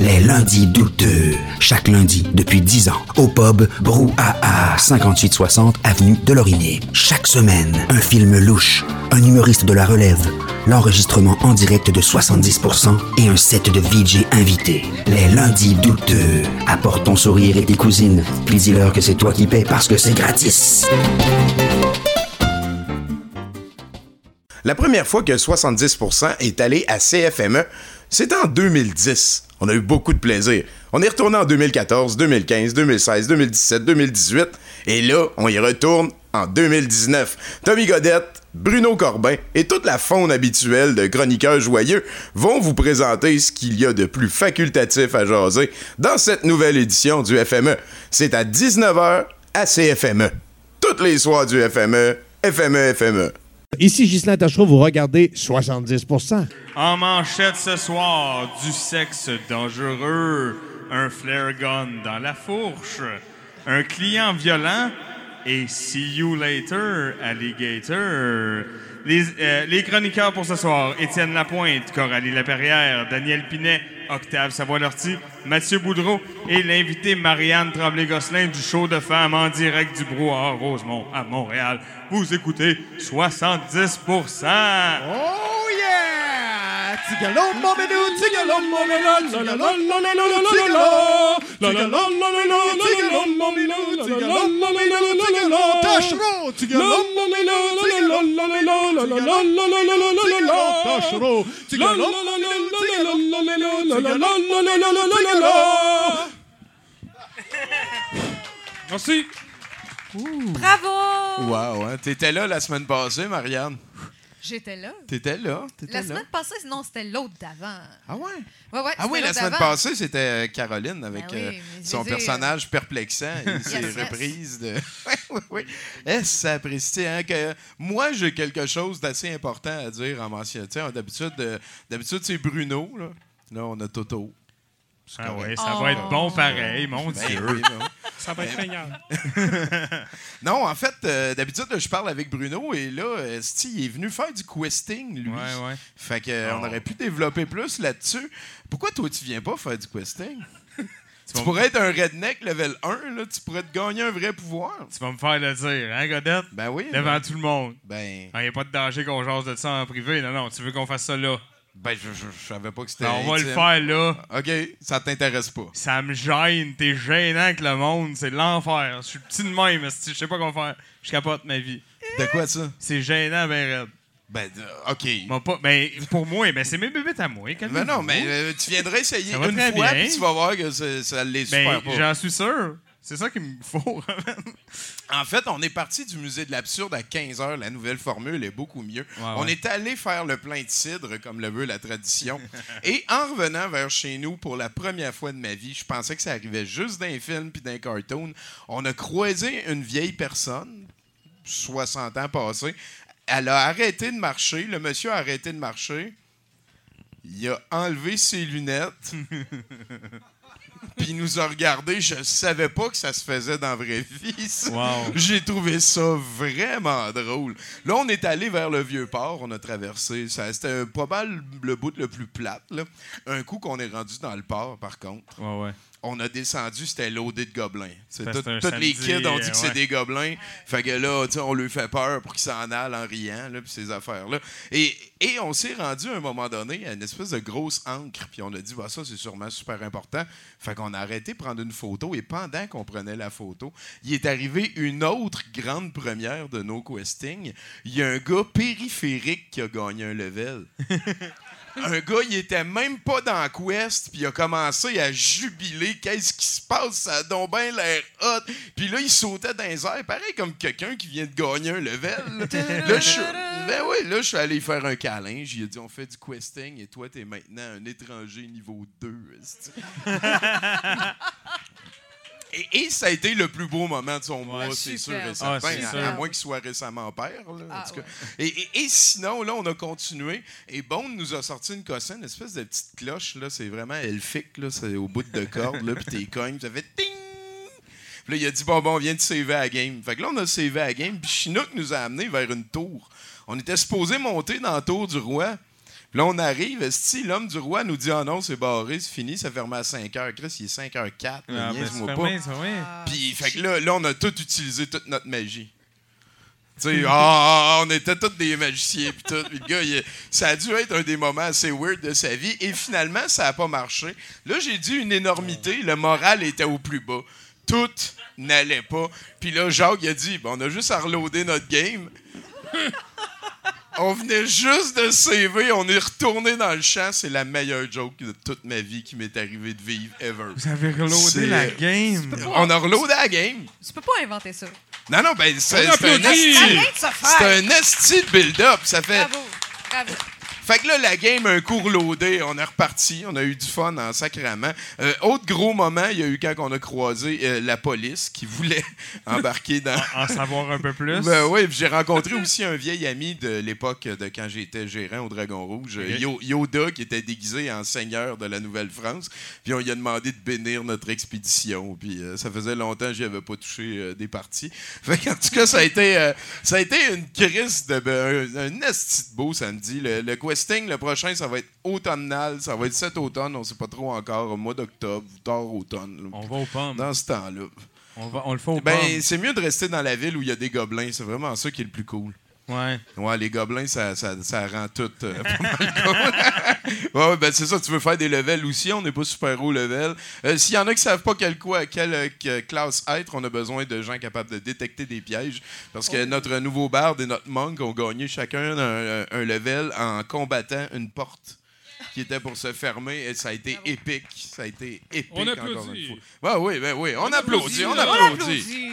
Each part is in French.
Les lundis douteux. Chaque lundi depuis 10 ans. Au pub Brouhaha, 5860 Avenue de Laurier. Chaque semaine, un film louche, un humoriste de la relève, l'enregistrement en direct de 70% et un set de VJ invités. Les lundis douteux. Apporte ton sourire et tes cousines. Puis dis-leur que c'est toi qui paies parce que c'est gratis. La première fois que 70% est allé à CFME, c'était en 2010. On a eu beaucoup de plaisir. On est retourné en 2014, 2015, 2016, 2017, 2018. Et là, on y retourne en 2019. Tommy Godette, Bruno Corbin et toute la faune habituelle de chroniqueurs joyeux vont vous présenter ce qu'il y a de plus facultatif à jaser dans cette nouvelle édition du FME. C'est à 19h à CFME. Toutes les soirs du FME, FME, FME. Ici Ghislain Tachereau, vous regardez 70% En manchette ce soir, du sexe dangereux, un flare gun dans la fourche, un client violent et see you later, alligator. Les, euh, les chroniqueurs pour ce soir, Étienne Lapointe, Coralie Laperrière, Daniel Pinet, Octave Savoie-Lortie, Mathieu Boudreau et l'invité Marianne Tremblay-Gosselin du show de femmes en direct du brouhaha Rosemont à Montréal. Vous écoutez 70% Oh yeah! Merci. Bravo! Wow, hein? Là la semaine Marianne. J'étais là. T'étais là? La là? semaine passée, non, c'était l'autre d'avant. Ah ouais? Ouais, ouais, Ah oui, la semaine passée, c'était euh, Caroline avec Ben oui, euh, son dire- personnage perplexant et ses Yes, reprises de. oui, oui, oui. Est-ce ça apprécie, hein, que moi, j'ai quelque chose d'assez important à dire en mention. Tu sais, d'habitude, euh, d'habitude, c'est Bruno. Là. là, on a Toto. Ah ouais, ça Oh. va être bon pareil, mon Ben Dieu. non. Ça va être payant. Non, en fait, euh, d'habitude, je parle avec Bruno et là, euh, il est venu faire du questing, lui. Ouais, ouais. Fait que, euh, on Oh. aurait pu développer plus là-dessus. Pourquoi toi, tu viens pas faire du questing? tu pourrais être un redneck level 1, là, tu pourrais te gagner un vrai pouvoir. Tu vas me faire le dire, hein, Godette? Ben oui. Devant ben- tout le monde. Ben, Il n'y a pas de danger qu'on jase de ça en privé. Non, non, tu veux qu'on fasse ça là. Ben je, je- je savais pas que c'était. Ben, on va le faire là. OK, ça t'intéresse pas. Ça me gêne. T'es gênant avec le monde. C'est l'enfer. Je suis petit de même. Je sais pas quoi faire. Je capote ma vie. De quoi ça? C'est gênant, ben raide. Ben, de- OK. Bon, pas, ben, pour moi, ben, c'est mes bébés à moi. Ben non, mais euh, tu viendrais essayer une fois, puis tu vas voir que ça, ça les Ben, super pas. j'en suis sûr. C'est ça qu'il me faut. En fait, on est parti du musée de l'absurde à 15h. La nouvelle formule est beaucoup mieux. on ouais. est allé faire le plein de cidre, comme le veut la tradition. Et en revenant vers chez nous pour la première fois de ma vie, je pensais que ça arrivait juste d'un film puis d'un cartoon. On a croisé une vieille personne, 60 ans passés. Elle a arrêté de marcher. Le monsieur a arrêté de marcher. Il a enlevé ses lunettes. Puis il nous a regardé. Je savais pas que ça se faisait dans la vraie vie. Wow. J'ai trouvé ça vraiment drôle. Là, on est allé vers le vieux port. On a traversé. Ça, c'était pas mal le bout le plus plate. là. Un coup qu'on est rendu dans le port, par contre, ouais, ouais. On a descendu, c'était loadé de gobelins. C'est c'est tous les kids ont dit euh, que c'est ouais. des gobelins. Fait que là, on lui fait peur pour qu'ils s'en aillent en riant, là, puis ces affaires-là. Et, et on s'est rendu à un moment donné à une espèce de grosse encre, puis on a dit, bah, ça, c'est sûrement super important. Fait qu'on a arrêté de prendre une photo, et pendant qu'on prenait la photo, il est arrivé une autre grande première de nos questings. Il y a un gars périphérique qui a gagné un level. Un gars, il était même pas dans Quest, puis il a commencé à jubiler. Qu'est-ce qui se passe? Ça a donc bien l'air hot. Puis là, il sautait dans les airs, pareil comme quelqu'un qui vient de gagner un level. là, je ben oui, là, je suis allé faire un câlin. J'ai dit, on fait du questing, et toi, t'es maintenant un étranger niveau 2. Et, et ça a été le plus beau moment de son mois, c'est sûr et certain. Ah, c'est à- sûr. à moins qu'il soit récemment père. là, en Ah, tout cas. ouais. Et, et- et sinon, là, on a continué. Et Bond nous a sorti une cossine, une espèce de petite cloche. là, C'est vraiment elfique. là, C'est au bout de corde. là, Puis t'es cognes. Ça fait ting! Puis là, il a dit Bon, bon, on vient de saver à la game. Fait que là, on a savé à la game. Puis Chinook nous a amené vers une tour. On était supposé monter dans la tour du roi. Puis là, on arrive. Si l'homme du roi nous dit Ah non, c'est barré, c'est fini, ça ferme à 5 h. Chris, il est 5 h 4. Ah, ben, c'est fermé, ça, oui. Puis, fait que là, là, on a tout utilisé, toute notre magie. Tu sais, ah, ah, ah, on était tous des magiciens, puis tout. Puis le gars, il- ça a dû être un des moments assez weird de sa vie. Et finalement, ça n'a pas marché. Là, j'ai dit une énormité. Le moral était au plus bas. Tout n'allait pas. Puis là, Jacques, il a dit, Bon, on a juste à reloader notre game. On venait juste de saver, on est retourné dans le champ. C'est la meilleure joke de toute ma vie qui m'est arrivée de vivre ever. Vous avez reloadé la game. On a reloadé la game. Tu peux pas inventer ça. Non, non, ben, c'est un esti. C'est un esti de build-up. Ça fait. Bravo. Bravo. Fait que là, la game, un cours loadé, on est reparti, on a eu du fun en sacrament. Euh, autre gros moment, il y a eu quand on a croisé euh, la police qui voulait embarquer dans. En savoir un peu plus. Ben oui, j'ai rencontré aussi un vieil ami de l'époque de quand j'étais gérant au Dragon Rouge, Yoda, qui était déguisé en seigneur de la Nouvelle-France. Puis on lui a demandé de bénir notre expédition. Puis euh, ça faisait longtemps que j'y avais pas touché des parties. Fait qu'en tout cas, ça a été, ça a été une crise de ben, un, un esti beau samedi. Le, le le prochain, ça va être automnal. Ça va être cet automne, on sait pas trop encore, au mois d'octobre, tard automne. là. On va aux pommes. Dans ce temps-là. On, va, on le fait aux Ben, pommes. c'est mieux de rester dans la ville où il y a des gobelins. C'est vraiment ça qui est le plus cool. Ouais. Ouais, les gobelins, ça, ça, ça rend tout euh, pas mal cool. ouais, ouais, ben c'est ça, tu veux faire des levels aussi, on n'est pas super haut level. Euh, S'il y en a qui savent pas quelle, quoi, quelle euh, que- classe être, on a besoin de gens capables de détecter des pièges. Parce que notre nouveau barde et notre monk ont gagné chacun un, un level en combattant une porte qui était pour se fermer et ça a été épique. Ça a été épique On encore applaudit. une fois. Ouais, oui, ben oui, on, applaudit, on On On applaudit. applaudit.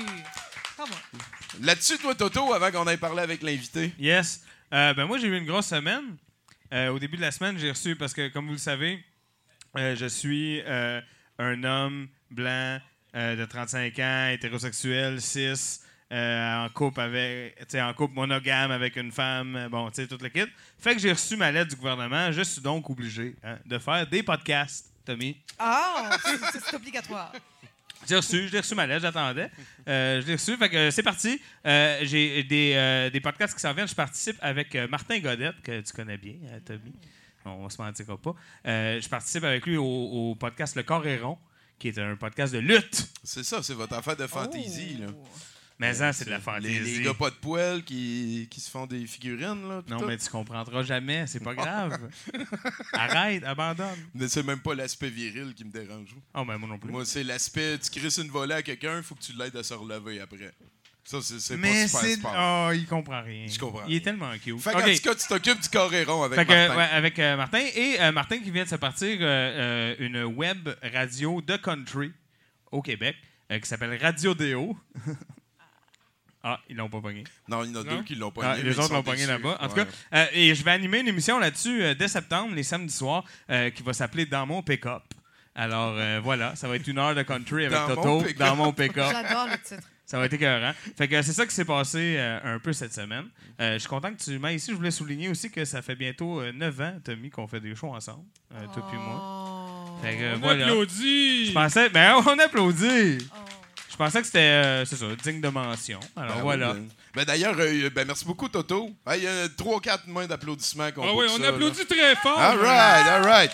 Là-dessus, toi, Toto, avant qu'on aille parler avec l'invité. Yes. Euh, ben moi, j'ai eu une grosse semaine. Euh, au début de la semaine, j'ai reçu, parce que comme vous le savez, euh, je suis euh, un homme blanc euh, de 35 ans, hétérosexuel, cis, euh, en couple avec, tu sais, en couple monogame avec une femme, bon, tu sais, toute le kit. Fait que j'ai reçu ma lettre du gouvernement. Je suis donc obligé hein, de faire des podcasts, Tommy. Ah, c'est obligatoire. J'ai reçu, j'ai reçu ma lettre, j'attendais. Euh, je l'ai reçu, fait que euh, c'est parti. Euh, j'ai des, euh, des podcasts qui s'en viennent. Je participe avec Martin Godette, que tu connais bien, Tommy. On se mentira pas. Je participe avec lui au, au podcast Le Corps est rond, qui est un podcast de lutte. C'est ça, c'est votre affaire de fantaisie, là. Mais ça, c'est de la Les, fantaisie. les gars pas de poils qui, qui se font des figurines, là. non, tout. mais tu comprendras jamais, c'est pas grave. Arrête, abandonne. Mais c'est même pas l'aspect viril qui me dérange. Oh, mais moi non plus. Moi, c'est l'aspect, tu crisses une volée à quelqu'un, il faut que tu l'aides à se relever après. Ça, c'est pas mais super c'est. sport. Oh, il comprend rien. Je comprends Il est tellement cute. Fait qu'en tout cas, tu t'occupes du coréron avec Fait que, Martin. ouais, avec euh, Martin. Et euh, Martin qui vient de se partir euh, euh, une web radio de country au Québec euh, qui s'appelle Radio Déo. ah, ils l'ont pas pogné. Non, il y en a Non? deux qui l'ont pogné. Ah, les autres l'ont pogné là-bas. En tout Ouais. cas, euh, et je vais animer une émission là-dessus euh, dès septembre, les samedis soirs, euh, qui va s'appeler Dans mon pick-up. Alors euh, voilà, ça va être une heure de country avec Dans Toto dans mon pick-up. J'adore le titre. Ça va être écœurant. Fait que c'est ça qui s'est passé euh, un peu cette semaine. Euh, je suis content que tu m'aies ici. Je voulais souligner aussi que ça fait bientôt euh, 9 ans, Tommy, qu'on fait des shows ensemble, euh, toi puis moi. Oh. Fait que On voilà. applaudit. Je pensais, ben on applaudit. Oh. Je pensais que c'était, euh, c'est ça, digne de mention. Alors Ben voilà. oui, ben- Ben d'ailleurs, euh, ben merci beaucoup, Toto. Il y a 3-4 mains d'applaudissements qu'on Ah oui, on ça, là. applaudit très fort. All right, all right.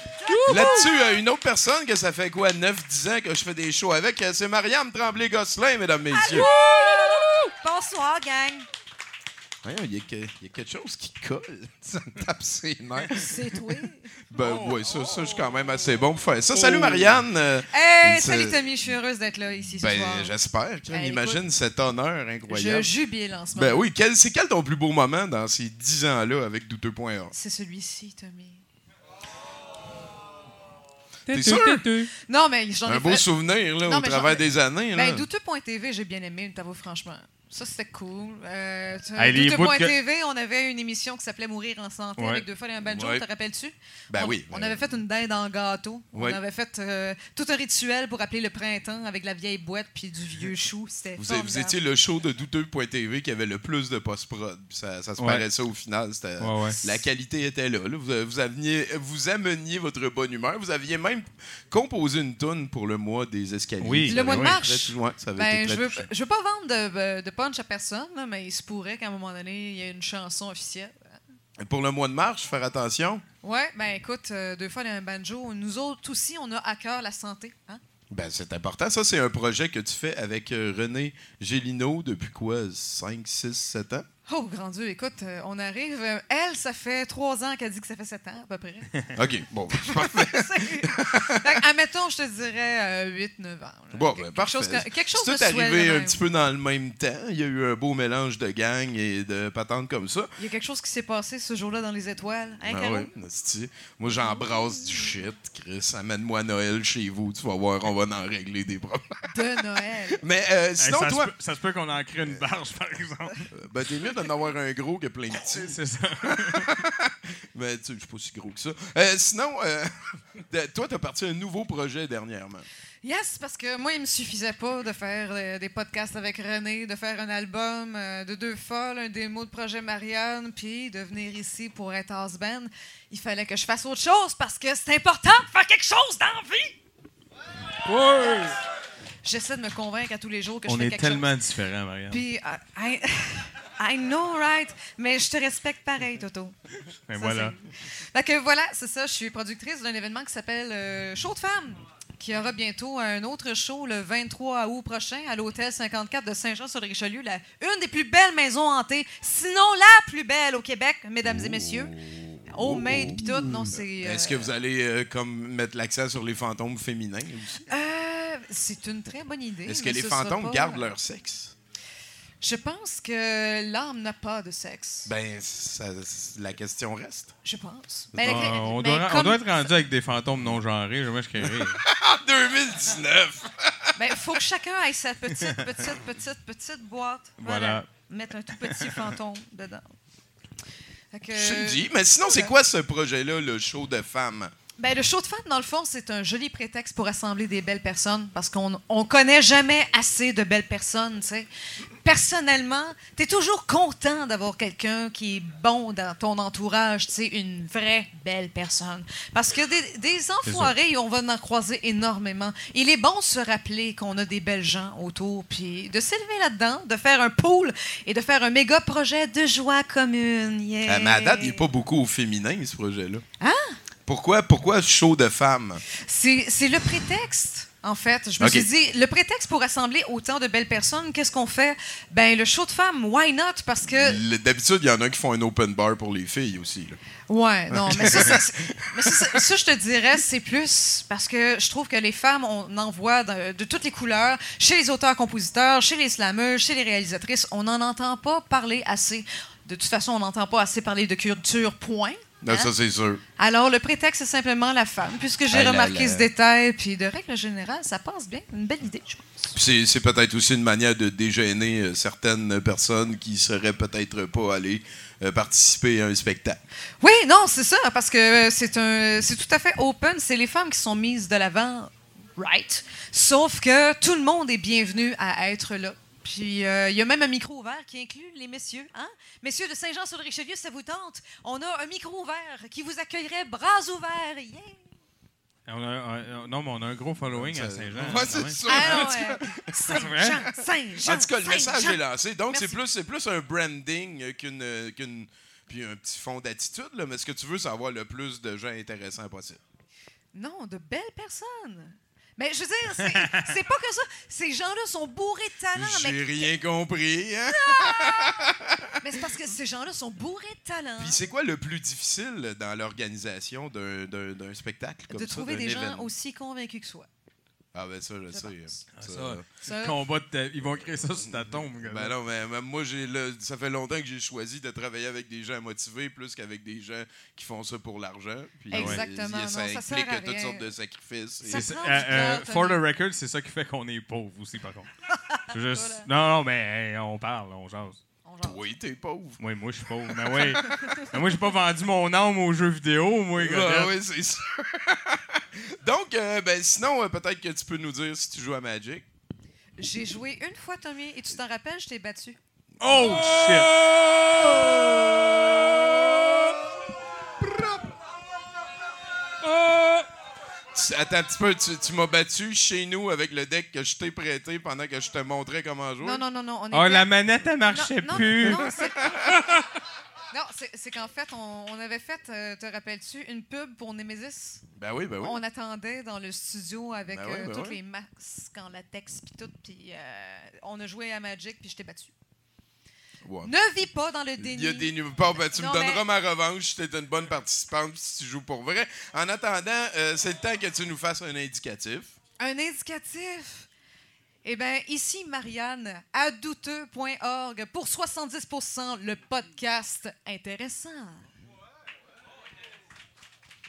Là-dessus, euh, une autre personne que ça fait quoi, 9-10 ans que je fais des shows avec, euh, c'est Marianne Tremblay-Gosselin, mesdames, messieurs. Bonsoir, gang. Il y, a y quelque chose qui colle. Ça me tape ses nerfs. C'est toi? Ben, ouais, ça, ça, je suis quand même assez bon pour faire ça. Salut, Marianne. Euh, Hey, C'est- salut Tommy, je suis heureuse d'être là ici ce ben, soir. j'espère. Ben, Imagine écoute, cet honneur Je incroyable. jubile en ce moment. Ben oui, quel- c'est quel ton plus beau moment dans ces 10 ans-là avec douteux.org? C'est celui-ci, Tommy. T'es sûr? Non, mais j'en ai Un beau souvenir là, Non, au travers des années. Là. Ben, douteux.tv, j'ai bien aimé, t'avoue franchement. Ça, c'était cool. Euh, Hey, les Douteux bouts Point que- TV, on avait une émission qui s'appelait Mourir en santé Ouais. avec deux fois un banjo, Ouais. te rappelles-tu? Ben on, oui. On ben avait fait une dinde en gâteau. Ouais. On avait fait euh, tout un rituel pour appeler le printemps avec la vieille boîte puis du vieux chou. C'était Vous, vous étiez le show de douteux.tv qui avait le plus de post-prod. Puis Ça, ça se Ouais. paraissait au final. C'était- Ouais, ouais. La qualité était là. là. Vous, vous, aveniez- vous ameniez votre bonne humeur. Vous aviez même composé une tonne pour le mois des escaliers. Oui. Le mois de très- avait Ben, je veux, je veux pas vendre de, de punch à personne, là, mais il se pourrait qu'à un moment donné, il y ait une chanson officielle. Pour le mois de mars, faire attention. Ouais, ben écoute, euh, deux fois un banjo. Nous autres aussi, on a à cœur la santé. Hein? Ben, c'est important. Ça, c'est un projet que tu fais avec euh, René Gélino depuis quoi 5, 6, 7 ans? Oh, grand Dieu, écoute, euh, on arrive. euh, elle, ça fait trois ans qu'elle dit que ça fait sept ans, à peu près. OK, bon, c'est parfait. Fait que, admettons, je te dirais 8-9 ans. là. Bon, Quelque ben, parfait. chose que- quelque chose C'est de tout arrivé un petit peu dans le même temps. Il y a eu un beau mélange de gang et de patentes comme ça. Il y a quelque chose qui s'est passé ce jour-là dans les étoiles. Hein, Ah ouais, nasty. Moi, j'embrasse du shit, Chris. Amène-moi Noël chez vous. Tu vas voir, on va en régler des problèmes. De Noël. Mais euh, Hey, sinon, ça, toi, se peut, ça se peut qu'on en crée une barge, par exemple. euh, ben, t'es mieux d'en avoir un gros que plein de petits. C'est ça. Mais tu sais, je suis pas si gros que ça. Euh, sinon, euh, toi, t'as parti un nouveau projet dernièrement. Yes, parce que moi, il me suffisait pas de faire euh, des podcasts avec René, de faire un album euh, de deux folles, un démo de projet Marianne, puis de venir ici pour être house band. Il fallait que je fasse autre chose parce que c'est important de faire quelque chose dans la vie. J'essaie de me convaincre à tous les jours que On je fais est quelque tellement différents, Marianne. chose. Puis, euh, I, know, right? Mais je te respecte pareil, Toto. Ben Ça, voilà. Fait que voilà, c'est ça. Je suis productrice d'un événement qui s'appelle euh, Show de femmes, qui aura bientôt un autre show le 23 août prochain à l'hôtel 54 de Saint-Jean-sur-le-Richelieu, la une des plus belles maisons hantées, sinon la plus belle au Québec, mesdames et messieurs. Homemade pis tout, non, c'est. euh, Est-ce que vous allez euh, comme mettre l'accent sur les fantômes féminins aussi? euh, c'est une très bonne idée. Est-ce que mais les fantômes pas- gardent leur sexe? Je pense que l'âme n'a pas de sexe. Ben, ça- la question reste. Je pense. Ah, Ben, la- on, ben, doit, on comme- doit être rendu avec des fantômes non genrés. Moi, je. En 2019! Ben, faut que chacun ait sa petite, petite, petite, petite boîte. Voilà. Mettre un tout petit fantôme dedans. Fait que- Je te dis. Mais sinon, c'est quoi ce projet-là, le show de femmes? Ben, le show de femmes, dans le fond, c'est un joli prétexte pour rassembler des belles personnes parce qu'on on connaît jamais assez de belles personnes, tu sais. Personnellement, tu es toujours content d'avoir quelqu'un qui est bon dans ton entourage, tu sais, une vraie belle personne. Parce que des, des enfoirés, on va en croiser énormément. Il est bon de se rappeler qu'on a des belles gens autour, puis de s'élever là-dedans, de faire un pool et de faire un méga projet de joie commune. Yeah. Mais à date, il n'est pas beaucoup au féminin, ce projet-là. Ah! Pourquoi, pourquoi show de femmes? C'est le prétexte. En fait, je me Ok. suis dit, le prétexte pour rassembler autant de belles personnes, qu'est-ce qu'on fait? Ben, le show de femmes, why not? Parce que. D'habitude, il y en a qui font un open bar pour les filles aussi. là. Ouais, non, mais ça, ça, c'est- mais ça, ça- ça, je te dirais, c'est plus parce que je trouve que les femmes, on en voit de, de toutes les couleurs, chez les auteurs-compositeurs, chez les slammers, chez les réalisatrices, on n'en entend pas parler assez. De toute façon, on n'entend pas assez parler de culture, point. Non, Hein? ça, c'est sûr. Alors, le prétexte, c'est simplement la femme, puisque j'ai Ah remarqué là. ce détail, puis de règle générale, ça passe bien. Une belle idée, je pense. Puis C'est, c'est peut-être aussi une manière de dégêner euh, certaines personnes qui seraient peut-être pas allées euh, participer à un spectacle. Oui, non, c'est ça, parce que euh, c'est un, c'est tout à fait open. C'est les femmes qui sont mises de l'avant, right? Sauf que tout le monde est bienvenu à être là. Puis euh, il y a même un micro ouvert qui inclut les messieurs. Hein? Messieurs de Saint-Jean-sur-le-Richelieu, ça vous tente? On a un micro ouvert qui vous accueillerait bras ouverts. Yeah! On a- on- non, mais on a un gros following à Saint-Jean. Ouais, c'est ça. Ah, ouais. Saint-Jean, Saint-Jean. En tout cas, le message est lancé. Donc, c'est plus, c'est plus un branding euh, qu'une, euh, qu'une. Puis un petit fond d'attitude, là. Mais ce que tu veux, c'est avoir le plus de gens intéressants possible. Non, de belles personnes. Mais je veux dire, c'est c'est pas que ça. Ces gens-là sont bourrés de talent. J'ai Mais, rien compris, hein? mais c'est parce que ces gens-là sont bourrés de talent. Puis c'est quoi le plus difficile dans l'organisation d'un, d'un- d'un spectacle comme de ça, trouver d'un des gens aussi convaincus que soi. Ah, ben ça, je sais. Ça, ça. Ça, Combat de ta- Ils vont créer ça sur ta tombe, gars. Ben non, mais, moi, j'ai le- ça fait longtemps que j'ai choisi de travailler avec des gens motivés plus qu'avec des gens qui font ça pour l'argent. Puis, Exactement, ouais, ça non, ça sert implique toutes rien. sortes de sacrifices. Et- euh, euh, for the record, c'est ça qui fait qu'on est pauvre aussi, par contre. C'est juste... Voilà. Non, non, mais hey, on parle, on jase. Oui, t'es pauvre. Oui, moi, je suis pauvre. Mais oui. mais moi, j'ai pas vendu mon âme aux jeux vidéo, moi, gars. oui, c'est sûr. Donc, euh, ben, sinon, euh, peut-être que tu peux nous dire si tu joues à Magic. J'ai joué une fois, Tommy, et tu t'en rappelles, je t'ai battu. Oh, shit! Tu- Attends un petit peu, tu, tu m'as battu chez nous avec le deck que je t'ai prêté pendant que je te montrais comment jouer? Non, non, non, non. On Oh, était- la manette, elle marchait non, plus. Non, c'est... Non, c'est, qu'en fait, on, on avait fait, euh, te rappelles-tu, une pub pour Nemesis? Ben oui, ben oui. On attendait dans le studio avec Ben euh, ben tous les masques en latex puis tout, puis euh, on a joué à Magic puis je t'ai battu. Ouais. Ne vis pas dans le déni. Il y a des Bon, ben, tu Non, me donneras mais- ma revanche si tu es une bonne participante si tu joues pour vrai. En attendant, c'est le temps que tu nous fasses un indicatif. Un indicatif? Eh bien, ici Marianne, à douteux.org pour 70% le podcast intéressant.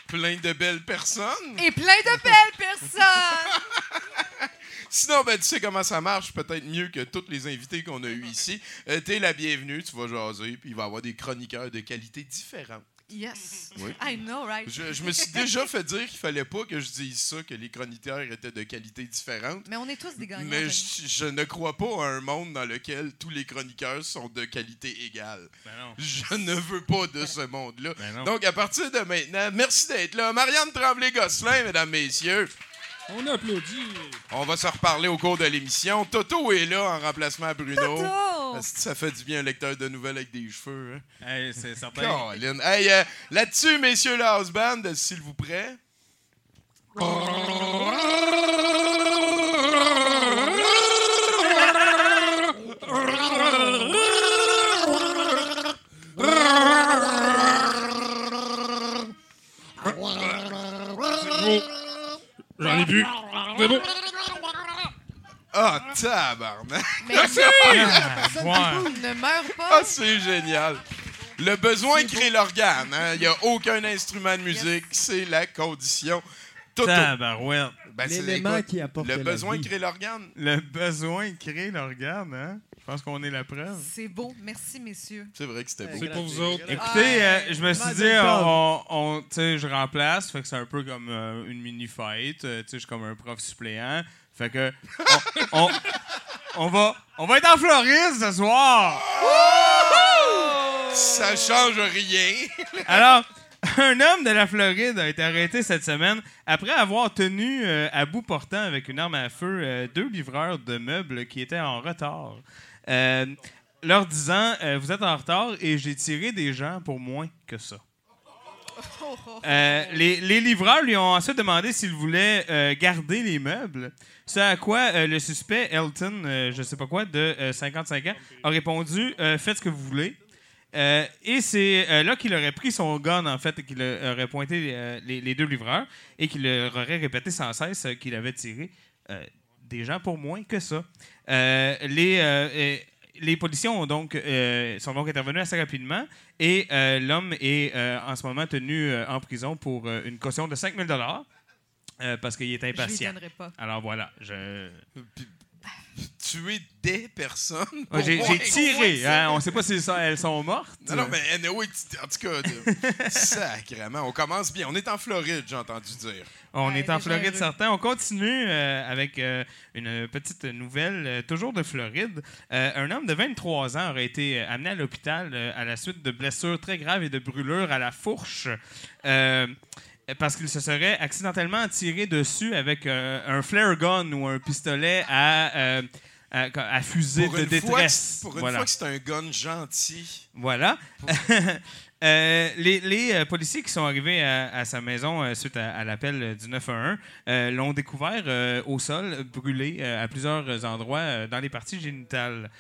Plein de belles personnes. Et plein de belles personnes! Sinon, ben, tu sais comment ça marche, peut-être mieux que tous les invités qu'on a eus ici. Euh, T'es la bienvenue, tu vas jaser, puis il va y avoir des chroniqueurs de qualité différente. Yes. Oui. I know, right? Je, je me suis déjà fait dire qu'il fallait pas que je dise ça, que les chroniqueurs étaient de qualité différente. Mais on est tous des gagnants. Mais je, je ne crois pas à un monde dans lequel tous les chroniqueurs sont de qualité égale. Ben non. Je ne veux pas de ce monde-là. Ben non. Donc, à partir de maintenant, merci d'être là. Marianne Tremblay-Gosselin, mesdames, messieurs. On applaudit. On va se reparler au cours de l'émission. Toto est là en remplacement à Bruno. Toto! Ça fait du bien un lecteur de nouvelles avec des cheveux. Hein? Hey, c'est certain. Hey, euh, là-dessus, messieurs le house band, s'il vous plaît. J'en ai bu. C'est bon. Ah, tabarnak! Mais Ah, ouais. ne meurs Ah, pas! c'est génial! Le besoin crée l'organe. hein. Il n'y a aucun instrument de musique. C'est la condition. Toto. Tabarouette. Ben, c'est- L'élément écoute, qui apporte Le la besoin vie. crée l'organe. Le besoin crée l'organe, hein? Je pense qu'on est la preuve. C'est beau. Merci, messieurs. C'est vrai que c'était beau. C'est pour vous autres. Écoutez, euh, je me suis Mal dit, on, on- je remplace, fait que c'est un peu comme euh, une mini-fight. euh, sais, je suis comme un prof suppléant. Fait que, on, on, on va, on va être en Floride ce soir. Ça change rien. Alors, un homme de la Floride a été arrêté cette semaine après avoir tenu euh, à bout portant avec une arme à feu euh, deux livreurs de meubles qui étaient en retard. Euh, leur disant euh, Vous êtes en retard et j'ai tiré des gens pour moins que ça. Euh, les, les livreurs lui ont ensuite demandé s'il voulait garder les meubles. Ce à quoi le suspect, Elton, je sais pas quoi, de euh, 55 ans, a répondu Faites ce que vous voulez. Et c'est là qu'il aurait pris son gun, en fait, et qu'il aurait pointé les, les deux livreurs et qu'il leur aurait répété sans cesse qu'il avait tiré des gens pour moins que ça. Euh, les, euh, euh, les policiers ont donc, euh, sont donc intervenus assez rapidement et euh, l'homme est euh, en ce moment tenu euh, en prison pour euh, une caution de 5 000 euh, parce qu'il est Je lui impatient. donnerai pas. Alors voilà, je... Tuer des personnes. Ouais, j'ai tiré. hein, on ne sait pas si ça- elles sont mortes. Non, non, mais anyway, en tout cas, sacrément, on commence bien. On est en Floride, j'ai entendu dire. On Ouais, est en Floride, heureux. certains. On continue euh, avec euh, une petite nouvelle, euh, toujours de Floride. Euh, un homme de 23 ans aurait été amené à l'hôpital euh, à la suite de blessures très graves et de brûlures à la fourche. Euh, parce qu'il se serait accidentellement tiré dessus avec euh, un flare gun ou un pistolet à, euh, à, à fusée de une, fois détresse. pour une Voilà. fois que c'est un gun gentil. Voilà. Euh, les les, policiers qui sont arrivés à, à sa maison suite à, à l'appel du 911 euh, l'ont découvert au sol, brûlé à plusieurs endroits dans les parties génitales.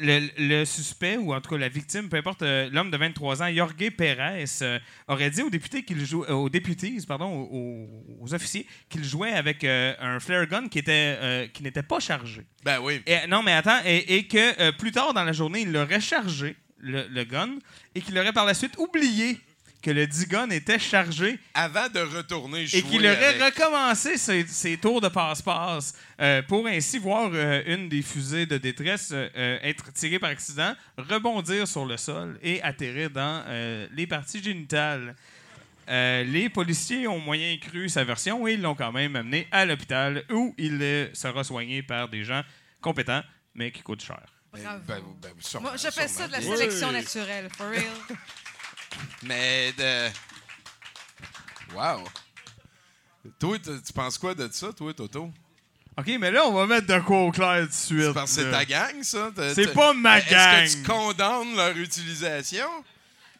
Euh, le, le suspect, ou en tout cas la victime, peu importe, euh, l'homme de 23 ans, Jorge Pérez, euh, aurait dit aux députés qu'il jouait, aux députés, pardon, aux, aux officiers, qu'il jouait avec euh, un flare gun qui était euh, qui n'était pas chargé. Ben oui. Et, non, mais attends, et, et que euh, plus tard dans la journée, il l'aurait chargé, le, le gun, et qu'il aurait par la suite oublié que le dit gun était chargé Avant de retourner jouer et qu'il aurait avec. recommencé ses, ses tours de passe-passe euh, pour ainsi voir euh, une des fusées de détresse euh, être tirée par accident, rebondir sur le sol et atterrir dans euh, les parties génitales. Euh, les policiers ont moyen cru sa version et ils l'ont quand même amené à l'hôpital où il sera soigné par des gens compétents mais qui coûtent cher. Bravo. Ben, ben, sûrement, Moi, j'appelle ça de la sélection Oui. naturelle, for real. Mais de. Wow. Toi, tu penses quoi de ça, toi, Toto? OK, mais là, on va mettre de quoi au clair tout de suite. C'est parce que c'est ta gang, ça? T'as- C'est t'as- pas ma Est-ce gang. que tu condamnes leur utilisation?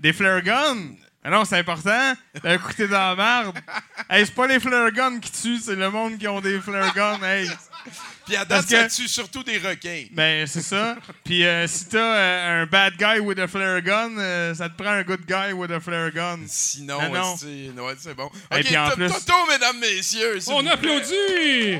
Des flare guns? Ah non, c'est important. D'un coup, t'es dans la merde. Hey, c'est pas les flare guns qui tuent, c'est le monde qui ont des flare guns. Hey. Puis à date, ça tue surtout des requins. Ben, c'est ça. Puis euh, si t'as euh, un bad guy with a flare gun, euh, ça te prend un good guy with a flare gun. Sinon, Ah non. c'est ouais, c'est bon. Et OK, puis en plus- Toto, mesdames, messieurs. s'il On vous plaît. applaudit!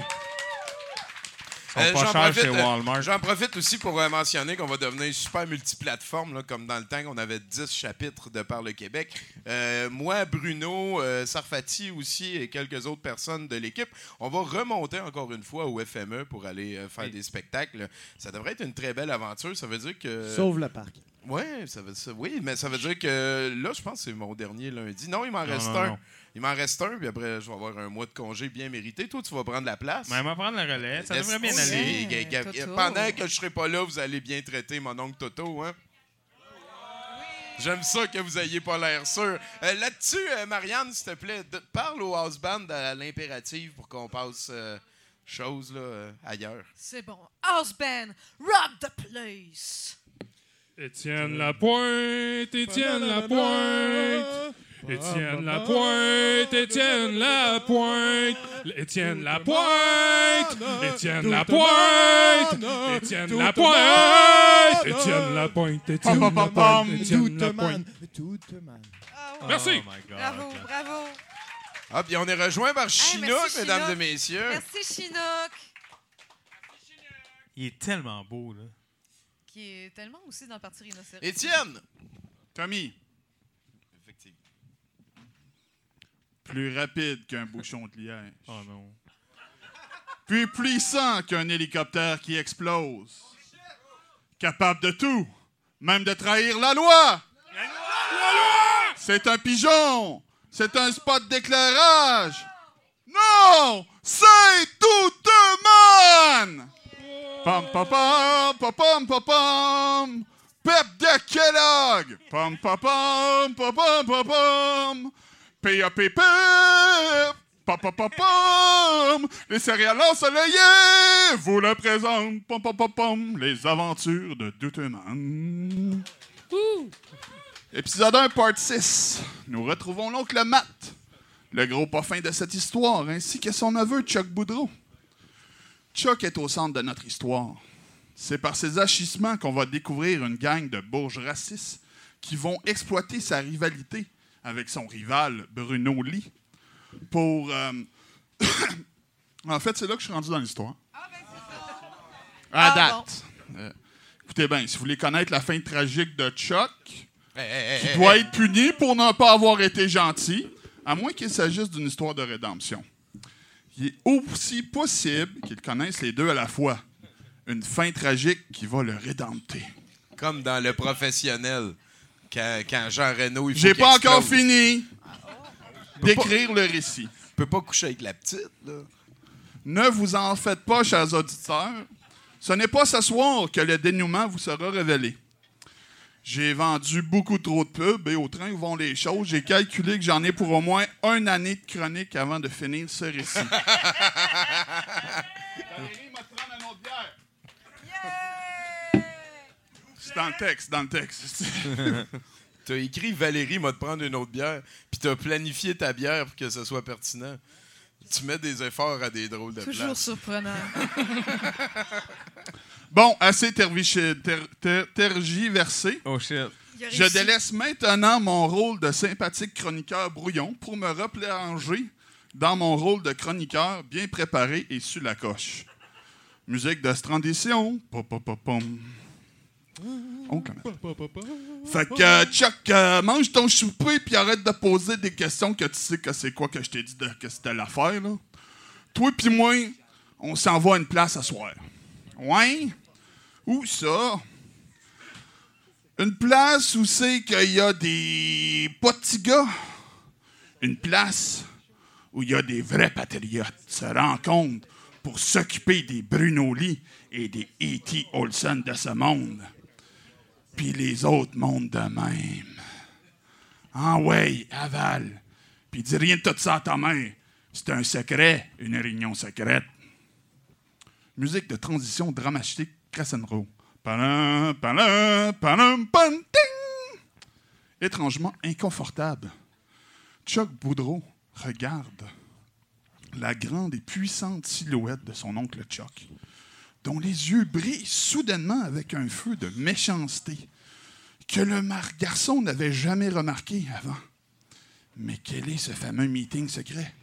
Ils sont Euh, pas j'en chers profite, chez euh, Walmart. J'en profite aussi pour euh, mentionner qu'on va devenir super multiplateforme, là, comme dans le temps qu'on avait 10 chapitres de par le Québec. Euh, moi, Bruno, euh, Sarfati aussi et quelques autres personnes de l'équipe, on va remonter encore une fois au FME pour aller euh, faire des spectacles. Ça devrait être une très belle aventure. Ça veut dire que... Sauve le parc. Ouais, ça veut, ça- oui, mais ça veut dire que là, je pense que c'est mon dernier lundi. Non, il m'en reste non, un. non. Il m'en reste un, puis après, je vais avoir un mois de congé bien mérité. Toi, tu vas prendre la place. Mais on va prendre le relais. Ça devrait bien aller. Pendant que je serai pas là, vous allez bien traiter mon oncle Toto, hein? J'aime ça que vous ayez pas l'air sûr. Euh, Là-dessus, euh, Marianne, s'il te plaît, de- parle au house band à l'impérative pour qu'on passe euh, chose là, euh, ailleurs. C'est bon. House band, rock the place. Étienne Lapointe, Étienne Lapointe. Étienne Lapointe, Étienne Lapointe. Étienne Lapointe, Étienne Lapointe. Étienne Lapointe, Étienne Lapointe, Étienne Lapointe. Étienne Lapointe. Ah oui. Merci. Bravo, bravo. Ah, puis on est rejoint par Chinook, mesdames et messieurs. Merci, Chinook. Il est tellement beau, là. Qui est tellement aussi dans le parti rhinocéros. Étienne! Tommy, plus rapide qu'un bouchon de liège. Oh non. Plus puissant qu'un hélicoptère qui explose. Capable de tout, même de trahir la loi. C'est un pigeon. C'est un spot d'éclairage. Non, c'est tout man. Pam pam pam pam pam pam pam. Pep de Kellogg. Pam pam pam pam pam pam pam. P.A.P.P. Pam pam pam pam. Les céréales ensoleillées vous le présentent. Pam pam pam pam. Les aventures de Douteman. Épisode 1, part 6. Nous retrouvons l'oncle Matt, le gros pas fin de cette histoire, ainsi que son neveu Chuck Boudreau. Chuck est au centre de notre histoire. C'est par ses agissements qu'on va découvrir une gang de bourges racistes qui vont exploiter sa rivalité avec son rival Bruno Lee pour... euh, en fait, c'est là que je suis rendu dans l'histoire. À Ah, date. Euh, écoutez bien, si vous voulez connaître la fin tragique de Chuck, Hey, hey, hey, qui hey, doit hey. être puni pour ne pas avoir été gentil, à moins qu'il s'agisse d'une histoire de rédemption. Il est aussi possible qu'ils connaissent les deux à la fois. Une fin tragique qui va le rédempter. Comme dans le professionnel, quand, quand Jean Reno, J'ai pas encore fini d'écrire le récit. Il peut pas coucher avec la petite, là. Ne vous en faites pas, chers auditeurs. Ce n'est pas ce soir que le dénouement vous sera révélé. J'ai vendu beaucoup trop de pubs et au train où vont les choses, j'ai calculé que j'en ai pour au moins une année de chronique avant de finir ce récit. Valérie m'a prendre une autre bière. C'est dans le texte, dans le texte. T'as écrit Valérie m'a te prendre une autre bière, puis t'as planifié ta bière pour que ce soit pertinent. Tu mets des efforts à des drôles de Toujours surprenant. Bon, assez terviché- ter- ter- tergiversé. Oh shit. Je délaisse maintenant mon rôle de sympathique chroniqueur brouillon pour me replonger dans mon rôle de chroniqueur bien préparé et sur la coche. Musique de transition. Pom, pom, pom, pom. On commence. Fait que, euh, Chuck, euh, mange ton souper puis arrête de poser des questions que tu sais que c'est quoi que je t'ai dit de, que c'était l'affaire, là. Toi puis moi, on s'en va à une place à soir. Ouais? Où ça? Une place où c'est qu'il y a des petits gars. Une place où il y a des vrais patriotes se rencontrent pour s'occuper des Bruno Lee et des E.T. Olson de ce monde. Puis les autres mondes de même. Ah ouais, aval. Puis dis rien de tout ça à ta mère. C'est un secret, une réunion secrète. Musique de transition dramatique ting! Étrangement inconfortable. Chuck Boudreau regarde la grande et puissante silhouette de son oncle Chuck, dont les yeux brillent soudainement avec un feu de méchanceté que le garçon n'avait jamais remarqué avant. Mais quel est ce fameux meeting secret?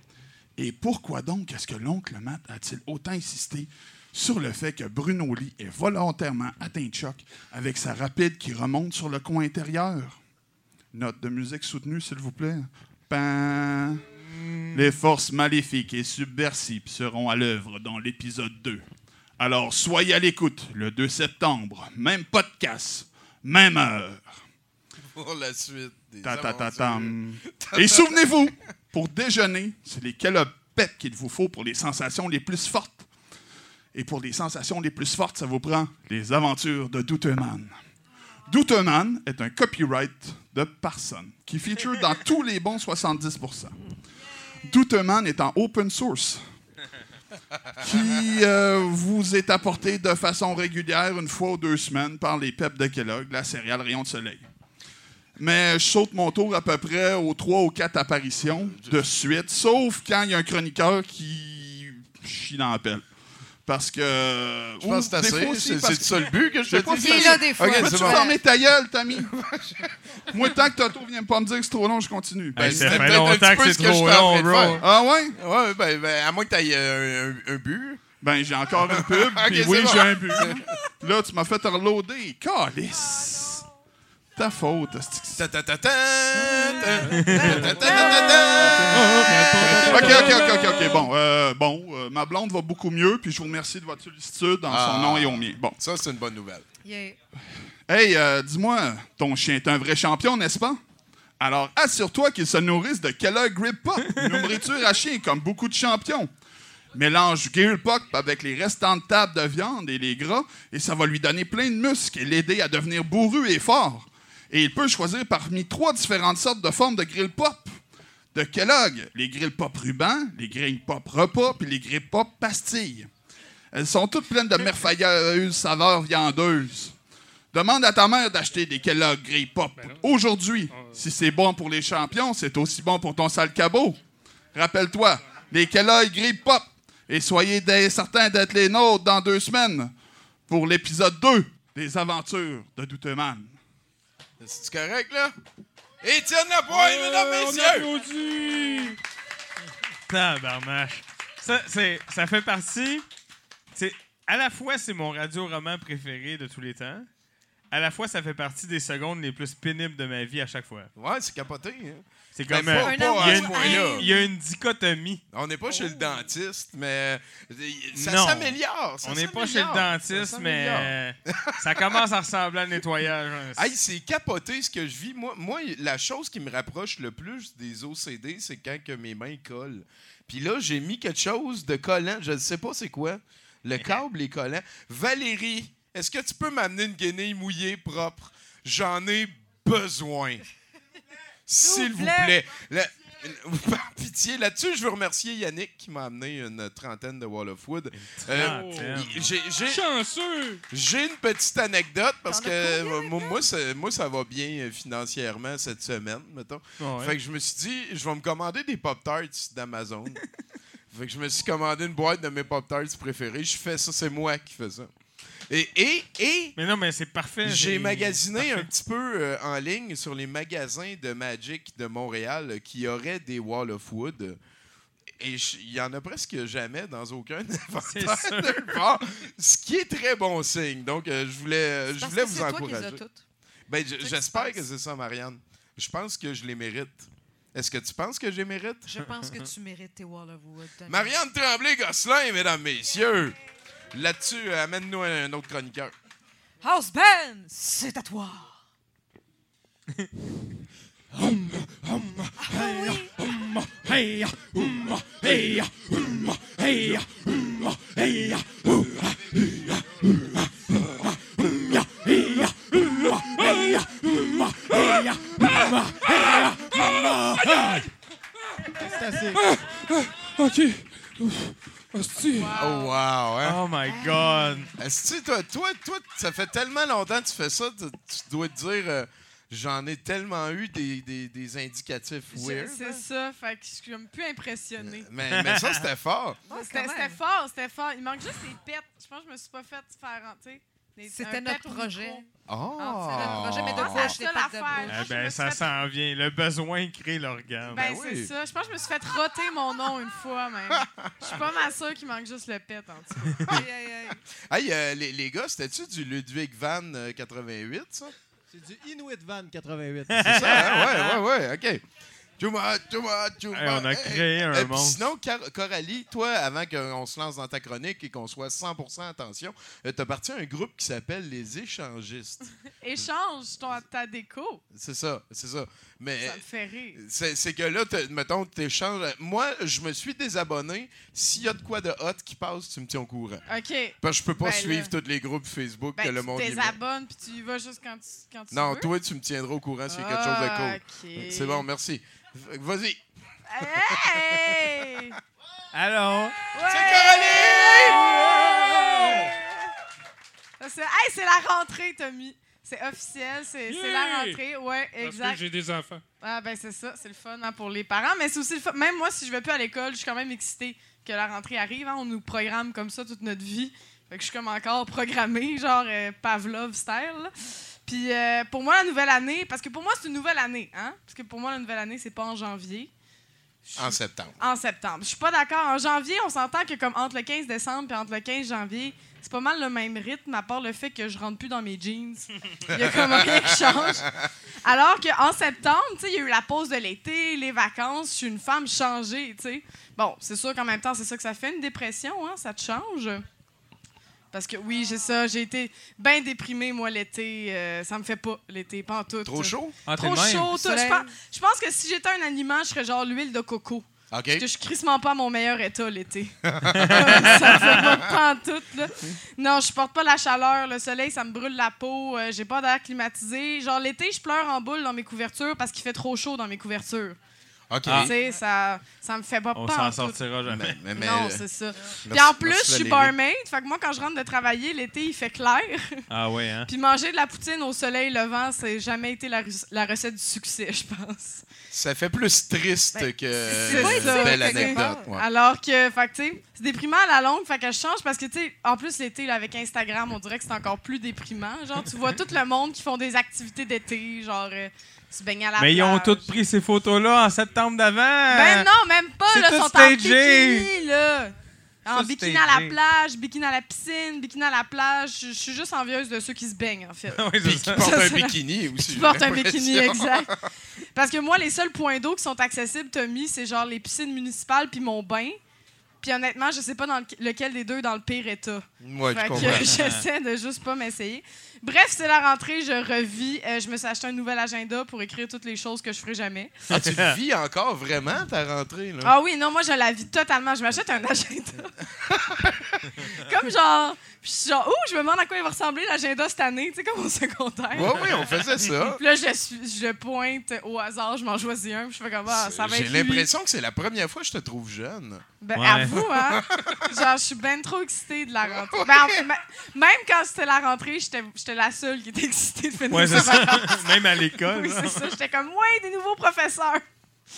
Et pourquoi donc est-ce que l'oncle Matt a-t-il autant insisté sur le fait que Bruno Lee ait volontairement atteint Chuck avec sa rapide qui remonte sur le coin intérieur? Note de musique soutenue, s'il vous plaît. Pan. Les forces maléfiques et subversives seront à l'œuvre dans l'épisode 2. Alors soyez à l'écoute le 2 septembre, même podcast, même heure. Pour la suite des Ta, ta, ta, aventures. tam. Et souvenez-vous, pour déjeuner, c'est les calopettes qu'il vous faut pour les sensations les plus fortes. Et pour les sensations les plus fortes, ça vous prend les aventures de Douteman. Douteman est un copyright de Parson qui feature dans tous les bons 70% Douteman est en open source qui euh, vous est apporté de façon régulière une fois ou deux semaines par les PEP de Kellogg, la céréale Rayon de Soleil. Mais je saute mon tour à peu près aux trois ou quatre apparitions de suite, sauf quand il y a un chroniqueur qui chie dans la pelle. Parce que. Je pense que c'est assez. C'est c'est ça le but que je te dis? Puis là, des fois, Ok, tu c'est fermer ta gueule, Tammy? Moi, tant que Toto vient pas me dire que c'est trop long, je continue. Ben, fait peut-être un longtemps petit que peu c'est ce que trop j'étais en long, train. Ah ouais? Ouais, ben, ben, à moins que tu aies un, un- but. Ben, j'ai encore un pub, puis oui, c'est bon. j'ai un but. Là, tu m'as fait reloader. Calice! Ta faute. OK, OK, OK, OK, OK. Bon, euh, bon euh, ma blonde va beaucoup mieux, puis je vous remercie de votre sollicitude en Ah. son nom et au mien. Bon. Ça, c'est une bonne nouvelle. Yeah. Hey, euh, dis-moi, ton chien est un vrai champion, n'est-ce pas? Alors, assure-toi qu'il se nourrisse de Kellogg Grip Pop, une nourriture à chien, comme beaucoup de champions. Mélange Gear Pop avec les restants de table de viande et les gras, et ça va lui donner plein de muscles et l'aider à devenir bourru et fort. Et il peut choisir parmi trois différentes sortes de formes de grill pop. De Kellogg, les grill pop ruban, les grill pop repas, puis les grill pop pastilles. Elles sont toutes pleines de merveilleuses saveurs viandeuses. Demande à ta mère d'acheter des Kellogg Grill Pop aujourd'hui. Si c'est bon pour les champions, c'est aussi bon pour ton sale cabot. Rappelle-toi, les Kellogg Grill Pop. Et soyez certains d'être les nôtres dans deux semaines pour l'épisode 2 des aventures de Douteman. C'est correct, là? Étienne Lapointe, mesdames, on messieurs! applaudit! Tabarnache. Ça, c'est, ça fait partie. C'est, à la fois, c'est mon radio-roman préféré de tous les temps. À la fois, ça fait partie des secondes les plus pénibles de ma vie à chaque fois. Ouais, c'est capoté. Hein? C'est Ben, comme. euh, Un il y a une- il y a une dichotomie. On n'est pas chez le dentiste, mais ça Non. s'améliore. ça On n'est pas chez le dentiste, ça mais euh, ça commence à ressembler à un nettoyage. hein. Hey, c'est capoté ce que je vis. Moi, moi, la chose qui me rapproche le plus des OCD, c'est quand que mes mains collent. Puis là, j'ai mis quelque chose de collant. Je ne sais pas c'est quoi. Le câble est collant. Valérie, est-ce que tu peux m'amener une guenille mouillée propre? J'en ai besoin. S'il vous plaît. Le- par pitié, là-dessus, je veux remercier Yannick qui m'a amené une trentaine de Wall of Wood. Euh, j'ai- j'ai- Chanceux! j'ai une petite anecdote parce que euh, moi, moi, ça, moi, ça va bien euh, financièrement cette semaine, mettons. Ouais. Fait que je me suis dit, je vais me commander des Pop-Tarts d'Amazon. fait que je me suis commandé une boîte de mes Pop-Tarts préférés. Je fais ça, c'est moi qui fais ça. Et, et, et Mais non, mais c'est parfait. j'ai magasiné un petit peu euh, en ligne sur les magasins de Magic de Montréal euh, qui auraient des Wall of Wood. Et il y en a presque jamais dans aucun inventaire. part, ce qui est très bon signe. Donc, euh, je voulais, je voulais vous encourager. Ben, J'espère que c'est ça, Marianne. Je pense que je les mérite. Est-ce que tu penses que je les mérite? Je pense que tu mérites tes Wall of Wood. Marianne Tremblay-Gosselin, mesdames, messieurs. Là-dessus, euh, amène-nous un autre chroniqueur. House Band, c'est à toi. Hum, hum, hum, Hostie. Oh, wow, hein? Oh my God. Est-ce que toi, toi, toi, ça fait tellement longtemps que tu fais ça, tu, tu dois te dire, euh, j'en ai tellement eu des, des, des indicatifs weird. C'est hein? ça, fait que je suis un peu impressionnée. Mais, mais ça, c'était fort. C'était fort, c'était fort. Il manque juste des pets. Je pense que je me suis pas fait faire rentrer. C'était notre projet. Oh! Ah, c'est notre projet, mais de Ah, de bouche. Eh je ben, ça s'en vient. Le besoin crée l'organe. Ben, Ben c'est oui. ça. Je pense que je me suis fait roter mon nom une fois, même. Je suis pas mal sûre qu'il manque juste le pet en dessous. Aïe, aïe, aïe. Hey, euh, les, les gars, c'était-tu du Ludwig Van euh, 88, ça? C'est du Inuit Van 88. C'est ça, hein? Ouais, ouais, ouais, OK. Too much, too much, too Hey, on a much. créé un Euh, monstre. Sinon, Car- Coralie, toi, avant qu'on se lance dans ta chronique et qu'on soit 100% attention, euh, t'as parti à un groupe qui s'appelle Les Échangistes. Échange ton, ta déco. C'est ça, c'est ça. Mais Ça me fait rire. c'est que là, mettons, t'échanges. Moi, je me suis désabonné. S'il y a de quoi de hot qui passe, tu me tiens au courant. OK. Parce que je peux pas Ben suivre là. tous les groupes Facebook Ben, que le tu monde met. désabonnes puis tu y vas juste quand tu, quand tu Non, veux. toi, tu me tiendras au courant s'il y a quelque chose de cool. OK. C'est bon, merci. Vas-y. Hey! Allô? Ça, C'est hey, c'est la rentrée, Tommy. C'est officiel, c'est la rentrée. Ouais, Parce que exact. j'ai des enfants. Ah ben c'est ça, c'est le fun hein, pour les parents, mais c'est aussi le fun. Même moi, si je vais plus à l'école, je suis quand même excitée que la rentrée arrive. hein. On nous programme comme ça toute notre vie. Fait que je suis comme encore programmée, genre euh, Pavlov style. là. Puis euh, pour moi, la nouvelle année, parce que pour moi, c'est une nouvelle année, hein? Parce que pour moi, la nouvelle année, c'est pas en janvier. En septembre. en septembre. Je suis pas d'accord. En janvier, on s'entend que comme entre le 15 décembre et entre le 15 janvier, c'est pas mal le même rythme, à part le fait que je rentre plus dans mes jeans. Il y a comme rien qui change. Alors qu'en septembre, il y a eu la pause de l'été, les vacances, je suis une femme changée, sais. Bon, c'est sûr qu'en même temps, c'est ça que ça fait, une dépression, hein, ça te change. Parce que oui, j'ai ça, j'ai été bien déprimée, moi, l'été. euh, ça me fait pas, l'été, pas en tout. Trop chaud? Ah, Trop de chaud, tout. Je pense, je pense que si j'étais un aliment, je serais genre l'huile de coco. OK. Parce que je suis crissement pas à mon meilleur état l'été. ça me fait pas pas en tout, là. Non, je supporte pas la chaleur. Le soleil, ça me brûle la peau. euh, j'ai pas d'air climatisé. Genre, l'été, je pleure en boule dans mes couvertures parce qu'il fait trop chaud dans mes couvertures. OK. Ah. Tu sais, ça, ça me fait pas On pas s'en sortira jamais. Mais, mais- mais- Non, c'est ça. Puis en plus, je suis barmaid. Fait que moi, quand je rentre de travailler, l'été, il fait clair. Ah ouais, hein? Puis manger de la poutine au soleil levant, c'est jamais été la, rec- la recette du succès, je pense. Ça fait plus triste Ben, que c'est une ça, belle anecdote. ouais. Alors que, fait que, tu sais, c'est déprimant à la longue, fait que je change parce que, tu sais, en plus, l'été, là, avec Instagram, on dirait que c'est encore plus déprimant. Genre, tu vois tout le monde qui font des activités d'été, genre, euh, se baigner à la Mais ils ont tous pris ces photos-là en septembre d'avant. Ben non, même pas, C'est là, tout sont en bikini, là. En bikini à la plage, bikini à la piscine, bikini à la plage. Je je suis juste envieuse de ceux qui se baignent, en fait. oui, Puis qui ça. porte Ça, un bikini aussi. qui portent un bikini, exact. Parce que moi, les seuls points d'eau qui sont accessibles, Tommy, c'est genre les piscines municipales puis mon bain. Puis honnêtement, je sais pas dans le- lequel des deux est dans le pire état. Ouais, je Fait que comprends. j'essaie de juste pas m'essayer. Bref, c'est la rentrée, je revis. Euh, je me suis acheté un nouvel agenda pour écrire toutes les choses que je ferai jamais. Ah, tu vis encore vraiment, ta rentrée? Là? Ah oui, non, moi, je la vis totalement. Je m'achète un agenda. comme genre... Puis je suis genre, ouh, je me demande à quoi il va ressembler l'agenda cette année, tu sais, comme au secondaire. Ouais, oui, on faisait ça. Puis là, je, je le pointe au hasard, je m'en choisis un, puis je fais comme, ah, ça va J'ai être lui. l'impression que c'est la première fois que je te trouve jeune. Ben, Ouais. avoue, hein? Genre, je suis ben trop excitée de la rentrée. Ben, même quand c'était la rentrée, j'étais j'étais la seule qui était excitée de finir Ouais, ça. Même à l'école. Oui, c'est ça. J'étais comme, ouais, des nouveaux professeurs.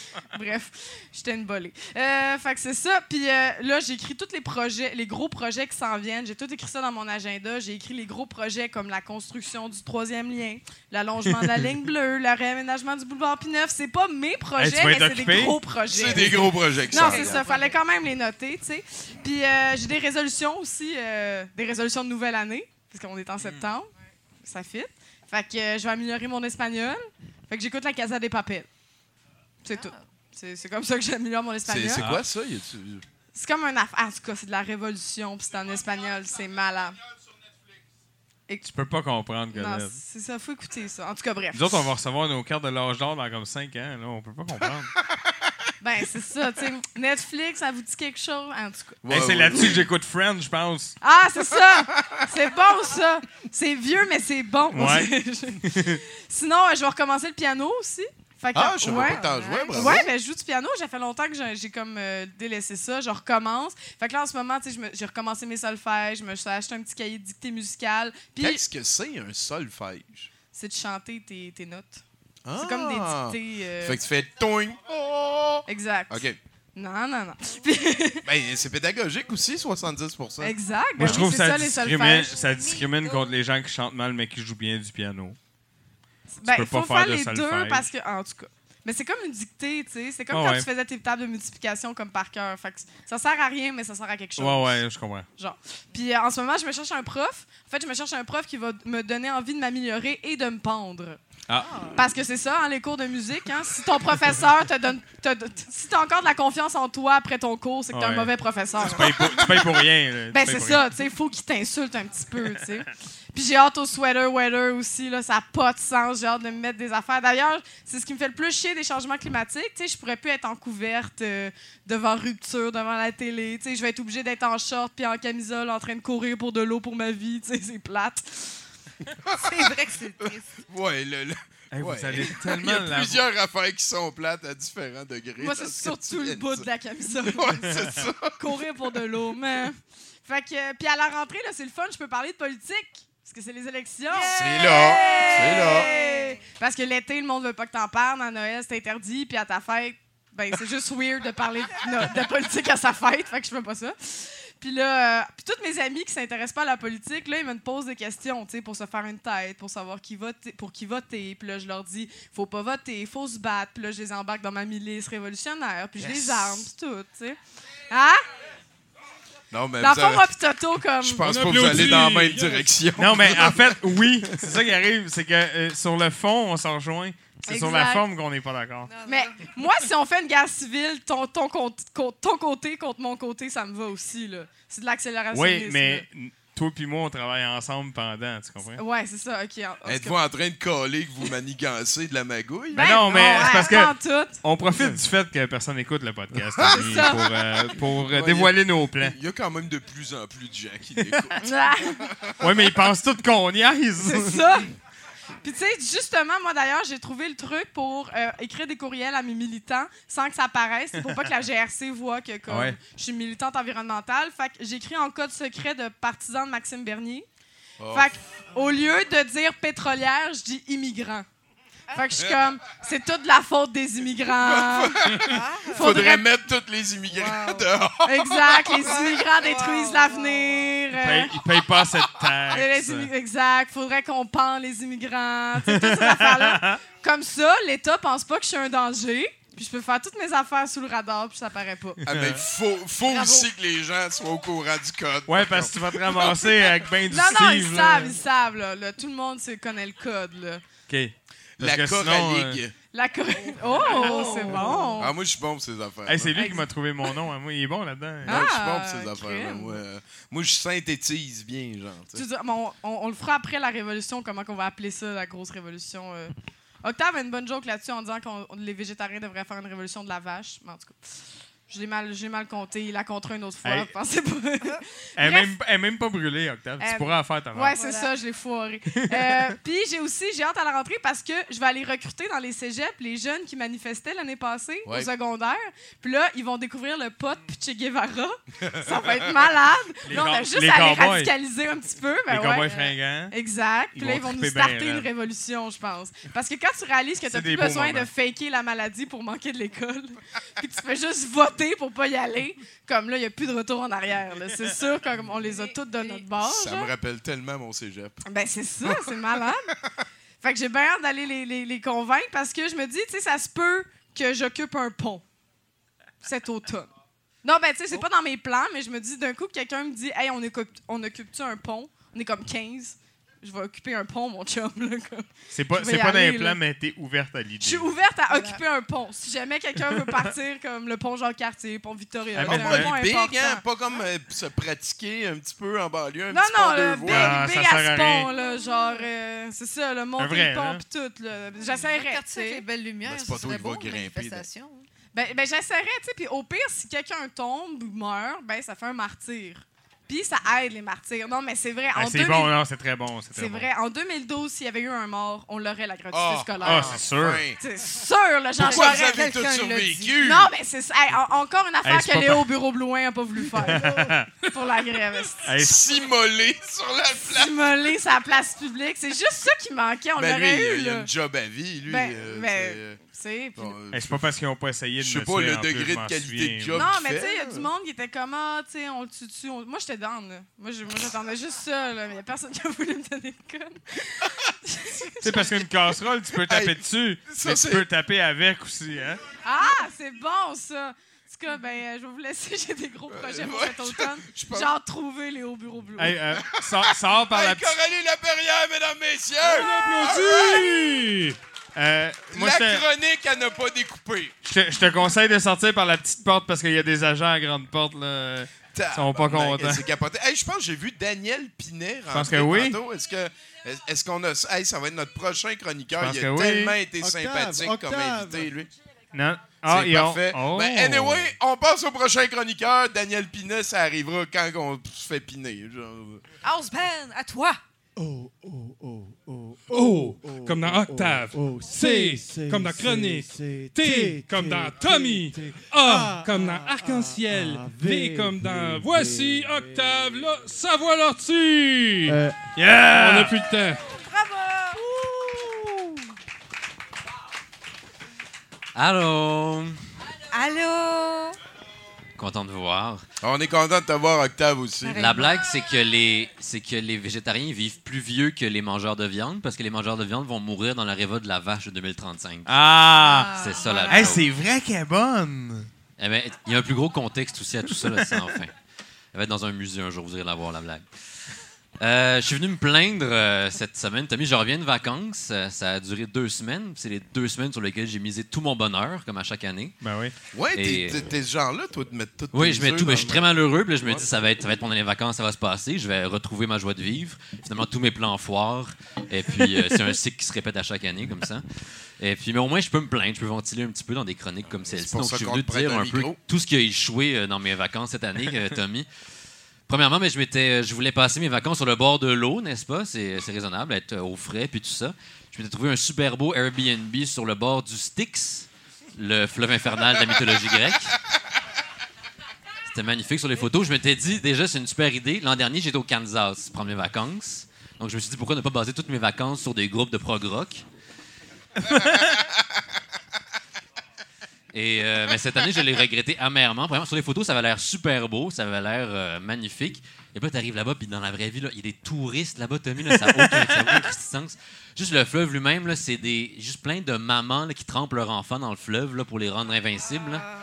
Bref, j'étais une volée. Euh, fait que c'est ça. Puis euh, là, j'ai écrit tous les projets, les gros projets qui s'en viennent. J'ai tout écrit ça dans mon agenda. J'ai écrit les gros projets comme la construction du troisième lien, l'allongement de la ligne bleue, le réaménagement du boulevard P9. C'est pas mes projets, vas mais c'est des gros projets. C'est des gros projets qui Non, c'est ça. Fallait quand même les noter, tu sais. Puis euh, j'ai des résolutions aussi, euh, des résolutions de nouvelle année, parce qu'on est en septembre. Ça fit. Fait que euh, je vais améliorer mon espagnol. Fait que j'écoute la Casa des Papel. C'est tout. C'est comme ça que j'améliore mon espagnol. c'est quoi ça? Y a-tu- C'est comme un affaire. En tout cas, c'est de la révolution, puis c'est en espagnol. C'est malade. Tu peux pas comprendre, Non, c'est ça. Faut écouter ça. En tout cas, bref. Nous autres, on va recevoir nos cartes de l'âge d'or dans comme 5 ans. Là. On peut pas comprendre. Ben, c'est ça. tu sais. Netflix, ça vous dit quelque chose? En tout cas. Ouais, Hey, c'est là-dessus que j'écoute Friends, je pense. Ah, c'est ça! C'est bon, ça! C'est vieux, mais c'est bon. Ouais. Sinon, euh, je vais recommencer le piano aussi. Fait que- Ah, je savais ouais. pas que t'en jouais, bravo. Ouais, mais je joue du piano. J'ai fait longtemps que j'ai comme euh, délaissé ça. Je recommence. Fait que là, en ce moment, j'ai recommencé mes solfèges. Je me suis acheté un petit cahier de dictée musicale. Qu'est-ce que c'est un solfège? c'est de chanter tes, tes notes. Ah. C'est comme des dictées. euh, Fait que tu fais toing. Exact. OK. Non, non, non. Ben, c'est pédagogique aussi, 70% exact. Moi, Ben je oui, trouve que c'est ça, discrimine, ça discrimine contre les gens qui chantent mal mais qui jouent bien du piano. Ben, peux il faut pas faire, faire de les deux parce que, en tout cas. Mais c'est comme une dictée, tu sais. C'est comme Ah quand ouais. tu faisais tes tables de multiplication comme par cœur. Fait que ça sert à rien, mais ça sert à quelque chose. Ouais, ouais, je comprends. Genre. Puis euh, en ce moment, je me cherche un prof. En fait, je me cherche un prof qui va me donner envie de m'améliorer et de me pendre. Ah. Parce que c'est ça, hein, les cours de musique. Hein, si ton professeur te donne. te- te- si t'as encore de la confiance en toi après ton cours, c'est que t'es un mauvais professeur. Tu payes pour, tu payes pour rien. là. Ben, c'est ça, tu sais, il faut qu'il t'insulte un petit peu, tu sais. Puis j'ai hâte au sweater weather aussi, là, ça n'a pas de sens. J'ai hâte de me mettre des affaires. D'ailleurs, c'est ce qui me fait le plus chier des changements climatiques. Tu sais, je pourrais plus être en couverte euh, devant rupture, devant la télé. Tu sais, je vais être obligée d'être en short puis en camisole en train de courir pour de l'eau pour ma vie. Tu sais, c'est plate. C'est vrai que c'est triste. Ouais, le, le- Hey, ouais. Vous allez Il y tellement a la plusieurs affaires qui sont plates à différents degrés. Moi, dans c'est ce que tu surtout le bout dire. de la camisole. Ouais, c'est ça. courir pour de l'eau, mais... Fait que, puis à la rentrée, là, c'est le fun, je peux parler de politique. Parce que c'est les élections. C'est là. C'est là. Hey! Parce que l'été, le monde veut pas que t'en parles. À Noël, c'est interdit. Puis à ta fête, ben, c'est juste weird de parler de politique à sa fête. Fait que je fais pas ça. Puis là, euh, puis toutes mes amis qui s'intéressent pas à la politique, là, ils me posent des questions, tu sais, pour se faire une tête, pour savoir qui voter, pour qui voter. Puis là, je leur dis, faut pas voter, faut se battre. Puis là, je les embarque dans ma milice révolutionnaire. Puis je les arme, tout, tu sais. Hein? Non, mais Dans fond, moi Toto, comme... je pense pas que vous allez dans la même direction. Non, mais en fait, oui. C'est ça qui arrive. C'est que euh, sur le fond, on s'en rejoint. C'est sur la forme qu'on n'est pas d'accord. Mais moi, si on fait une guerre civile, ton, ton, côté contre mon côté, ça me va aussi. là. C'est de l'accélération. Oui, mais toi puis moi, on travaille ensemble pendant, tu comprends? Ouais, c'est ça. OK. tout Êtes-vous en train de coller que vous manigancez de la magouille? Ben non, mais c'est parce que- tout. On profite du fait que personne n'écoute le podcast ça. pour, euh, pour Ouais, dévoiler nos plans. Il y a quand même de plus en plus de gens qui l'écoutent. Ah, Oui, mais ils pensent tous qu'on niaise. c'est ça. Puis tu sais, justement, moi d'ailleurs, j'ai trouvé le truc pour euh, écrire des courriels à mes militants sans que ça apparaisse. C'est pour pas que la GRC voit que comme, Ouais. je suis militante environnementale. Fait que j'écris en code secret de partisan de Maxime Bernier. Oh. Fait que, au lieu de dire pétrolière, je dis immigrant. Fait que je suis comme, c'est toute la faute des immigrants. Faudrait mettre tous les immigrants dehors. Exact, les immigrants détruisent l'avenir. Ils payent, ils payent pas cette taxe. exact, faudrait qu'on pend les immigrants. Toutes ces affaires-là. Comme ça, l'État pense pas que je suis un danger. Puis je peux faire toutes mes affaires sous le radar, puis ça paraît pas. Ah, mais faut, faut Bravo. aussi que les gens soient au courant du code. Ouais, parce que tu vas te ramasser avec ben du Non, non, ils savent, ils savent. Là, tout le monde sait, connaît le code. Là. OK. Parce La Coraligue. euh, La co- Oh, c'est bon. Ah, moi, je suis bon pour ces affaires. hey, c'est lui qui m'a trouvé mon nom. hein. Moi, il est bon là-dedans. Ouais, je suis bon Ah, pour ces affaires. Moi, euh, moi, je synthétise bien, genre. tu dis- on, on le fera après la révolution, comment qu'on va appeler ça, la grosse révolution. euh. Octave a une bonne joke là-dessus en disant que les végétariens devraient faire une révolution de la vache. Mais en tout cas, Je l'ai mal, j'ai mal compté. Il a contre une autre fois. Hey. Pensez pas. Elle est Bref. même, même pas brûlée, Octave. Euh, tu pourras en faire ta Ouais, c'est ça, je l'ai foiré. Euh, Puis j'ai aussi, j'ai hâte à la rentrée parce que je vais aller recruter dans les cégeps les jeunes qui manifestaient l'année passée Ouais. au secondaire. Puis là, ils vont découvrir le pote puis Che Guevara. ça va être malade. Les là, on a juste à les radicaliser un petit peu. Ben Les ouais. cowboys fringants. Exact. Puis là, ils vont nous bien starter une révolution, je pense. Parce que quand tu réalises que tu n'as plus besoin de faker la maladie pour manquer de l'école, puis que tu fais juste voter pour pas y aller, comme là, il n'y a plus de retour en arrière. là. C'est sûr qu'on les a toutes de notre bord. Ça genre. me rappelle tellement mon cégep. Ben, c'est ça, c'est malade. fait que j'ai bien hâte d'aller les, les- les convaincre parce que je me dis, tu sais, ça se peut que j'occupe un pont cet automne. Non, ben, tu sais, c'est pas dans mes plans, mais je me dis, d'un coup, que quelqu'un me dit, hey, on occupe- on occupe-tu un pont? On est comme 15. Je vais occuper un pont, mon chum. C'est pas, Je c'est pas dans les là. plans, mais t'es ouverte à Je l'idée. suis ouverte à occuper un pont. Si jamais quelqu'un veut partir comme le pont Jean-Cartier, pont Victoria, Ah, mais un Pas pont big, important. hein? Pas comme euh, se pratiquer un petit peu en banlieue, un Non, petit non, pont deux le big, Ah, big ça à ce pont, là, genre, euh, c'est ça, le monter vrai, le pont hein? pis tout, là. J'essaierais, les belles lumières, Ben, c'est pas toi qui une grimper, manifestation. Ben, ben j'essaierais, tu sais, puis au pire, si quelqu'un tombe ou meurt, ben, ça fait un martyr. Puis ça aide les martyrs. Non, mais c'est vrai, Ah, en c'est 2000 bon, non, c'est très bon. C'est bon. vrai, en 2012, s'il y avait eu un mort, on l'aurait la gratuité Ah, scolaire. Ah, c'est sûr. C'est sûr, là, j'en Pourquoi vous avez l'a dit. survécu? Non, mais c'est ça. Hey, en- encore une affaire Hey, que pas Léo Bureau Blouin n'a pas voulu faire pour la grève. Hey, S'immolé sur la place. Immoler sa place publique, c'est juste ça qui manquait. On Ben lui, l'aurait il, eu, il a une job à vie, lui. Ben, euh, ben, c'est, euh, C'est, puis- bon, euh, hey, c'est pas parce qu'ils ont pas essayé de Je sais me pas le plus, degré de qualité de job. Non, mais tu sais, il y a du monde qui était comme, ah, tu sais, on le tue dessus. on- Moi, j'étais down, là. Moi, j'attendais juste ça, là. Mais il y a personne qui a voulu me donner le code. Tu sais, parce qu'une casserole, tu peux taper Hey, dessus, ça, mais tu peux taper avec aussi, hein? Ah, c'est bon, ça. En tout cas, ben, euh, je vais vous laisser. J'ai des gros projets pour cet automne. Genre, trouver les hauts bureaux bleus. Hey, euh, sors, sors par la Hey, petite... Coralie Laperrière, mesdames, messieurs! Applaudis! Euh, moi, la je chronique à ne pas découper. je te- je conseille de sortir par la petite porte parce qu'il y a des agents à grande porte, là. Ils sont pas contents. C'est capoté. Hey, je pense que j'ai vu Daniel Pinet rentrer pense que oui. Est-ce que est- est-ce qu'on a hey, ça va être notre prochain chroniqueur. Je Il a oui. tellement été Octave, sympathique comme invité lui. Non? Ah, c'est ont- parfait. Oh. Ben, anyway, on passe au prochain chroniqueur. Daniel Pinet, ça arrivera quand on se fait piner. genre. House band, à toi! Oh, oh, oh, oh, O, oh, comme dans oh, Octave. oh, C, C, comme dans Chronique. T, comme dans Tommy. A, comme dans Arc-en-Ciel. V, comme dans Voici Octave, là, Savoie l'ortie. Euh, On Yeah! n'a plus le temps. Allô? Allô? Content de vous voir. On est content de te voir, Octave, aussi. La blague, c'est que les c'est que les végétariens vivent plus vieux que les mangeurs de viande parce que les mangeurs de viande vont mourir dans la révolte de la vache de 2035. Ah! c'est ça la Hey, c'est vrai qu'elle est bonne! Eh ben, il y a un plus gros contexte aussi à tout ça, là, sans fin. Elle va être dans un musée un jour, vous irez la voir, la blague. Euh, je suis venu me plaindre euh, cette semaine. Tommy, je reviens de vacances. Euh, ça a duré deux semaines. C'est les deux semaines sur lesquelles j'ai misé tout mon bonheur, comme à chaque année. Ben oui. Ouais, t'es- Et- t'es t'es ce genre-là, toi, de mettre tout Oui, je mets tout, mais je suis très malheureux. Puis là, je me dis, ça va être, ça va être pendant les vacances, ça va se passer. Je vais retrouver ma joie de vivre. Finalement, tous mes plans foirent. Et puis, euh, c'est un cycle qui se répète à chaque année, comme ça. Et puis, mais au moins, je peux me plaindre, je peux ventiler un petit peu dans des chroniques comme celle-ci. pour Donc, ça je suis qu'on venu te te dire un un peu micro. tout ce qui a échoué euh, dans mes vacances cette année, euh, Tommy. Premièrement, mais je, m'étais, je voulais passer mes vacances sur le bord de l'eau, n'est-ce pas? C'est, c'est raisonnable, être euh, au frais, puis tout ça. Je m'étais trouvé un super beau Airbnb sur le bord du Styx, le fleuve infernal de la mythologie grecque. C'était magnifique sur les photos. Je m'étais dit, déjà, c'est une super idée. L'an dernier, j'étais au Kansas prendre mes vacances. Donc, je me suis dit, pourquoi ne pas baser toutes mes vacances sur des groupes de prog rock? Et euh, mais cette année, je l'ai regretté amèrement. Vraiment, sur les photos, ça avait l'air super beau, ça avait l'air euh, magnifique. Et puis là, t'arrives là-bas, puis dans la vraie vie, il y a des touristes là-bas, Tommy, là, ça n'a aucun, ça a aucun sens. Juste le fleuve lui-même, là, c'est des juste plein de mamans là, qui trempent leur enfant dans le fleuve là, pour les rendre invincibles. là.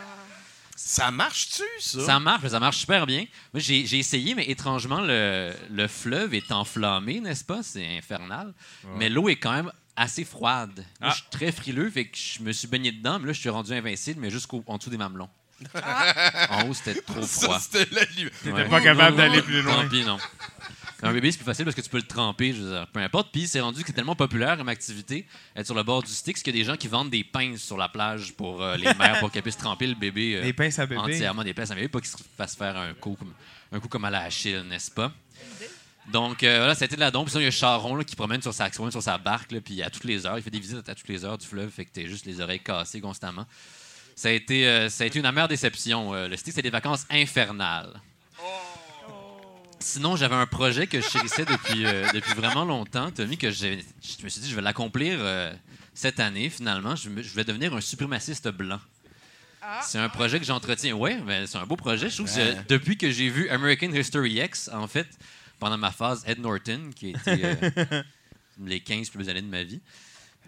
Ça marche-tu, ça? Ça marche, ça marche super bien. Moi, j'ai j'ai essayé, mais étrangement, le, le fleuve est enflammé, n'est-ce pas? C'est infernal. Mais l'eau est quand même assez froide. Moi, Ah. je suis très frileux, fait que je me suis baigné dedans, mais là, je suis rendu invincible, mais jusqu'en dessous des mamelons. En haut, c'était trop Ça, froid. c'était la. T'étais Ouais. pas capable d'aller plus loin. Tant pis, non. Un bébé, c'est plus facile parce que tu peux le tremper, je veux dire, peu importe. Puis c'est rendu que c'est tellement populaire comme activité, être sur le bord du Styx, qu'il y a des gens qui vendent des pinces sur la plage pour euh, les mères, pour qu'elles puissent tremper le bébé. euh, Des pinces à bébé. Entièrement des pinces à bébé, pas qu'il se fasse faire un coup comme, un coup comme à la Achille, n'est-ce pas? Donc, euh, voilà, ça a été de la dompe. Puis sinon, il y a Charon là, qui promène sur sa, qui se promène sur sa barque, là, puis à toutes les heures. Il fait des visites à toutes les heures du fleuve, fait que t'as juste les oreilles cassées constamment. Ça a été, euh, ça a été une amère déception. Euh, le Styx, c'est des vacances infernales. Sinon, j'avais un projet que je chérissais depuis, euh, depuis vraiment longtemps, Tommy, que je me suis dit, je vais l'accomplir euh, cette année, finalement. Je, je vais devenir un suprémaciste blanc. C'est un projet que j'entretiens. Oui, mais c'est un beau projet. Je trouve que depuis que j'ai vu American History X, en fait, pendant ma phase Ed Norton, qui a été euh, les 15 plus belles années de ma vie.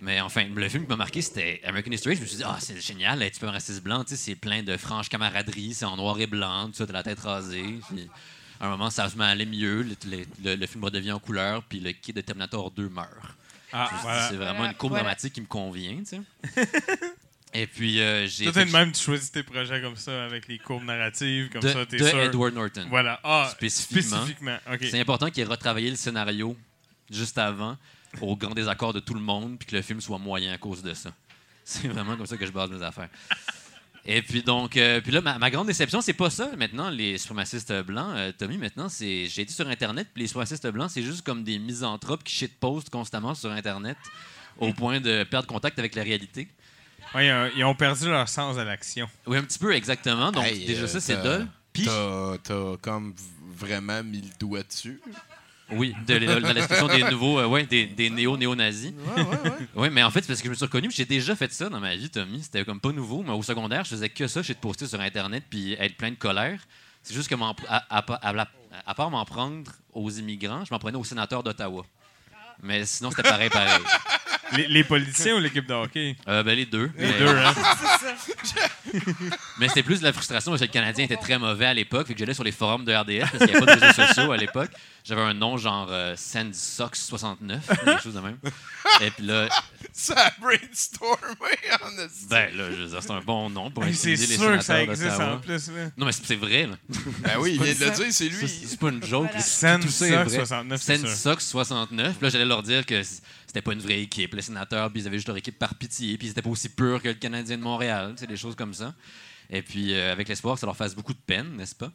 Mais enfin, le film qui m'a marqué, c'était American History. Je me suis dit, ah, c'est génial, être super raciste blanc, tu sais, c'est plein de franches camaraderie, c'est en noir et blanc, tout ça, t'as la tête rasée. Puis, à un moment, ça se met à aller mieux, le, le- le- le film redevient en couleur, puis le kid de Terminator 2 meurt. Ah, voilà. C'est vraiment Voilà, une courbe voilà. dramatique qui me convient, tu sais. Et puis, euh, j'ai. Toi, t'es de même, tu choisis tes projets comme ça, avec les courbes narratives, comme de, ça, t'es de sûr. Edward Norton. Voilà. Ah, Spécifiquement. C'est important qu'il ait retravaillé le scénario juste avant, au grand désaccord de tout le monde, puis que le film soit moyen à cause de ça. C'est vraiment comme ça que je base mes affaires. Et puis donc, euh, puis là, ma, ma grande déception, c'est pas ça maintenant, les suprémacistes blancs. Euh, Tommy, maintenant, c'est j'ai été sur Internet, puis les suprémacistes blancs, c'est juste comme des misanthropes qui shitpostent constamment sur Internet au point de perdre contact avec la réalité. Ouais, ils, ont, perdu leur sens de l'action. Oui, un petit peu, exactement. Donc, Hey, déjà euh, ça, c'est dole. Puis, T'as t'as comme vraiment mis le doigt dessus. Oui, de, de- de la description des nouveaux, euh, ouais, des, des néo-néo-nazis. Ouais, ouais, ouais. Oui, mais en fait, c'est parce que je me suis reconnu, j'ai déjà fait ça dans ma vie, Tommy. C'était comme pas nouveau, mais au secondaire, je faisais que ça, j'ai de poster sur Internet puis être plein de colère. C'est juste que, m'en- à, à- à part m'en prendre aux immigrants, je m'en prenais aux sénateurs d'Ottawa. Mais sinon, c'était pareil, pareil. Les, les politiciens ou l'équipe de hockey? Euh, ben, les deux. Les Mais- deux, hein? Mais c'était plus de la frustration parce que le Canadien était très mauvais à l'époque. Fait que j'allais sur les forums de RDS parce qu'il n'y avait pas de réseaux sociaux à l'époque. J'avais un nom genre euh, SandSox69, quelque chose de même. Et puis là, Ça a brainstormé en ben là, je veux dire, c'est un bon nom pour intimider les sûr que ça sénateurs existe en plus. Là. Non, mais c'est vrai, là. Ben oui, il vient de le dire, c'est lui. C'est pas une joke. Voilà. est vrai. 69, c'est sûr. Sox 69. Puis là, j'allais leur dire que c'était pas une vraie équipe. Les sénateurs, puis ils avaient juste leur équipe par pitié. Puis ils étaient pas aussi purs que le Canadien de Montréal. C'est des choses comme ça. Et puis, euh, avec l'espoir que ça leur fasse beaucoup de peine, n'est-ce pas?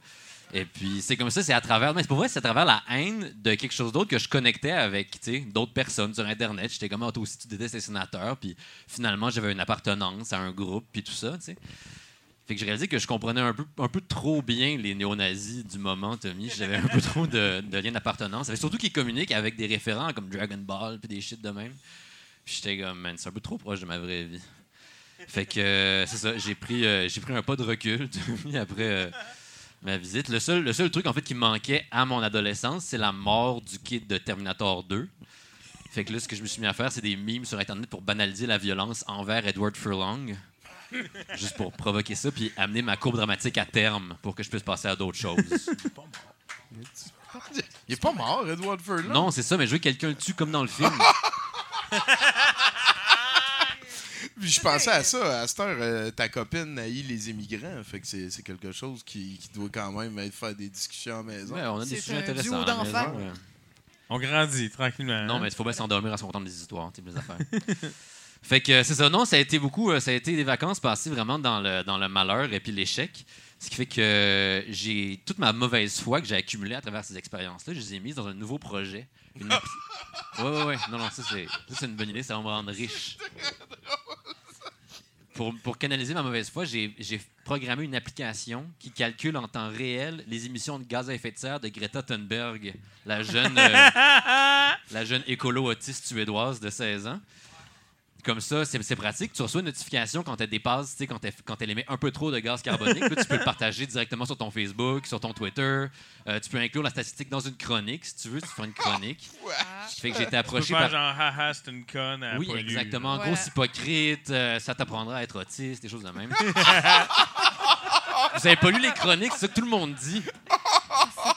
Et puis, c'est comme ça, c'est à travers. Mais c'est pour vrai, c'est à travers la haine de quelque chose d'autre que je connectais avec d'autres personnes sur Internet. J'étais comme, ah, toi aussi, tu détestes les sénateurs. Puis finalement, j'avais une appartenance à un groupe, puis tout ça, tu sais. Fait que j'ai réalisé que je comprenais un peu, un peu trop bien les néo-nazis du moment, Tommy. J'avais un peu trop de, de liens d'appartenance. Surtout qu'ils communiquent avec des référents comme Dragon Ball puis des shit de même. J'étais comme, man, c'est un peu trop proche de ma vraie vie. Fait que euh, c'est ça, j'ai pris, euh, pris un pas de recul Tommy, après euh, ma visite. Le seul, le seul truc en fait qui manquait à mon adolescence, c'est la mort du kid de Terminator 2. Fait que là, ce que je me suis mis à faire, c'est des memes sur Internet pour banaliser la violence envers Edward Furlong. Juste pour provoquer ça, puis amener ma courbe dramatique à terme pour que je puisse passer à d'autres choses. Il est pas mort, Edward Furlong. Non, c'est ça, mais je veux que quelqu'un le tue comme dans le film. Puis je pensais à ça. À cette heure, euh, ta copine haït les immigrants. Fait que c'est c'est quelque chose qui, qui doit quand même être faire des discussions à la maison. Ouais, on a des C'est sujets intéressants. duo à la d'enfants. maison, ouais. On grandit tranquillement. Non, hein? mais il faut bien s'endormir à son temps des histoires, type des affaires. fait que c'est ça. Non, ça a été beaucoup. euh, Ça a été des vacances passées vraiment dans le, dans le malheur et puis l'échec. Ce qui fait que j'ai toute ma mauvaise foi que j'ai accumulée à travers ces expériences-là, je les ai mises dans un nouveau projet. Une Ouais, ouais, ouais. Non, non, ça c'est, une bonne idée. Ça va me rendre riche. Pour, pour canaliser ma mauvaise foi, j'ai, programmé une application qui calcule en temps réel les émissions de gaz à effet de serre de Greta Thunberg, la jeune, euh, la jeune écolo autiste suédoise de 16 ans. Comme ça, c'est c'est pratique. Tu reçois une notification quand elle dépasse, tu sais, quand elle, quand elle émet un peu trop de gaz carbonique. Là, tu peux le partager directement sur ton Facebook, sur ton Twitter. Euh, tu peux inclure la statistique dans une chronique. Si tu veux, tu fais une chronique. Ce qui fait que j'ai été approché par... genre, haha, c'est une conne. elle Oui, exactement. Grosse hypocrite, euh, ça t'apprendra à être autiste, des choses de même. Vous avez pas lu les chroniques, c'est ça que tout le monde dit.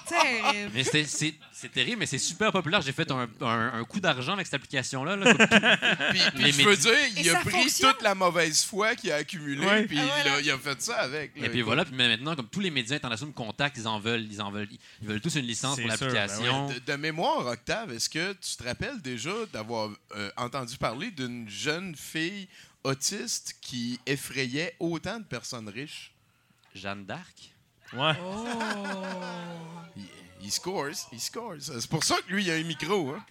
C'est terrible. Mais c'est c'est terrible, mais c'est super populaire. J'ai fait un, un- un coup d'argent avec cette application-là. là. Puis, puis Les je veux dire, Et il a ça pris fonctionne? toute la mauvaise foi qu'il a accumulée, Ouais. puis Ah, il, a, il a fait ça avec. là. Et puis voilà, puis maintenant, comme tous les médias internationaux me contactent, ils en veulent, ils en veulent, ils veulent tous une licence C'est pour sûr, l'application. De, de mémoire, Octave, est-ce que tu te rappelles déjà d'avoir euh, entendu parler d'une jeune fille autiste qui effrayait autant de personnes riches? Jeanne d'Arc. Ouais. Il, il scores, il scores. C'est pour ça que lui, il a un micro. Hein?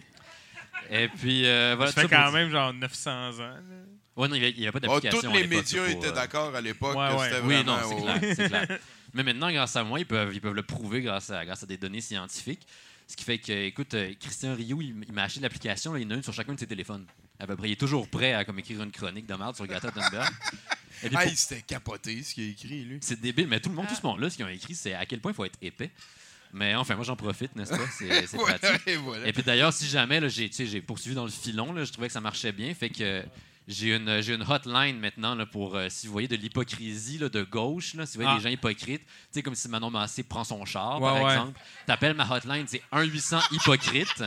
Et puis euh, voilà. Ça fait ça quand pour- même genre 900 ans. là. Ouais, non, il n'y avait pas Oh, d'application. tous à les médias pour, étaient euh, d'accord à l'époque Ouais, que ouais. c'était Oui, non, c'est clair, c'est clair. Mais maintenant, grâce à moi, ils peuvent, ils peuvent le prouver grâce à, grâce à des données scientifiques. Ce qui fait que, écoute, euh, Christian Rioux, il, il m'a acheté l'application, il y en a une sur chacun de ses téléphones. À peu près, il est toujours prêt à comme, écrire une chronique de merde sur Greta Thunberg. Ah, pour- il s'était capoté ce qu'il a écrit, lui. c'est débile, mais tout le monde, tout ce monde-là, ce qu'ils ont écrit, c'est à quel point il faut être épais. Mais enfin, moi, j'en profite, n'est-ce pas? C'est c'est Voilà, pratique. et voilà. Et puis d'ailleurs, si jamais là, j'ai tu sais, j'ai poursuivi dans le filon, là, je trouvais que ça marchait bien. Fait que j'ai une, j'ai une hotline maintenant là, pour euh, si vous voyez de l'hypocrisie là, de gauche, là, si vous voyez Ah. des gens hypocrites, tu sais, comme si Manon Massé prend son char, Ouais, par ouais. exemple. T'appelles ma hotline, c'est 1-800 hypocrite.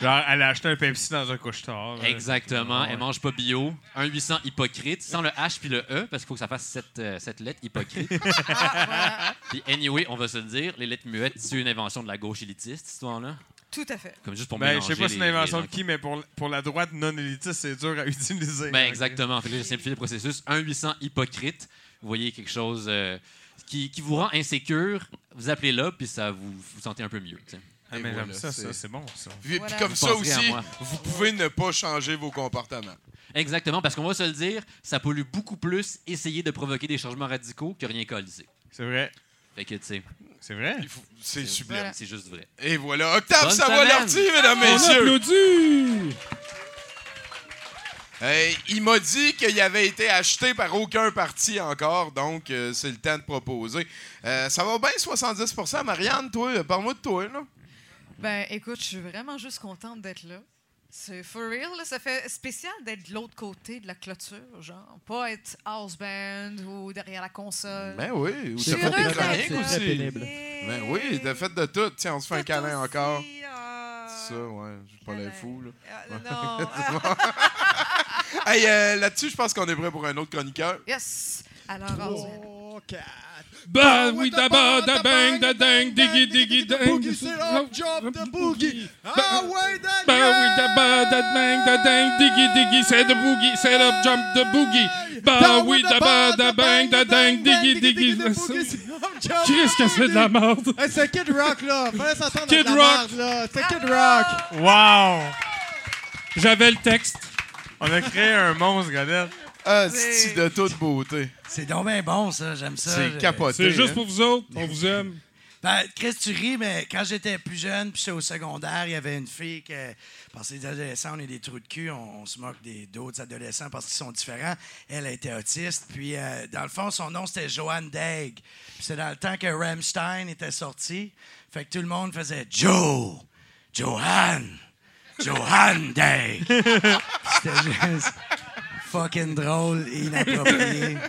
Genre, elle a acheté un Pepsi dans un couche-tard. Exactement. Ouais. Elle mange pas bio. 1-800 hypocrite, sans le H puis le E, parce qu'il faut que ça fasse cette, euh, cette lettre hypocrite. Puis anyway, on va se le dire, les lettres muettes, c'est une invention de la gauche élitiste, cette histoire-là. Tout à fait. Comme juste pour Ben, je mélanger sais pas si c'est les- une invention les de qui, mais pour, pour la droite non élitiste, c'est dur à utiliser. Ben, exactement. Fait que là, j'ai simplifié le processus. 1-800 hypocrite. Vous voyez quelque chose euh, qui, qui vous rend insécure, vous appelez là, puis ça vous vous sentez un peu mieux. tu sais. Ah, mais voilà, ça, c'est- ça, c'est bon, ça. Puis, comme Vous ça aussi, vous pouvez ne pas changer vos comportements. Exactement, parce qu'on va se le dire, ça pollue beaucoup plus essayer de provoquer des changements radicaux que rien coaliser. C'est vrai. Fait que, tu sais, C'est vrai. C'est sublime. C'est juste vrai. Et voilà. Octave Bonne Savoie-Lortie, semaine. mesdames, On messieurs. applaudit! Hey, il m'a dit qu'il avait été acheté par aucun parti encore, donc euh, c'est le temps de proposer. Euh, ça va bien 70% Marianne, toi, parle-moi de toi. Là. Ben, écoute, je suis vraiment juste contente d'être là. C'est for real, là, ça fait spécial d'être de l'autre côté de la clôture, genre. Pas être house band ou derrière la console. Ben oui, ou Je t'as suis fait des chroniques aussi. Ben oui, t'as fait de tout. Tiens, on se fait un câlin aussi, encore. ah. Ça, ouais, pas l'air Câlin. fou, là. Ah, non. Hey, euh, là-dessus, je pense qu'on est prêt pour un autre chroniqueur. yes. Alors, Arzen. Oh, quatre. Bah oui, da ba da bang da dang diggy diggy dang. Boogie, sit up, jump the boogie. Ah ouais, Daniel! Bah oui, da ba da bang da dang diggy diggy c'est the boogie, set up jump the boogie. Bah oui, da ba da bang da dang diggy diggy. Qu'est-ce que c'est de la merde? C'est Kid Rock, là. Fallait s'entendre Kid Rock. C'est Kid Rock. Wow! J'avais le texte. On a créé un monstre, Godette. Ah, C'est- de toute beauté? C'est donc bien bon, ça. J'aime ça. C'est capoté. C'est juste hein? pour vous autres. On vous aime. Ben, Chris, tu ris, mais quand j'étais plus jeune, puis j'étais au secondaire, il y avait une fille que, parce que les adolescents, on est des trous de cul, on, on se moque des d'autres adolescents parce qu'ils sont différents. Elle était autiste, puis euh, dans le fond, son nom c'était Joanne Daig. Puis c'est dans le temps que Rammstein était sorti, fait que tout le monde faisait Joe, Joanne, Joanne Daig. C'était juste fucking drôle et inapproprié.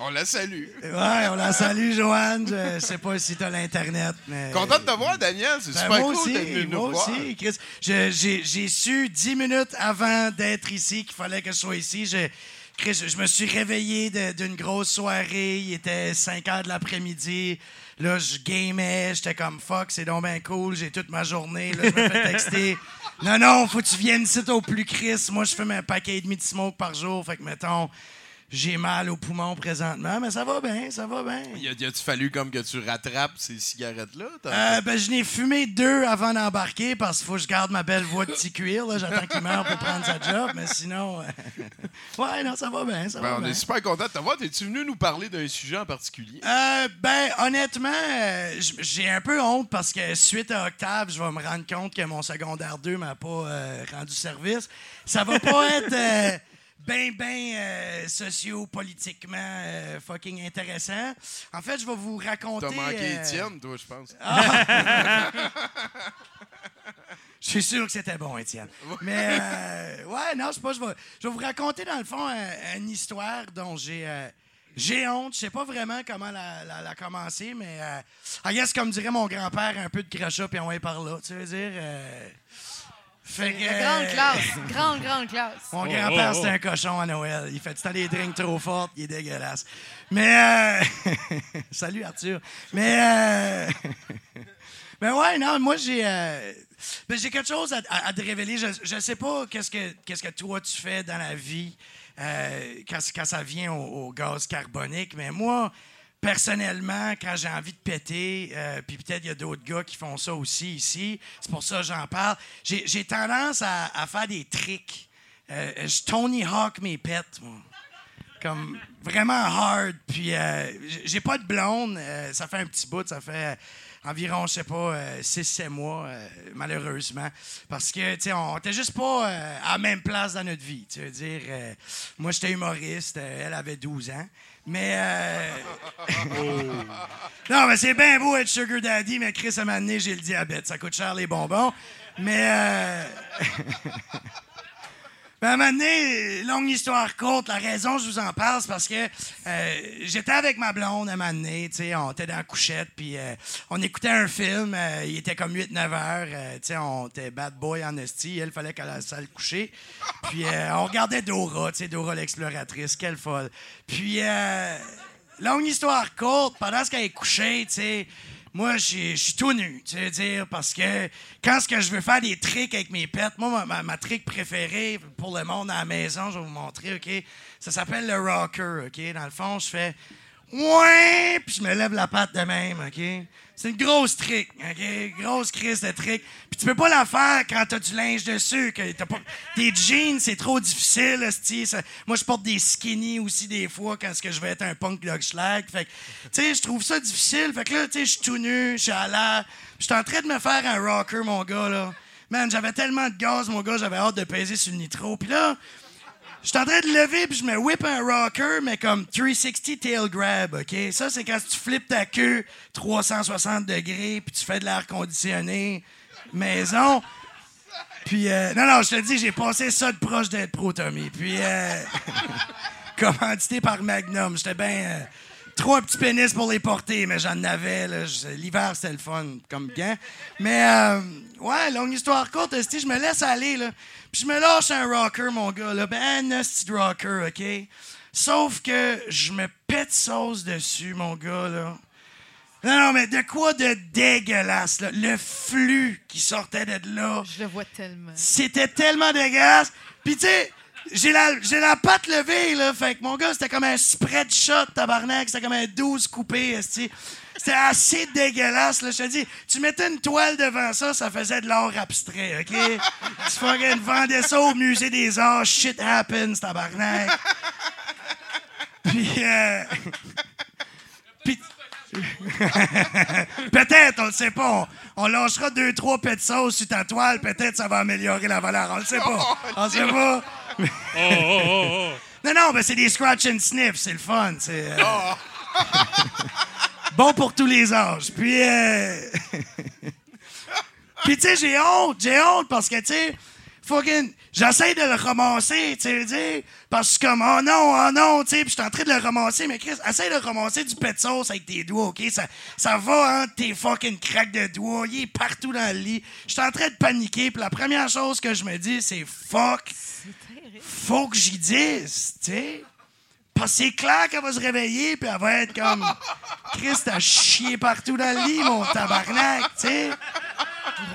On la salue. Ouais, on la salue, Joanne. Je sais pas si t'as l'Internet, mais. Content de te voir, Daniel. C'est Ben, super moi cool aussi, d'être venu nous moi voir. aussi, Chris. J'ai su dix minutes avant d'être ici qu'il fallait que je sois ici. Je, Chris, je, me suis réveillé d'une grosse soirée. Il était 5 heures de l'après-midi. Là, je gamais. J'étais comme fuck, c'est donc bien cool. J'ai toute ma journée. Là, je me fais texter. Non, non, faut que tu viennes ici au plus Chris. Moi, je fais un paquet et demi de smoke par jour. Fait que, mettons, j'ai mal aux poumons présentement, mais ça va bien, ça va bien. Y a-tu fallu comme que tu rattrapes ces cigarettes-là? Euh, ben, je n'ai fumé deux avant d'embarquer parce qu'il faut que je garde ma belle voix de petit cuir. J'attends qu'il meure pour prendre sa job, mais sinon. euh, ouais, non, ça va bien, ça Ben, va on bien. est super content de te voir. T'es-tu venu nous parler d'un sujet en particulier? Euh, ben, honnêtement, euh, j'ai un peu honte parce que suite à Octave, je vais me rendre compte que mon secondaire 2 m'a pas euh, rendu service. Ça va pas être ben, ben euh, socio-politiquement euh, fucking intéressant. En fait, je vais vous raconter. T'as manqué euh, Étienne, toi, je pense. Je suis sûr que c'était bon, Étienne. Mais, euh, ouais, non, je sais pas, je vais, je vais vous raconter, dans le fond, une histoire dont j'ai euh, J'ai honte. Je sais pas vraiment comment la, la, la commencer, mais I guess, comme dirait mon grand-père, un peu de crachat, puis on va par là. Tu veux dire. Fait que, euh, Grande classe. Grande, grande classe. Mon Oh, grand-père, oh, oh. c'était un cochon à Noël. Il fait tout le temps des drinks trop fortes. Il est dégueulasse. Mais. euh, Salut, Arthur. Mais. euh, Mais ouais, non, moi, j'ai. euh, ben, j'ai quelque chose à, à- à te révéler. Je, je sais pas qu'est-ce que, qu'est-ce que toi, tu fais dans la vie euh, quand, quand ça vient au, au gaz carbonique. Mais moi. Personnellement, quand j'ai envie de péter, euh, puis peut-être il y a d'autres gars qui font ça aussi ici, c'est pour ça que j'en parle, j'ai tendance à, faire des tricks. Euh, je Tony Hawk mes pets, moi. Comme vraiment hard. Puis euh, j'ai pas de blonde. ça fait un petit bout. Ça fait environ, je sais pas, 6-7 mois, malheureusement. Parce que, tu sais, on était juste pas à la même place dans notre vie. Tu veux dire, moi, j'étais humoriste. elle avait 12 ans. Mais. euh, non, mais c'est bien beau être Sugar Daddy, mais Chris, à un j'ai le diabète. Ça coûte cher les bonbons. Mais. euh, ben, un moment donné, longue histoire courte, la raison je vous en parle, c'est parce que euh, j'étais avec ma blonde à un moment donné, on était dans la couchette, puis euh, on écoutait un film, euh, il était comme 8-9 heures, euh, on était bad boy en esti, elle fallait qu'elle salle coucher, puis on regardait Dora, Dora l'exploratrice, quelle folle. Puis, longue histoire courte, pendant ce qu'elle est couchée, tu sais, moi, je suis- tout nu, tu veux dire, parce que quand ce que je veux faire des tricks avec mes pets, moi, ma trick préférée pour le monde à la maison, je vais vous montrer, OK? Ça s'appelle le rocker, OK? Dans le fond, je fais ouais, puis je me lève la patte de même, OK? C'est une grosse trick, OK? Grosse crise de trick. Puis tu peux pas la faire quand t'as du linge dessus, que t'as pas... Des jeans, c'est trop difficile. Ça- Moi, je porte des skinny aussi des fois quand que je vais être un punk schlag. Fait que, tu sais, je trouve ça difficile. Fait que là, tu sais, je suis tout nu, je suis à l'air. Je suis en train de me faire un rocker, mon gars, là. Man, j'avais tellement de gaz, mon gars, j'avais hâte de peser sur le nitro. Puis là, je suis en train de lever, puis je me whip un rocker, mais comme 360 tail grab, OK? Ça, c'est quand tu flippes ta queue 360 degrés, puis tu fais de l'air conditionné maison. Puis, euh, non, non, je te dis, j'ai passé ça de proche d'être pro, Tommy. Puis, euh, commandité par Magnum. J'étais bien... euh, trop un petit pénis pour les porter, mais j'en avais. L'hiver, c'était le fun, comme bien. Mais, euh, ouais, longue histoire courte, esti, je me laisse aller, là. Puis je me lâche un rocker, mon gars, là. Ben, un rocker, OK? Sauf que je me pète sauce dessus, mon gars, là. Non, non, mais de quoi de dégueulasse, là? Le flux qui sortait de là. Je le vois tellement. C'était tellement dégueulasse. Puis, tu sais, j'ai la, j'ai la patte levée, là. Fait que mon gars, c'était comme un spread shot, tabarnak. C'était comme un 12 coupé, esti. C'était assez dégueulasse, là. Je te dis, tu mettais une toile devant ça, ça faisait de l'art abstrait, OK? tu fucking vendais ça au musée des arts. Shit happens, tabarnak. Puis, euh... Puis... peut-être, on le sait pas. On, on lâchera deux, trois pets de sauce sur ta toile. Peut-être ça va améliorer la valeur. On le sait pas. On le sait pas. Non, non, ben c'est des scratch and sniff. C'est le fun. C'est euh, bon pour tous les âges. Puis, euh... Puis tu sais, j'ai honte. J'ai honte parce que, tu sais, fucking... J'essaie de le ramasser, tu sais, dire, parce que je suis comme, oh non, oh non, tu sais, puis je suis en train de le ramasser, mais Chris, essaie de ramasser du pet de sauce avec tes doigts, OK? Ça, ça va entre tes fucking craques de doigts, il est partout dans le lit. Je suis en train de paniquer, puis la première chose que je me dis, c'est fuck, faut que j'y dise, tu sais? Parce que c'est clair qu'elle va se réveiller, puis elle va être comme, Chris, t'as chié partout dans le lit, mon tabarnak, tu sais?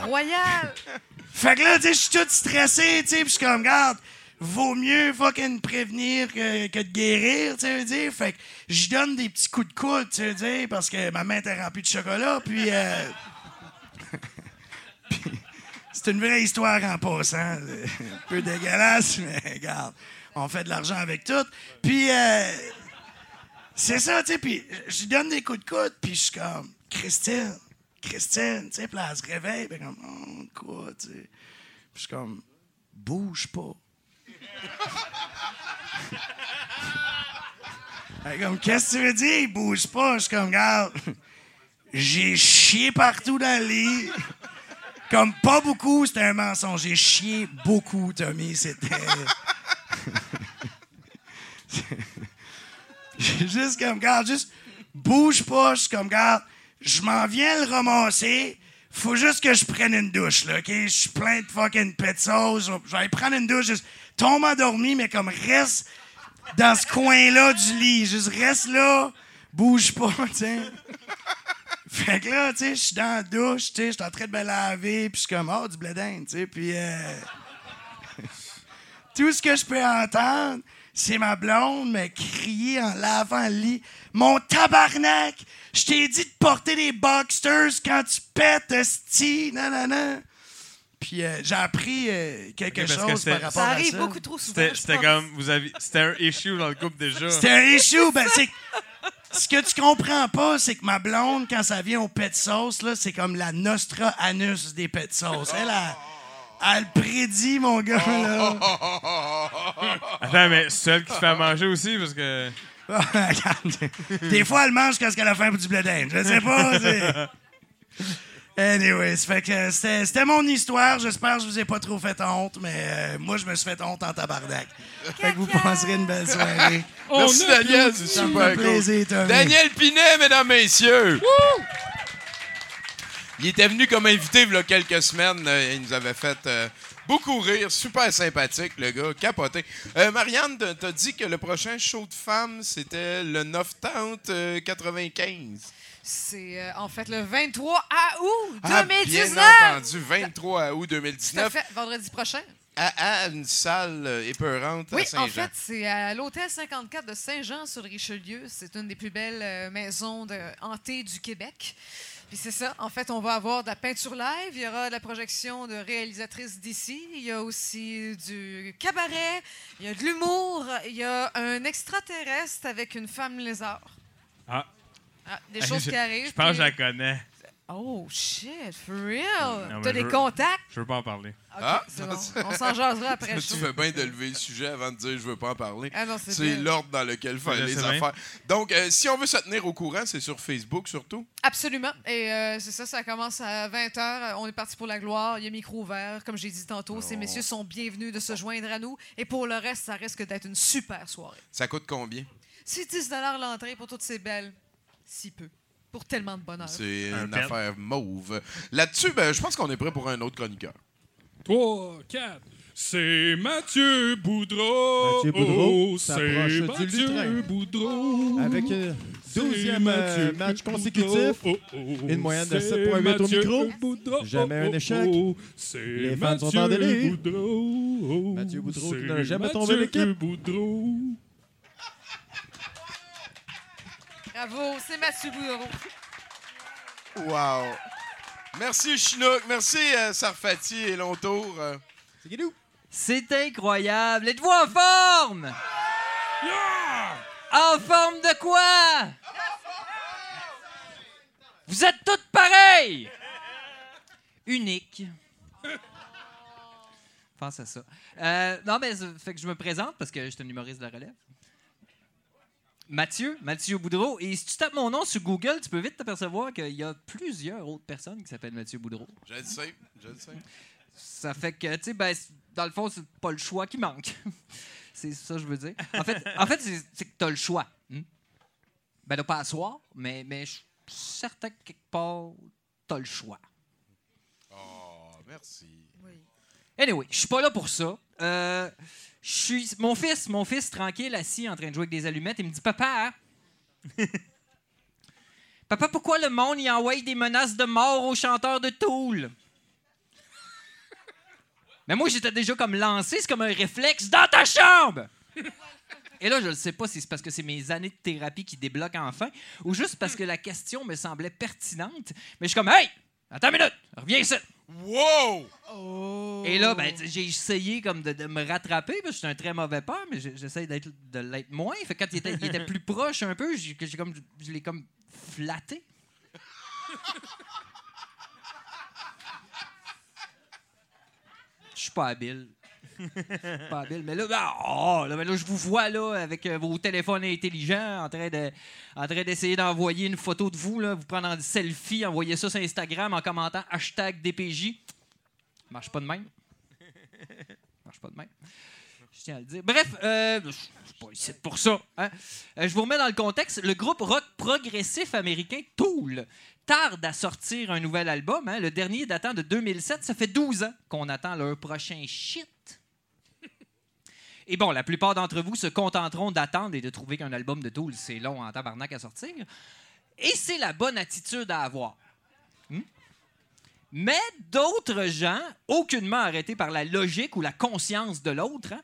Royal! Fait que là, tu sais, je suis tout stressé, tu sais, puis je suis comme, regarde, vaut mieux fucking prévenir que, que de guérir, tu veux dire. Fait que je donne des petits coups de coude, tu veux dire, parce que ma main était remplie de chocolat, puis... euh, puis c'est une vraie histoire en passant. Un peu dégueulasse, mais regarde, on fait de l'argent avec tout. Puis... euh, c'est ça, tu sais, puis je donne des coups de coude, puis je suis comme, Christine, Christine, tu sais, puis là, elle se réveille, puis comme, oh, quoi, tu sais. Puis je suis comme, bouge pas. Comme, qu'est-ce que tu veux dire, bouge pas? Je suis comme, regarde, j'ai chié partout dans le lit. Comme pas beaucoup, c'était un mensonge. J'ai chié beaucoup, Tommy. C'était. Juste comme, garde, juste bouge pas. Je suis comme, garde, je m'en viens le ramasser. Faut juste que je prenne une douche, là, OK? Je suis plein de fucking pet sauce. Je vais- aller prendre une douche. Juste tombe endormi, mais comme reste dans ce coin-là du lit. Juste reste là, bouge pas, sais. Fait que là, tu je suis dans la douche, je suis en train de me laver, puis je suis comme, oh, du blé tu puis euh, tout ce que je peux entendre, c'est ma blonde me crier en lavant le lit. Mon tabarnak! Je t'ai dit de porter des boxers quand tu pètes, sti, non, non, non. Puis euh, j'ai appris euh, quelque que chose par rapport Ça à arrive ça. beaucoup trop souvent. C'était comme, vous avez, c'était un issue dans le couple déjà. C'était un issue. Ben, c'est... Ce que tu comprends pas, c'est que ma blonde, quand ça vient au pet sauce, là, c'est comme la Nostra Anus des pet sauce. Elle, elle, elle prédit, mon gars, là. Attends, mais celle qui fait à manger aussi, parce que. Regarde, Des fois, elle mange quand qu'elle a faim pour du blé d'Inde. Je sais pas. c'est- Anyway, ça fait que c'était, c'était mon histoire. J'espère que je vous ai pas trop fait honte, mais euh, moi, je me suis fait honte en tabarnak. Fait que vous passerez une belle soirée. Merci, Daniel. C'est Ça me super fait cool. plaisir, Tommy. Daniel Pinet, mesdames, messieurs. Il était venu comme invité il y a quelques semaines. Euh, Il nous avait fait euh, beaucoup rire. Super sympathique, le gars. Capoté. Euh, Marianne, t'as- dit que le prochain show de femmes, c'était le 9 tente euh, 95. C'est euh, en fait le 23 août Ah, 2019. bien entendu, 23 août Tout à 2019, fait, vendredi prochain. à, à une salle euh, épeurante Oui, à Saint-Jean. en fait, c'est à l'hôtel 54 de Saint-Jean sur Richelieu. C'est une des plus belles euh, maisons de, hantées du Québec. Puis c'est ça. En fait, on va avoir de la peinture live. Il y aura de la projection de réalisatrices d'ici. Il y a aussi du cabaret. Il y a de l'humour. Il y a un extraterrestre avec une femme lézard. Ah. Ah, des choses Je- qui arrivent. Je pense que je la connais. Oh shit, for real? Non, T'as des veux- contacts? Je veux pas en parler. Ah! c'est bon. On s'en jasera après. tu fais bien de lever le sujet avant de dire je veux pas en parler. Ah non, c'est c'est l'ordre dans lequel faire les affaires. Donc, euh, si on veut se tenir au courant, c'est sur Facebook surtout. Absolument. Et euh, c'est ça, ça commence à 20h. On est parti pour la gloire. Il y a micro ouvert. Comme j'ai dit tantôt, ces messieurs sont bienvenus de se joindre à nous. Et pour le reste, ça risque d'être une super soirée. Ça coûte combien? C'est 10 l'entrée pour toutes ces belles. Si peu. Pour tellement de bonheur. C'est Un une pen. affaire mauve. Là-dessus, ben, je pense qu'on est prêt pour un autre chroniqueur. 3, 4. C'est Mathieu Boudreau. Mathieu Boudreau Oh, s'approche c'est du Mathieu lutrin. Boudreau. Avec un C'est 12e Mathieu euh, match consécutif. Oh, oh, Une moyenne de c'est 7,8 au Mathieu micro. Boudreau. Jamais un Oh, oh, échec. oh, C'est Les fans sont Mathieu en délire. Boudreau. Oh, Mathieu Boudreau qui c'est n'a jamais tombé Mathieu l'équipe. Boudreau. Bravo, c'est Boudreau. Wow! Merci Chinook, merci euh, Sarfati et Lontour. Euh, C'est. C'est incroyable. Êtes-vous en forme? En forme de quoi? Vous êtes toutes pareilles! Unique. Pense à ça. Euh, non, mais ça fait que je me présente parce que je suis un humoriste de la relève. Mathieu, Mathieu Boudreau. Et si tu tapes mon nom sur Google, tu peux vite t'apercevoir qu'il y a plusieurs autres personnes qui s'appellent Mathieu Boudreau. je le sais, je le sais. Ça fait que, tu sais, ben, dans le fond, c'est pas le choix qui manque. c'est ça que je veux dire. En fait, en fait c'est que t'as le choix. hmm? Ben, pas à soir, mais, mais je suis certain que quelque part, t'as le choix. Oh, merci. Anyway, je suis pas là pour ça. Euh, je suis mon fils, mon fils tranquille assis en train de jouer avec des allumettes, il me dit papa, papa, pourquoi le monde y envoie des menaces de mort aux chanteurs de Tool? Mais moi j'étais déjà comme lancé, c'est comme un réflexe dans ta chambre. Et là, je ne sais pas si c'est parce que c'est mes années de thérapie qui débloquent enfin ou juste parce que la question me semblait pertinente. Mais je suis comme, hey, attends une minute, reviens ici. Wow! Et là, ben, j'ai essayé comme de, me rattraper, parce que je suis un très mauvais père, mais j'essaie d'être de l'être moins. Quand il était, il était plus proche un peu, j'ai comme je l'ai comme flatté. Je suis pas habile. pas habile. Mais là, ben, oh, ben là, je vous vois là avec euh, vos téléphones intelligents en train d'essayer d'envoyer une photo de vous, là, vous prendre en selfie, envoyer ça sur Instagram en commentant hashtag DPJ. Marche pas de même. Marche pas de même. Je tiens à le dire. Bref, euh, je pas ici pour ça. hein. Euh, je vous remets dans le contexte. Le groupe rock progressif américain Tool tarde à sortir un nouvel album. hein. Le dernier datant de 2007. Ça fait 12 ans qu'on attend leur prochain shit. Et bon, la plupart d'entre vous se contenteront d'attendre et de trouver qu'un album de Tool, c'est long en tabarnak à sortir. Et c'est la bonne attitude à avoir. Hmm? Mais d'autres gens, aucunement arrêtés par la logique ou la conscience de l'autre, hein,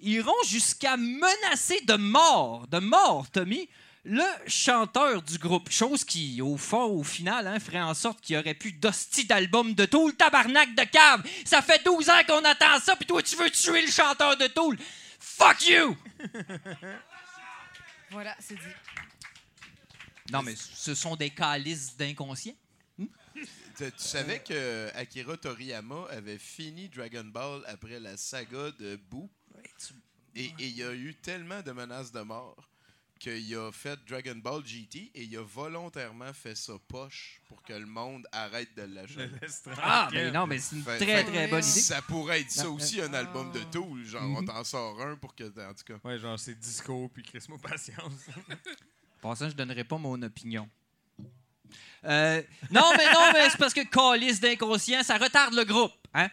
iront jusqu'à menacer de mort, de mort, Tommy, le chanteur du groupe. Chose qui, au fond, au final, hein, ferait en sorte qu'il y aurait plus d'hostie d'album de Tool. Tabarnak de cave! Ça fait 12 ans qu'on attend ça, puis toi, tu veux tuer le chanteur de Tool! Fuck you! Voilà, c'est dit. Non, mais ce sont des calices d'inconscients. Tu, tu savais que Akira Toriyama avait fini Dragon Ball après la saga de Boo? Et et il y a eu tellement de menaces de mort qu'il a fait Dragon Ball GT et il a volontairement fait ça poche pour que le monde arrête de l'acheter. Ah, mais non, mais c'est une Fait- très, fait- très bonne idée. Ça pourrait être ça aussi, un album de Tool. Genre, on Mhm. t'en sort un pour que. En tout cas. Ouais, genre, c'est disco, puis Chris, moi, patience. Pour ça, je donnerai pas mon opinion. Euh, non, mais non, mais c'est parce que calice d'inconscient, ça retarde le groupe. Hein?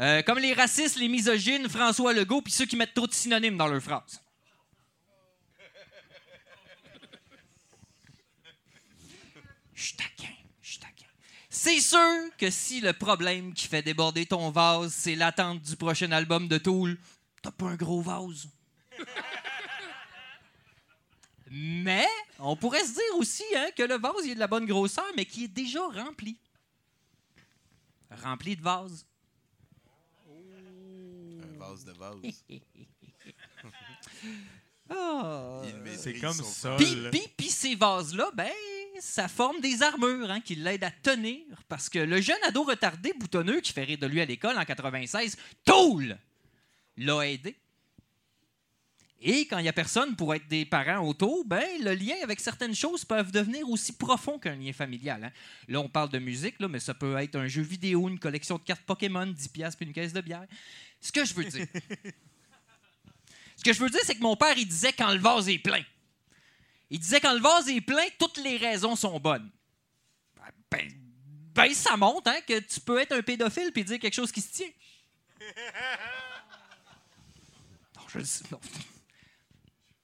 Euh, comme les racistes, les misogynes, François Legault, puis ceux qui mettent trop de synonymes dans leurs phrases. Je suis taquin, je suis taquin. C'est sûr que si le problème qui fait déborder ton vase, c'est l'attente du prochain album de Tool, t'as pas un gros vase. Mais on pourrait se dire aussi hein, que le vase il est de la bonne grosseur, mais qui est déjà rempli. Rempli de vase. Un vase de vase. Maîtrise C'est comme ça. Puis- puis ces vases-là, ben, ça forme des armures hein, qui l'aident à tenir. Parce que le jeune ado retardé boutonneux qui fait rire de lui à l'école en 96, Toul, l'a aidé. Et quand il n'y a personne pour être des parents autour, ben, le lien avec certaines choses peuvent devenir aussi profond qu'un lien familial. hein. Là, on parle de musique, là, mais ça peut être un jeu vidéo, une collection de cartes Pokémon, 10 piastres puis une caisse de bière. Ce que je veux dire. Ce que je veux dire, c'est que mon père, il disait quand le vase est plein. Il disait quand le vase est plein, toutes les raisons sont bonnes. Ben, ben, ça montre hein, que tu peux être un pédophile puis dire quelque chose qui se tient. Non, je le sais.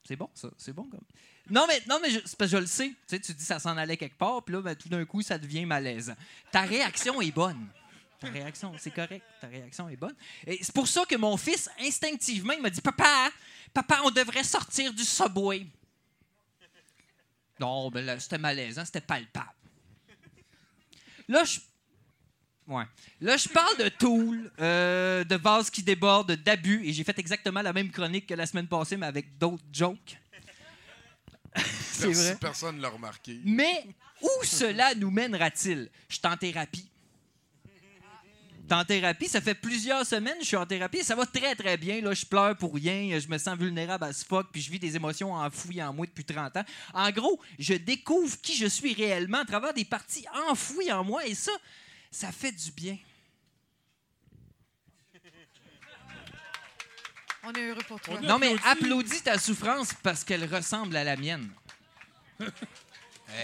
C'est bon, ça. C'est bon comme. Non, mais, non, mais je, parce que je le sais. Tu sais, tu dis ça s'en allait quelque part, puis là, ben, tout d'un coup, ça devient malaisant. Ta réaction est bonne. Ta réaction, c'est correct. Ta réaction est bonne. Et c'est pour ça que mon fils, instinctivement, il m'a dit Papa, papa, on devrait sortir du subway. Non, ben là, c'était malaisant, c'était palpable. Là, je. Ouais. Là, je parle de Tool, euh, de vases qui débordent, d'abus, et j'ai fait exactement la même chronique que la semaine passée, mais avec d'autres jokes. C'est vrai. Personne ne l'a remarqué. Mais où cela nous mènera-t-il? Je suis en thérapie. Suis en thérapie, ça fait plusieurs semaines que je suis en thérapie et ça va très très bien. Là, je pleure pour rien, je me sens vulnérable à ce fuck, puis je vis des émotions enfouies en moi depuis 30 ans. En gros, je découvre qui je suis réellement à travers des parties enfouies en moi et ça, ça fait du bien. On est heureux pour toi. Non, mais applaudis ta souffrance parce qu'elle ressemble à la mienne.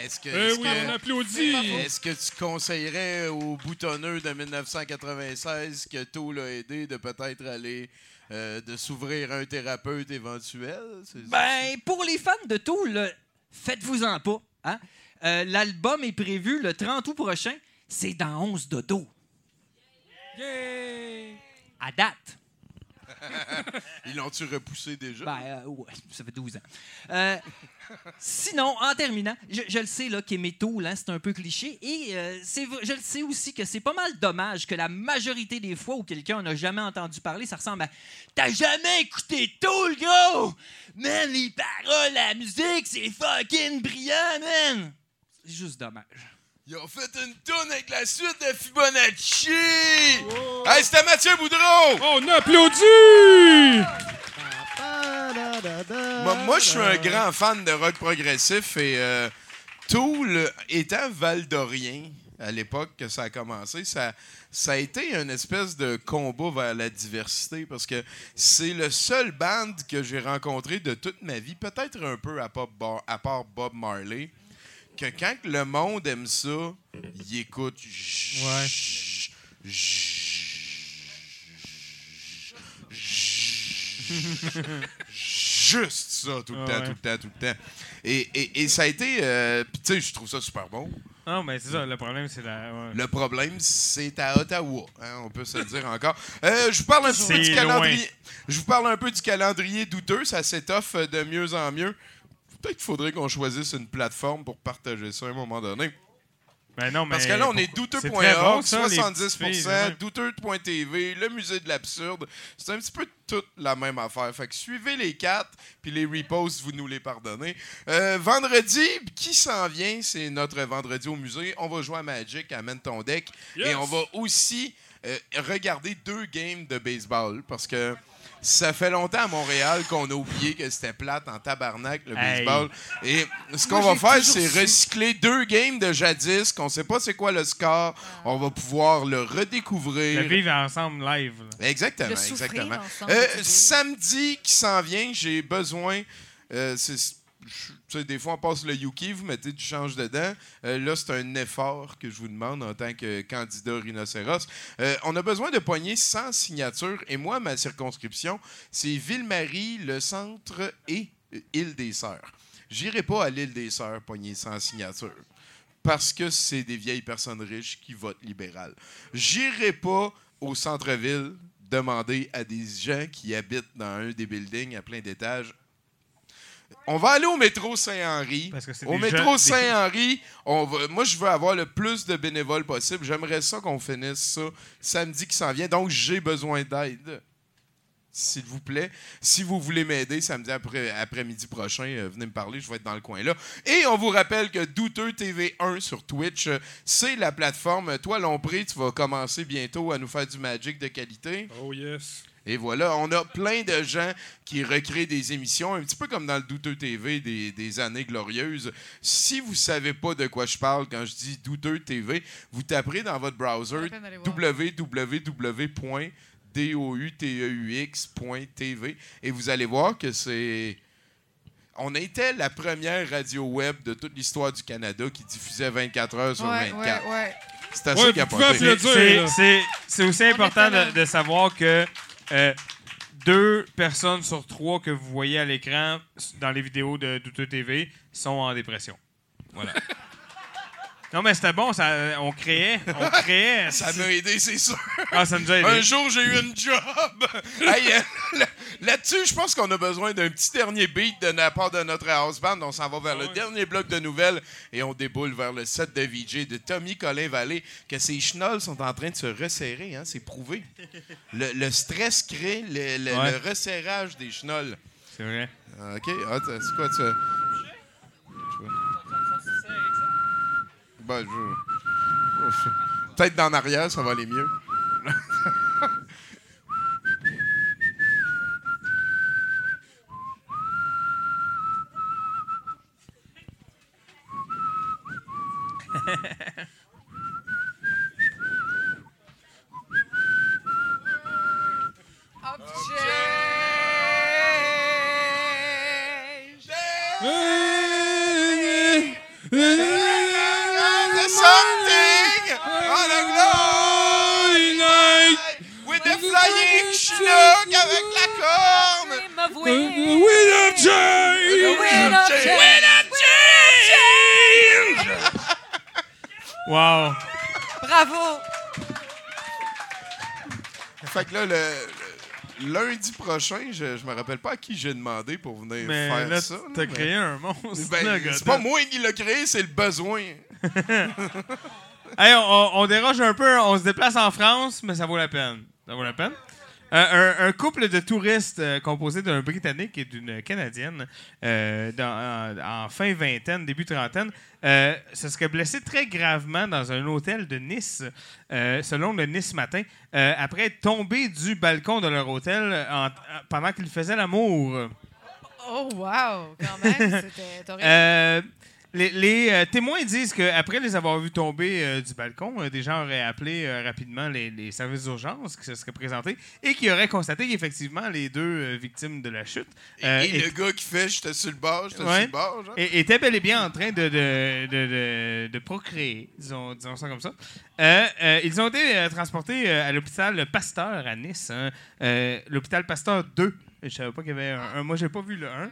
Est-ce que, Eh est-ce oui, que- on applaudit. Est-ce que tu conseillerais aux boutonneux de 1996 que Tool a aidé de peut-être aller euh, de s'ouvrir à un thérapeute éventuel? Ben, pour les fans de là, faites-vous-en pas. Hein? Euh, L'album est prévu le 30 août prochain. C'est dans 11 dodo. À date. Ils l'ont-tu repoussé déjà? Ben, euh, ouais, ça fait 12 ans. Euh, sinon, en terminant, je, le sais là, qu'aimer Tool, hein, c'est un peu cliché. Et euh, je le sais aussi que c'est pas mal dommage que la majorité des fois où quelqu'un n'a jamais entendu parler, ça ressemble à T'as jamais écouté Tool, gros! Man, les paroles, la musique, c'est fucking brillant, man! C'est juste dommage. Ils ont fait une tourne avec la suite de Fibonacci! Hey, c'était Mathieu Boudreau! On applaudit! Moi, moi, je suis un grand fan de rock progressif et euh, Tool, étant valdorien, à l'époque que ça a commencé, ça, ça a été une espèce de combat vers la diversité parce que c'est le seul band que j'ai rencontré de toute ma vie, peut-être un peu à part Bob Marley, que quand le monde aime ça, il écoute. Ouais. Juste ça, tout le Ah temps, tout le temps, tout le temps. Et, et- et ça a été. euh, Puis, tu sais, je trouve ça super bon. Non, mais c'est ça, le problème, c'est la. ouais. Le problème, c'est à Ottawa. hein, on peut se le dire encore. Euh, je vous parle un peu du calendrier. Je vous parle un peu du calendrier douteux. Ça s'étoffe de mieux en mieux. Peut-être qu'il faudrait qu'on choisisse une plateforme pour partager ça à un moment donné. Ben non, mais Parce que là, on est bon, douteux.org, ça, les 70%, petites filles, ouais. douteux.tv, le musée de l'absurde. C'est un petit peu toute la même affaire. Fait que suivez les quatre, puis les reposts, vous nous les pardonnez. Euh, vendredi, qui s'en vient, c'est notre vendredi au musée. On va jouer à Magic, amène ton deck. Yes! Et on va aussi euh, regarder deux games de baseball, parce que ça fait longtemps à Montréal qu'on a oublié que c'était plate en tabarnak, le Hey. baseball. Et ce qu'on Moi, va j'ai faire, toujours c'est su. recycler deux games de jadis, qu'on sait pas c'est quoi le score. On va pouvoir le redécouvrir. Le vivre ensemble live. là. Exactement, Le souffrir exactement. ensemble, Euh, tu samedi qui s'en vient, j'ai besoin. euh, c'est- des fois, on passe le Yuki, vous mettez du change dedans. Euh, là, c'est un effort que je vous demande en tant que candidat rhinocéros. Euh, on a besoin de poignées sans signature. Et moi, ma circonscription, c'est Ville-Marie, le centre et euh, Île-des-Sœurs. J'irai pas à l'île des Sœurs poignée sans signature. Parce que c'est des vieilles personnes riches qui votent libéral. J'irai pas au centre-ville demander à des gens qui habitent dans un des buildings à plein d'étages. On va aller au métro Saint-Henri. Au métro Saint-Henri, on va- moi, je veux avoir le plus de bénévoles possible. J'aimerais ça qu'on finisse ça samedi qui s'en vient. Donc, j'ai besoin d'aide. S'il vous plaît. Si vous voulez m'aider samedi après, après-midi prochain, euh, venez me parler, je vais être dans le coin là. Et on vous rappelle que Douteux TV1 sur Twitch, euh, c'est la plateforme. Toi, Lompré, tu vas commencer bientôt à nous faire du Magic de qualité. Oh yes. Et voilà, on a plein de gens qui recréent des émissions, un petit peu comme dans le Douteux TV des, des années glorieuses. Si vous savez pas de quoi je parle quand je dis Douteux TV, vous taperez dans votre browser www.douteux.tv et vous allez voir que c'est... On était la première radio web de toute l'histoire du Canada qui diffusait 24 heures sur Ouais, 24. ouais, ouais. C'est assez Ouais, capoté. C'est- aussi important de savoir que euh, deux personnes sur trois que vous voyez à l'écran dans les vidéos de Douteux TV sont en dépression. Voilà. non, mais c'était bon, ça, on créait. On créait. Ça m'a aidé, c'est sûr. Ah, ça nous a aidé. Un jour, j'ai eu une job. Hey, euh, là- Là-dessus, je pense qu'on a besoin d'un petit dernier beat de la part de notre house band. On s'en va vers le dernier bloc de nouvelles et on déboule vers le set de VJ de Tommy Colin Vallée, que ses chenolles sont en train de se resserrer. Hein, c'est prouvé. Le, le stress crée le, le- Ouais. le resserrage des chenolles. C'est vrai. Ah, OK. Ah, c'est quoi ça? Ben, je... Peut-être d'en arrière, ça va aller mieux. chinook avec la corne. Of change! Wind of change. Wind of change! Wow. Bravo! Fait que là, le, le lundi prochain, je, je me rappelle pas à qui j'ai demandé pour venir Mais faire là, ça. t'as créé mais- un monstre. Ben, c'est pas moi qui l'a créé, c'est le besoin. Hey, on, on déroge un peu, on se déplace en France, mais ça vaut la peine. Ça vaut la peine? Euh, un, un couple de touristes euh, composé d'un Britannique et d'une Canadienne euh, dans- en, en fin vingtaine, début trentaine, euh, se serait blessé très gravement dans un hôtel de Nice, selon le Nice Matin, après être tombé du balcon de leur hôtel en- pendant qu'ils faisaient l'amour. Oh, wow! Quand même, c'était horrible. Les, les, euh, témoins disent qu'après les avoir vus tomber euh, du balcon, euh, des gens auraient appelé rapidement les, les services d'urgence qui se seraient présentés et qui auraient constaté qu'effectivement les deux victimes de la chute Et, le gars qui fait j'étais sur le bord, j'étais Ouais. sur le bord. genre. Et- était bel et bien en train de, de, de, de- procréer, disons, disons ça comme ça. Ils ont été transportés à l'hôpital Pasteur à Nice. hein. L'hôpital Pasteur 2. Je savais pas qu'il y avait un. un- moi, j'ai pas vu le 1.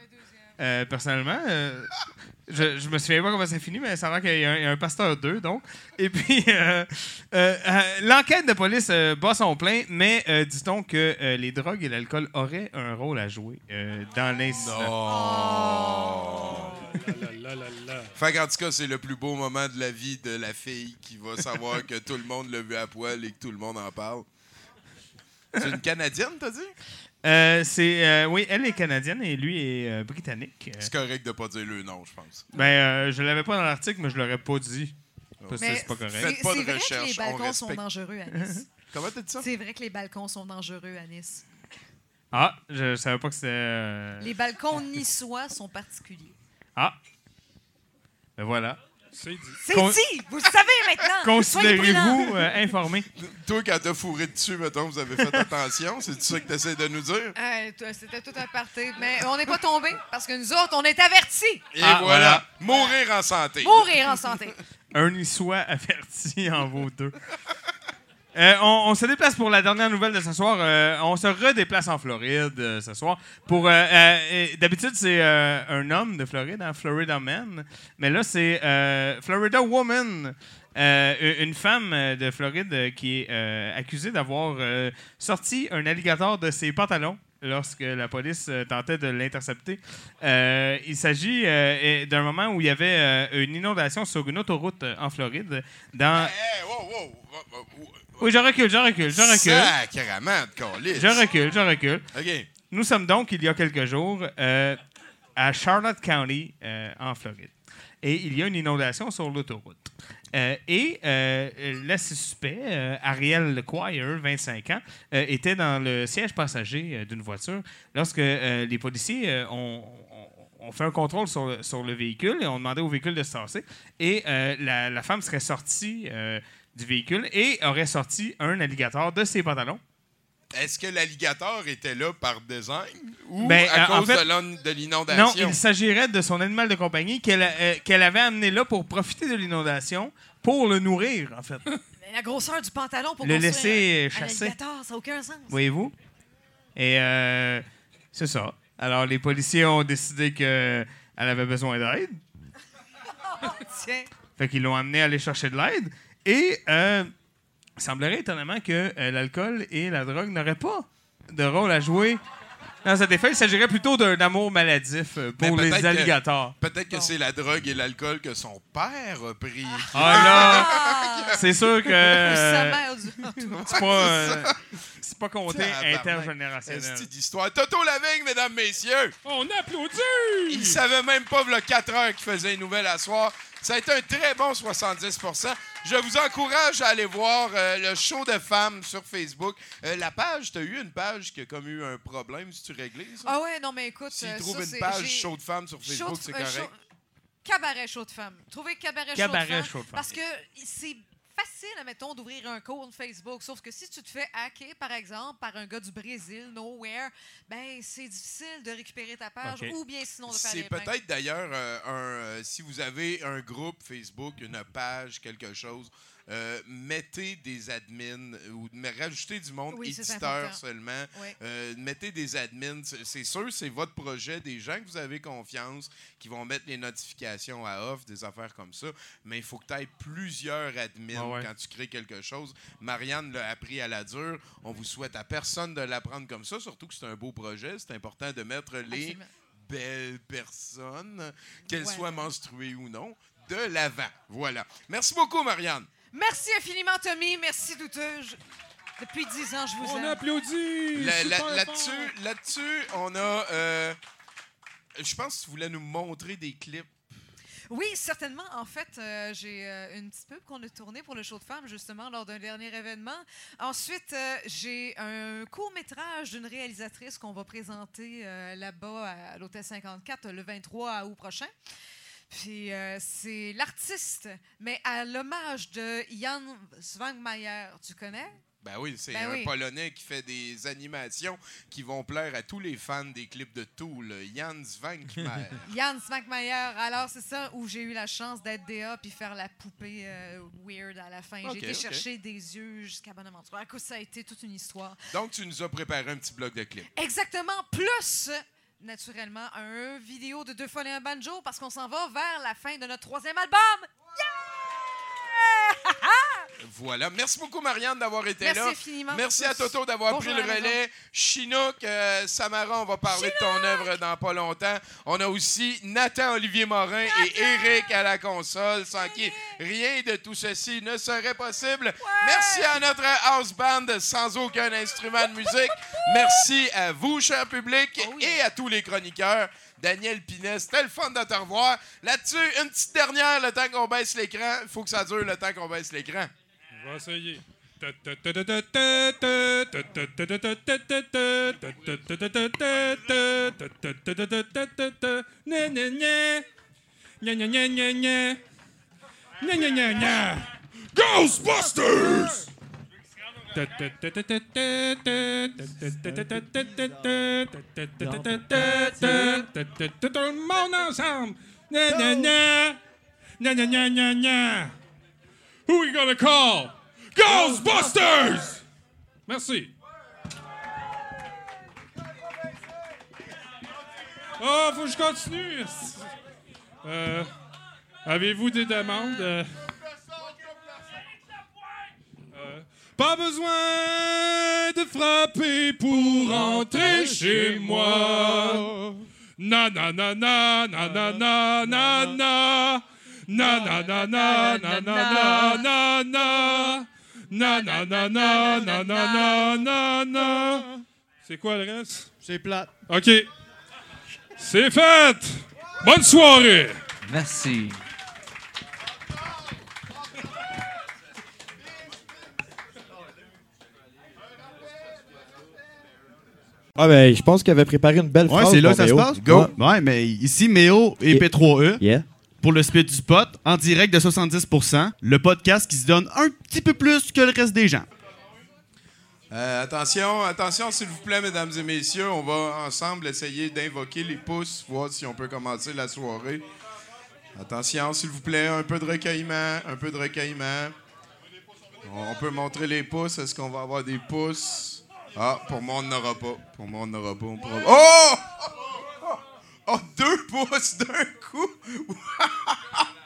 Euh, personnellement, Euh, je, je me souviens pas comment ça finit, mais ça a l'air qu'il y, a un- il y a un pasteur 2, donc. Et puis, euh, euh, euh, l'enquête de police euh, bat son plein, mais euh, dit-on que euh, les drogues et l'alcool auraient un rôle à jouer euh, dans l'incident. Fait qu'en tout cas, c'est le plus beau moment de la vie de la fille qui va savoir que tout le monde l'a vu à poil et que tout le monde en parle. C'est une Canadienne, t'as dit? Euh, c'est euh, oui, elle est canadienne et lui est euh, britannique. Euh, C'est correct de pas dire le nom, je pense. ben, euh, je l'avais pas dans l'article, mais je l'aurais pas dit. Parce que Mais c'est pas correct. Faites pas de C'est vrai que les on balcons sont dangereux à Nice. Comment t'as dit ça? C'est vrai que les balcons sont dangereux à Nice. Ah, je savais pas que c'était. euh, Les balcons niçois sont particuliers. Ah. Ben voilà. C'est dit. C'est Con- dit! Vous le savez maintenant! Considérez-vous euh, informé? Toi, quand t'as fourré dessus, mettons, vous avez fait attention. C'est ça que t'essaies de nous dire? Toi, C'était tout un party. Mais on n'est pas tombés parce que nous autres, on est avertis. Et Ah, voilà. Mourir en santé. Mourir en santé. Un niçois averti en vaut deux. Euh, on, se déplace pour la dernière nouvelle de ce soir. Euh, on se redéplace en Floride euh, ce soir. Pour D'habitude, c'est un homme de Floride, un Florida Man. Mais là, c'est Florida Woman. Une femme de Floride qui est accusée d'avoir sorti un alligator de ses pantalons lorsque la police tentait de l'intercepter. Il s'agit d'un moment où il y avait une inondation sur une autoroute en Floride. Dans... Wow, wow, wow, wow. Oui, je recule, je recule, je recule. Sacrement de calice. Je recule, je recule. OK. Nous sommes donc, il y a quelques jours, euh, à Charlotte County, euh, en Floride. Et il y a une inondation sur l'autoroute. Euh, et le suspect, Ariel Quire, 25 ans, était dans le siège passager d'une voiture lorsque les policiers ont, fait un contrôle sur le, sur le véhicule et ont demandé au véhicule de se tasser. Et euh, la, la femme serait sortie euh, du véhicule et aurait sorti un alligator de ses pantalons. Est-ce que l'alligator était là par design ou Ben, à euh, en cause fait- de de Non, l'inondation? il s'agirait de son animal de compagnie qu'elle euh, qu'elle avait amené là pour profiter de l'inondation, pour le nourrir, en fait. Mais la grosseur du pantalon pour Le laisser un- un chasser. alligator, ça n'a aucun sens. Voyez-vous? Et euh, c'est ça. Alors, les policiers ont décidé qu'elle avait besoin d'aide. Tiens. Fait qu'ils l'ont amené à aller chercher de l'aide. Et euh, il semblerait étonnamment que euh, l'alcool et la drogue n'auraient pas de rôle à jouer dans cet effet. Il s'agirait plutôt d'un amour maladif euh, pour Mais les peut-être que- alligators. Peut-être que c'est la drogue et l'alcool que son père a pris. Ah là, c'est sûr que Ou sa euh, mère du- c'est pas, euh, c'est pas compté Tabarnak. intergénérationnel. Esti d'histoire. Toto Lavigne, mesdames, messieurs. On applaudit! Il savait même pas, il 4 heures qu'il faisait une nouvelle à soir. Ça a été un très bon 70% Je vous encourage à aller voir euh, le show de femmes sur Facebook. Euh, la page, tu as eu une page qui a comme eu un problème, si tu réglais ça? Ah ouais, non, mais écoute. S'ils euh, trouvent ça, une page show de femmes sur Facebook, c'est euh, correct. show- Cabaret chaud de femmes. Trouvez cabaret, Cabaret chaud de chaud de femmes. femmes. Parce que c'est facile, admettons, d'ouvrir un compte Facebook. Sauf que si tu te fais hacker, par exemple, par un gars du Brésil, nowhere, ben c'est difficile de récupérer ta page ou bien sinon de faire C'est peut-être d'ailleurs euh, un. euh, si vous avez un groupe Facebook, une page, quelque chose, euh, mettez des admins ou mais rajoutez du monde Oui, éditeur seulement. Oui. Euh, mettez des admins. C'est- C'est sûr, c'est votre projet, des gens que vous avez confiance, qui vont mettre les notifications à off, des affaires comme ça. Mais il faut que tu aies plusieurs admins Ah ouais. quand tu crées quelque chose. Marianne l'a appris à la dure. On vous souhaite à personne de l'apprendre comme ça, surtout que c'est un beau projet. C'est important de mettre les Absolument. belles personnes, qu'elles Ouais. soient menstruées ou non, de l'avant. Voilà. Merci beaucoup, Marianne. Merci infiniment, Tommy. Merci, Douteux. Je- Depuis dix ans, je vous On aime. applaudit! La- Super Là-dessus, on a. euh, je pense que tu voulais nous montrer des clips. Oui, certainement. En fait, euh, j'ai euh, une petite pub qu'on a tournée pour le show de femmes, justement, lors d'un dernier événement. Ensuite, euh, j'ai un court-métrage d'une réalisatrice qu'on va présenter euh, là-bas à l'Hôtel 54 le 23 août prochain. Puis euh, c'est l'artiste, mais à l'hommage de Jan Svangmayer. Tu connais? Ben oui, c'est Ben un oui. Polonais qui fait des animations qui vont plaire à tous les fans des clips de Tool, Jan Svankmajer. Jan Smackmeyer. Alors, c'est ça où j'ai eu la chance d'être DA puis faire la poupée euh, weird à la fin. J'ai été chercher des yeux jusqu'à Bonaventure. À cause, ça a été toute une histoire. Donc, tu nous as préparé un petit bloc de clips. Exactement. Plus, naturellement, un vidéo de deux fois et un banjo parce qu'on s'en va vers la fin de notre troisième album. Voilà. Merci beaucoup, Marianne, d'avoir été Merci là. infiniment. Merci à Toto d'avoir pris le relais. Chinook, euh, Samara, on va parler de ton œuvre dans pas longtemps. On a aussi Nathan Olivier Morin et Eric à la console, sans qui rien de tout ceci ne serait possible. Merci à notre house band sans aucun instrument de musique. Merci à vous, cher public, Oh et à tous les chroniqueurs. Daniel Pinès, c'était le fun de te revoir. Là-dessus, une petite dernière, le temps qu'on baisse l'écran. Il faut que ça dure le temps qu'on baisse l'écran. On va essayer. Ghostbusters! Tout le monde ensemble! Gonna call? Ghostbusters! Merci. Oh, faut que je continue. Euh, Avez-vous des demandes? Euh, euh, pas besoin de frapper pour entrer chez moi. Na na na na na na na na na. Na na na na na na na na na. Na na na na na na na na na. C'est quoi le reste? C'est plate. OK. C'est fait! Bonne soirée! Merci. Ah ben, je pense qu'il avait préparé une belle Ouais, phrase. c'est là pour que ça se Méo. passe. Go. Ouais. Ouais, mais ici, Méo et Yeah. P3E. Yeah. Pour le split du spot, en direct de 70%, le podcast qui se donne un petit peu plus que le reste des gens. Euh, attention, attention, s'il vous plaît, mesdames et messieurs. On va ensemble essayer d'invoquer les pouces, voir si on peut commencer la soirée. Attention, s'il vous plaît, un peu de recueillement, un peu de recueillement. On peut montrer les pouces. Est-ce qu'on va avoir des pouces? Ah, pour moi, on n'aura pas. Pour moi, on n'aura pas. Oh! Oh! Oh, deux pouces d'un coup!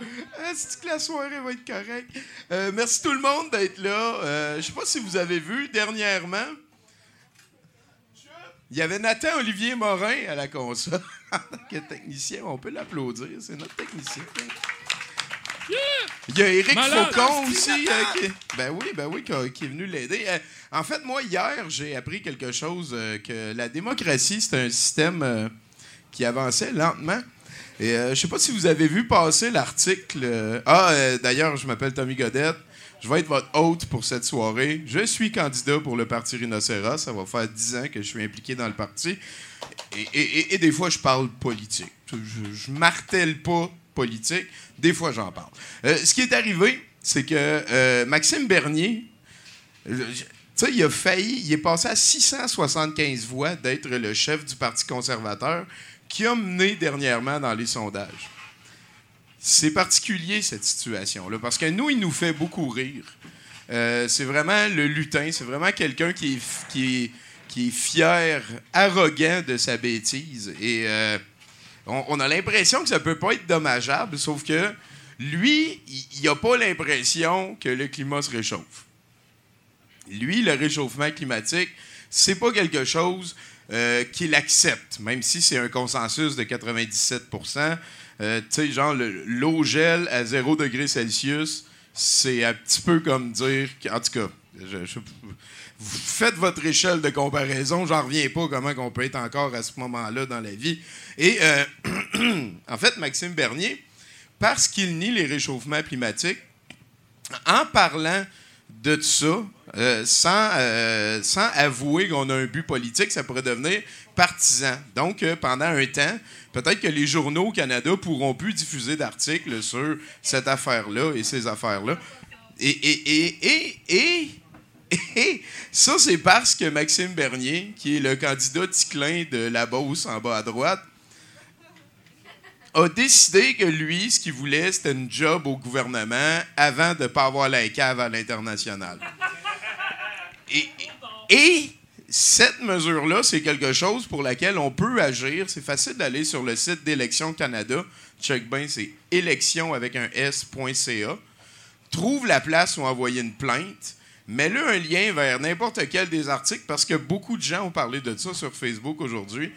Est-ce que la soirée va être correcte? Euh, merci tout le monde d'être là. Euh, je sais pas si vous avez vu dernièrement. Il y avait Nathan Olivier Morin à la console. En tant que technicien, on peut l'applaudir. C'est notre technicien. Il y a Éric Malade. Faucon aussi. euh, qui- Ben oui, ben oui, qui, est venu l'aider. Euh, en fait, moi, hier, j'ai appris quelque chose euh, que la démocratie, c'est un système qui avançait lentement. Et je sais pas si vous avez vu passer l'article. Ah, d'ailleurs, je m'appelle Tommy Godette. Je vais être votre hôte pour cette soirée. Je suis candidat pour le Parti Rhinocéros. Ça va faire 10 ans que je suis impliqué dans le parti. Et, et- et- et des fois, je parle politique. Je, je martèle pas politique. Des fois, j'en parle. Euh, ce qui est arrivé, c'est que euh, Maxime Bernier, euh, tu sais, il a failli, il est passé à 675 voix d'être le chef du Parti conservateur qui a mené dernièrement dans les sondages. C'est particulier, cette situation-là, parce que nous, il nous fait beaucoup rire. C'est vraiment le lutin, c'est vraiment quelqu'un qui est, fier, arrogant de sa bêtise. Et on, a l'impression que ça peut pas être dommageable, sauf que lui, il n'a pas l'impression que le climat se réchauffe. Lui, le réchauffement climatique, c'est pas quelque chose euh, qu'il accepte, même si c'est un consensus de 97% euh, Tu sais, genre, le- l'eau gèle à 0 degré Celsius, c'est un petit peu comme dire. En tout cas, je- je- vous faites votre échelle de comparaison, j'en reviens pas comment on peut être encore à ce moment-là dans la vie. Et euh, en fait, Maxime Bernier, parce qu'il nie les réchauffements climatiques, en parlant de ça, euh, sans, euh, sans avouer qu'on a un but politique, ça pourrait devenir partisans. Donc, pendant un temps, peut-être que les journaux au Canada pourront plus diffuser d'articles sur cette affaire-là et ces affaires-là. Et, et ça, c'est parce que Maxime Bernier, qui est le candidat ticlin de la Beauce en bas à droite, a décidé que lui, ce qu'il voulait, c'était une job au gouvernement avant de ne pas avoir la cave à l'international. Et, et cette mesure-là, c'est quelque chose pour laquelle on peut agir. C'est facile d'aller sur le site d'Élections Canada. Check bien, c'est élection avec un S.ca. Trouve la place où envoyer une plainte. Mets-le un lien vers n'importe quel des articles parce que beaucoup de gens ont parlé de ça sur Facebook aujourd'hui.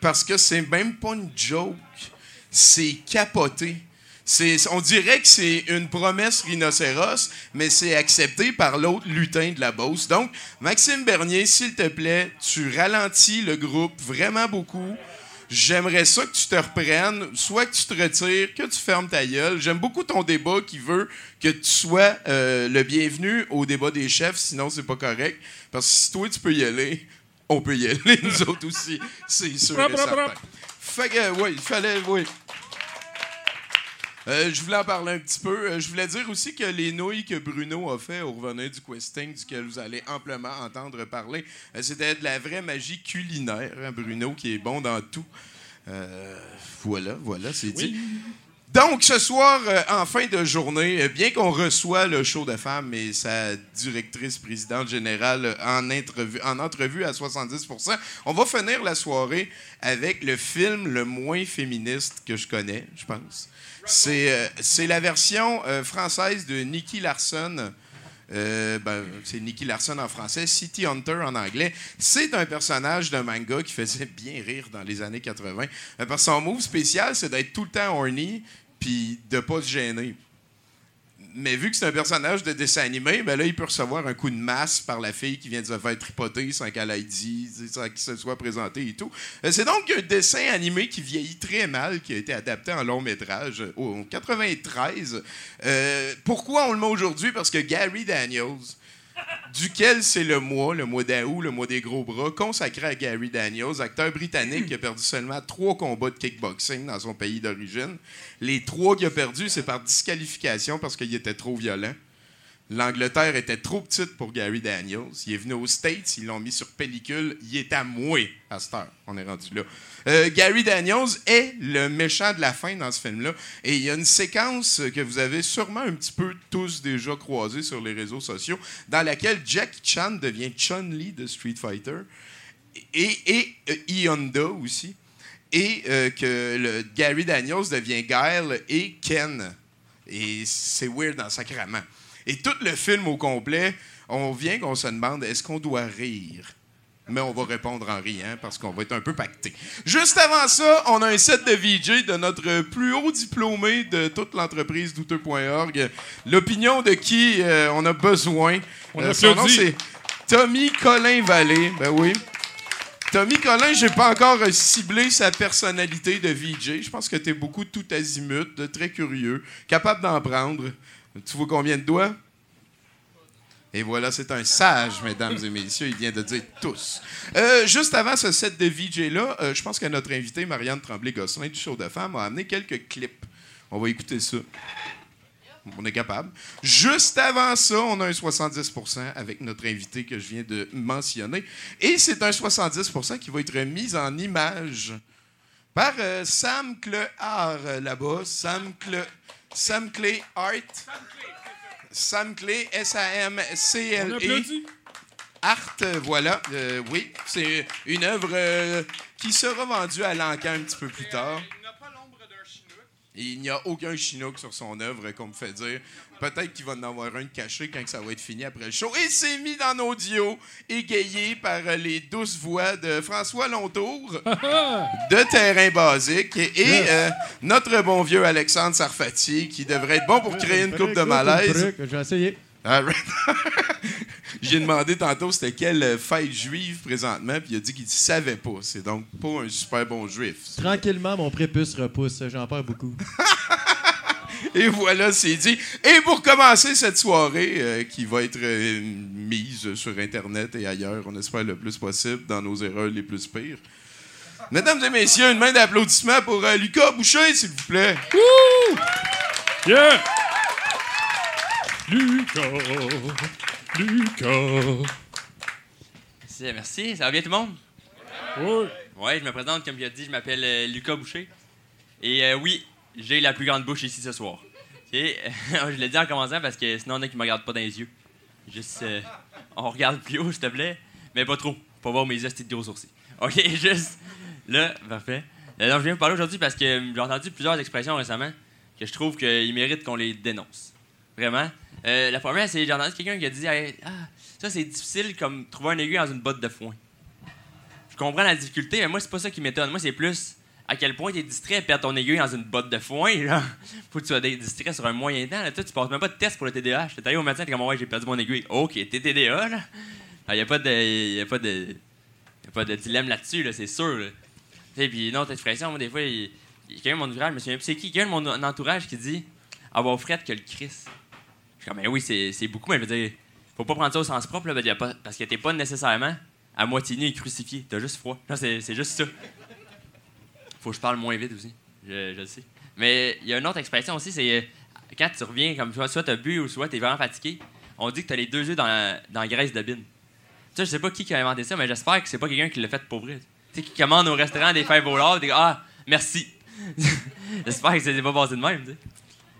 Parce que c'est même pas une joke. C'est capoté. On dirait que c'est une promesse rhinocéros, mais c'est accepté par l'autre lutin de la Beauce. Donc, Maxime Bernier, s'il te plaît, tu ralentis le groupe vraiment beaucoup. J'aimerais ça que tu te reprennes, soit que tu te retires, que tu fermes ta gueule. J'aime beaucoup ton débat qui veut que tu sois euh, le bienvenu au débat des chefs, sinon c'est pas correct. Parce que si toi tu peux y aller, on peut y aller, nous autres aussi. C'est sûr et certain. Fait que, oui, il fallait, oui. Euh, je voulais en parler un petit peu. Euh, je voulais dire aussi que les nouilles que Bruno a fait au revenir du questing, duquel vous allez amplement entendre parler, euh, c'était de la vraie magie culinaire. hein, Bruno, qui est bon dans tout. Voilà, voilà, c'est dit. Donc, ce soir, euh, en fin de journée, euh, bien qu'on reçoit le show de femmes et sa directrice présidente générale euh, en entrevue, en entrevue à 70% on va finir la soirée avec le film le moins féministe que je connais, je pense. C'est euh, c'est la version euh, française de Nicky Larson. Euh, ben, c'est Nicky Larson en français, City Hunter en anglais. C'est un personnage d'un manga qui faisait bien rire dans les années 80. Euh, parce que son move spécial, c'est d'être tout le temps horny puis de pas se gêner. Mais vu que c'est un personnage de dessin animé, ben là, il peut recevoir un coup de masse par la fille qui vient de se faire tripoter sans qu'elle ait dit, sans qu'il se soit présenté et tout. Euh, C'est donc un dessin animé qui vieillit très mal, qui a été adapté en long métrage euh, en 93. Euh, pourquoi on le met aujourd'hui? Parce que Gary Daniels, duquel c'est le mois, le mois d'août, le mois des gros bras, consacré à Gary Daniels, acteur britannique qui a perdu seulement trois combats de kickboxing dans son pays d'origine. Les trois qu'il a perdus, c'est par disqualification parce qu'il était trop violent. L'Angleterre était trop petite pour Gary Daniels. Il est venu aux States, ils l'ont mis sur pellicule. Il est à mouer à cette heure. On est rendu là. Euh, Gary Daniels est le méchant de la fin dans ce film-là. Et il y a une séquence que vous avez sûrement un petit peu tous déjà croisée sur les réseaux sociaux, dans laquelle Jackie Chan devient Chun-Li de Street Fighter. Et, et euh, aussi. Et euh, que Gary Daniels devient Guile et Ken. Et c'est weird dans sacrament. Et tout le film au complet, on vient qu'on se demande est-ce qu'on doit rire? Mais on va répondre en riant parce qu'on va être un peu pacté. Juste avant ça, on a un set de VJ de notre plus haut diplômé de toute l'entreprise douteux.org. L'opinion de qui euh, on a besoin. On Euh, son nom, c'est Tommy Colin Vallée. Ben oui. Tommy Collin, j'ai pas encore ciblé sa personnalité de VJ. Je pense que tu es beaucoup tout azimut, de très curieux, capable d'en prendre. Tu vois combien de doigts? Et voilà, c'est un sage, mesdames et messieurs. Il vient de dire tous. Euh, juste avant ce set de VJ-là, euh, je pense que notre invitée, Marianne Tremblay-Gosselin du show de femmes, a amené quelques clips. On va écouter ça. On est capable. Juste avant ça, on a un 70% avec notre invité que je viens de mentionner. Et c'est un 70% qui va être mis en image par euh, Sam Clehart euh, là-bas. Sam, Cle... Art. On S-A-M-C-L-E. Art, voilà. Euh, oui, c'est une œuvre euh, qui sera vendue à l'encan un petit peu plus tard. Il n'y a aucun chinook sur son œuvre, qu'on me fait dire. Peut-être qu'il va en avoir un caché quand ça va être fini après le show. Et c'est mis dans audio, égayé par euh, les douces voix de François Lontour, de Terrain Basique, et, Yes. euh, notre bon vieux Alexandre Sarfati, qui devrait être bon pour créer une coupe de malaise. Je vais essayer. J'ai demandé tantôt c'était quelle euh, fête juive présentement, puis il a dit qu'il ne savait pas. C'est donc pas un super bon juif. Tranquillement, mon prépuce repousse. J'en perds beaucoup. Et voilà, c'est dit. Et pour commencer cette soirée, euh, qui va être euh, mise sur Internet et ailleurs, on espère le plus possible, dans nos erreurs les plus pires, Mesdames et messieurs, une main d'applaudissement pour euh, Lucas Boucher, s'il vous plaît. Yeah! Lucas, Lucas. Merci, merci. Ça va bien tout le monde? Oui. Ouais, je me présente, comme il a dit, je m'appelle euh, Lucas Boucher. Et euh, oui, j'ai la plus grande bouche ici ce soir. OK? je l'ai dit en commençant parce que sinon, on a qui me regardent pas dans les yeux. Juste, euh, on regarde plus haut, s'il te plaît. Mais pas trop. Pas voir mes hosties de gros sourcils. OK, juste. Là, parfait. Euh, donc, je viens vous parler aujourd'hui parce que euh, j'ai entendu plusieurs expressions récemment que je trouve qu'ils méritent qu'on les dénonce. Vraiment. Euh, la première, c'est j'ai entendu quelqu'un qui a dit Ah, ça, c'est difficile comme trouver un aiguille dans une botte de foin. Je comprends la difficulté, mais moi, c'est pas ça qui m'étonne. Moi, c'est plus à quel point tu es distrait perdre ton aiguille dans une botte de foin. Là. Faut que tu sois distrait sur un moyen temps. Là. Toi, tu passes même pas de test pour le TDAH. T'es allé au médecin, t'es comme Ouais, j'ai perdu mon aiguille. Ok, t'es TDA, là. Il n'y a pas de. A pas de. a pas de dilemme là-dessus, là, c'est sûr. là. Tu sais, puis une autre expression, moi, des fois, il y a quelqu'un de mon entourage, je me souviens c'est qui, quelqu'un de mon entourage qui dit avoir frette que le Christ. Je suis comme, ben oui, c'est beaucoup, mais je veux dire, faut pas prendre ça au sens propre, là, parce que t'es pas nécessairement à moitié nu et crucifié. T'as juste froid. Non, c'est juste ça. Faut que je parle moins vite aussi. Je, le sais. Mais il y a une autre expression aussi, c'est euh, quand tu reviens, comme soit, soit t'as bu ou soit t'es vraiment fatigué, on dit que t'as les deux yeux dans la, dans graisse de bine. Tu sais, je sais pas qui qui a inventé ça, mais j'espère que c'est pas quelqu'un qui l'a fait pour vrai. Tu sais, qui commande au restaurant des fèves au lard, des Ah, merci. j'espère que ça s'est pas passé de même, tu sais.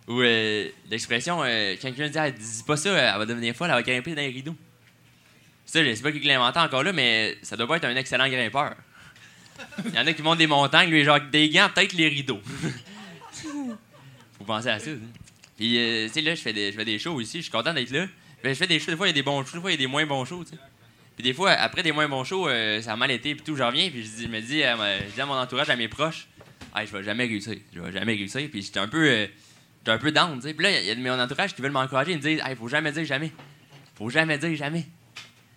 Ou euh, l'expression, euh, quand quelqu'un dit ah, dis pas ça, elle va devenir folle, elle va grimper dans les rideaux. Ça, je sais pas qui l'a inventé encore là, mais ça doit pas être un excellent grimpeur. Il y en a qui montent des montagnes, lui, genre des gants, peut-être les rideaux. Faut penser à ça. hein? Puis, euh, tu sais, là, je fais, des, je fais des shows ici, je suis content d'être là. Mais je fais des shows, des fois, il y a des bons shows, des fois, il y a des moins bons shows, tu sais. Puis, des fois, après des moins bons shows, euh, ça a mal été, puis tout, je reviens, puis je, dis- je me dis, à ma- je dis à mon entourage, à mes proches, hey, je vais jamais réussir, je vais jamais réussir. Puis, j'étais un peu, euh, j'étais un peu down, tu sais. Puis là, il y a de mon entourage qui veulent m'encourager, ils me disent, hey, faut jamais dire jamais. Faut jamais dire jamais.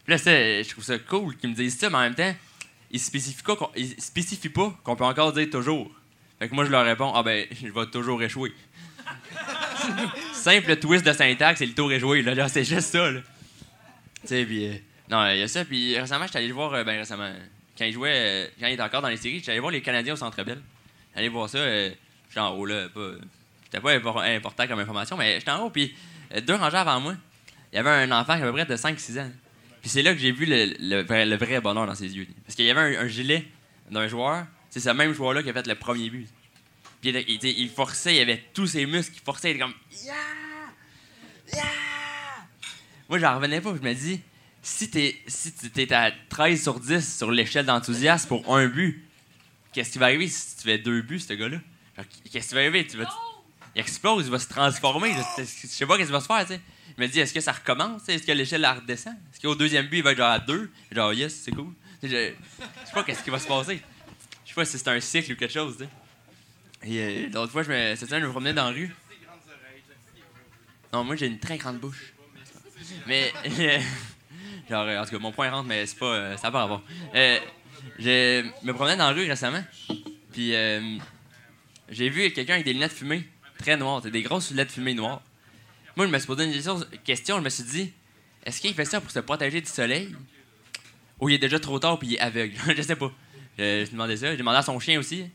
Puis là, ça, je trouve ça cool qu'ils me disent ça, mais en même temps, ils spécifient pas spécifient pas qu'on peut encore dire toujours. Fait que moi, je leur réponds, ah ben, je vais toujours échouer. Simple twist de syntaxe et le tour joué. Là, c'est juste ça. Puis. euh, non, il y a ça. Puis récemment, j'étais allé le voir. euh, ben, récemment. Quand il jouait. euh, quand il était encore dans les séries, j'étais allé voir les Canadiens au Centre Bell. J'étais voir ça. j'étais en haut, là. Pas, c'était pas impor- important comme information, mais j'étais en haut. Puis deux rangées avant moi, il y avait un enfant qui avait à peu près de 5-6 ans. Puis c'est là que j'ai vu le, le vrai, bonheur dans ses yeux. Parce qu'il y avait un, gilet d'un joueur. C'est ce même joueur-là qui a fait le premier but. Puis il, forçait, il avait tous ses muscles, il forçait, il était comme. Yeah! Yeah! Moi, j'en revenais pas. Je me dis, si t'es si t'es à 13 sur 10 sur l'échelle d'enthousiasme pour un but, qu'est-ce qui va arriver si tu fais deux buts, ce gars-là? Qu'est-ce qui va arriver? Il explose, il va se transformer. Je, sais pas qu'est-ce qu'il va se faire, tu sais. Je me dis, est-ce que ça recommence? Est-ce que l'échelle redescend? Est-ce qu'au deuxième but, il va être genre à 2? Genre, yes, c'est cool. Je, sais pas qu'est-ce qui va se passer. Je sais pas si c'est un cycle ou quelque chose. Et euh, l'autre fois, je me, cette semaine, je me promenais dans la rue. Non, moi, j'ai une très grande bouche. Mais, genre, euh, en tout cas, mon point rentre, mais c'est pas, euh, ça n'a pas à voir. Euh, je me promenais dans la rue récemment, puis j'ai vu quelqu'un avec des lunettes fumées, très noires, des grosses lunettes fumées noires. Moi, je me suis posé une question, je me suis dit, est-ce qu'il fait ça pour se protéger du soleil? Ou il est déjà trop tard puis il est aveugle? je sais pas. Je, je demandais ça. J'ai demandé à son chien aussi.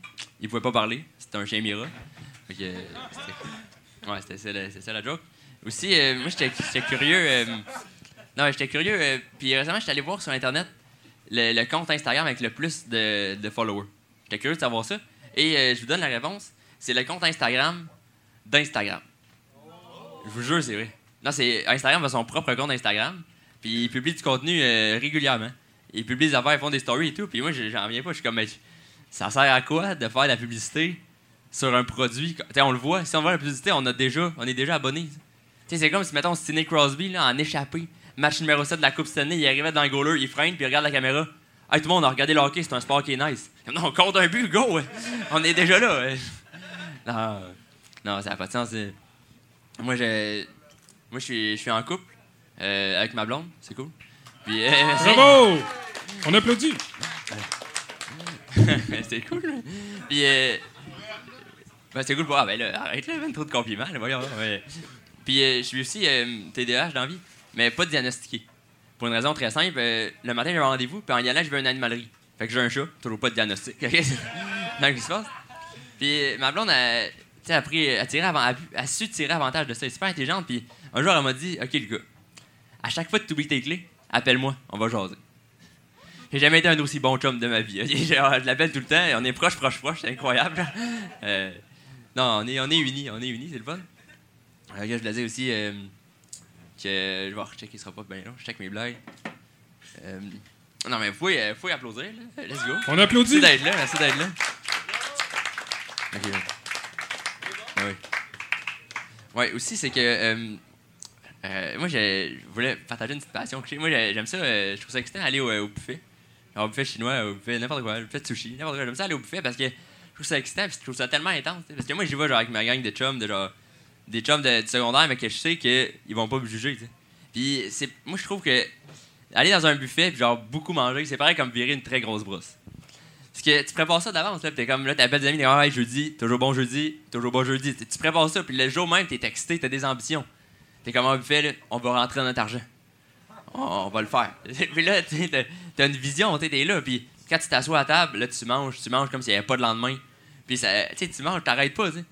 Il pouvait pas parler. C'était un chien Mira. Euh, ouais, c'était ça, la- joke. Aussi, euh, moi, j'étais curieux. euh, non, j'étais curieux. euh, puis récemment, j'étais allé voir sur Internet le, compte Instagram avec le plus de, followers. J'étais curieux de savoir ça. Et euh, je vous donne la réponse. C'est le compte Instagram d'Instagram. Je vous jure, c'est vrai. Non, c'est Instagram a son propre compte Instagram. Puis il publie du contenu euh, régulièrement. Il publie des affaires, ils font des stories et tout. Puis moi, j'en reviens pas. Je suis comme, mais ça sert à quoi de faire de la publicité sur un produit? On le voit. Si on veut la publicité, on, a déjà, on est déjà abonné. C'est comme si, mettons, Sidney Crosby, là, en échappé, match numéro 7 de la Coupe Stanley, il arrivait dans le goaler, il freine, puis il regarde la caméra. Hey, tout le monde a regardé le c'est un sport qui est nice. Non, on compte un but, go! On est déjà là. Non, non, ça n'a pas de sens. Moi, je, moi, je suis, je suis en couple euh, avec ma blonde, c'est cool. Puis, euh, Bravo! On applaudit. c'est cool. Puis, euh, ben, c'est cool pour. Ah, ben là, arrête là, même trop de compliments, là, voyons. ouais. Puis, euh, je suis aussi TDAH dans la vie, mais pas diagnostiqué. Pour une raison très simple. le matin, j'ai un rendez-vous, puis en y allant, je vais à une animalerie. Fait que j'ai un chat, toujours pas de diagnostic. Ce qui se passe? Puis ma blonde, elle, elle, a pris- elle tirait avant, elle, a pu- elle a su tirer avantage de ça. Elle est super intelligente. Puis un jour, elle m'a dit Ok, le gars, à chaque fois que tu oublies tes clés, appelle-moi, on va jaser. J'ai jamais été un aussi bon chum de ma vie. Genre, je l'appelle tout le temps, et on est proche, proche, proche, c'est incroyable. Euh, non, on est, on est unis, on est unis, c'est le fun. Euh, je voulais dire aussi euh, que je vais rechecker, il sera pas bien long, je check mes blagues. Euh, non, mais vous pouvez, euh, vous pouvez applaudir, là. Let's go. On applaudit. Merci d'être là, merci d'être là. Ah oui. Ouais, aussi, c'est que. euh, euh, moi, je voulais partager une petite passion que. Moi, j'ai- j'aime ça, euh, je trouve ça excitant aller au, buffet. Genre, au buffet chinois, au buffet n'importe quoi, au buffet de sushi, n'importe quoi. J'aime ça aller au buffet parce que je trouve ça excitant puis je trouve ça tellement intense. Parce que moi, j'y vais genre avec ma gang de chums, de genre. Des chums de, secondaire, mais que je sais qu'ils vont pas me juger, tu sais. Puis, c'est, moi, je trouve que aller dans un buffet puis genre beaucoup manger, c'est pareil comme virer une très grosse brosse. Parce que tu prépares ça d'avance, là, t'es comme là, t'appelles des amis, t'es comme, ouais, jeudi, toujours bon jeudi, toujours bon jeudi. Tu prépares ça, puis le jour même, t'es excité, t'as des ambitions. T'es comme un buffet, là, on va rentrer dans notre argent. On, on va le faire. puis là, t'as- une vision, t'es là, puis quand tu t'assois à table, là, tu manges, tu manges comme s'il n'y avait pas de lendemain. Puis ça, tu manges, t'arrêtes pas, tu sais.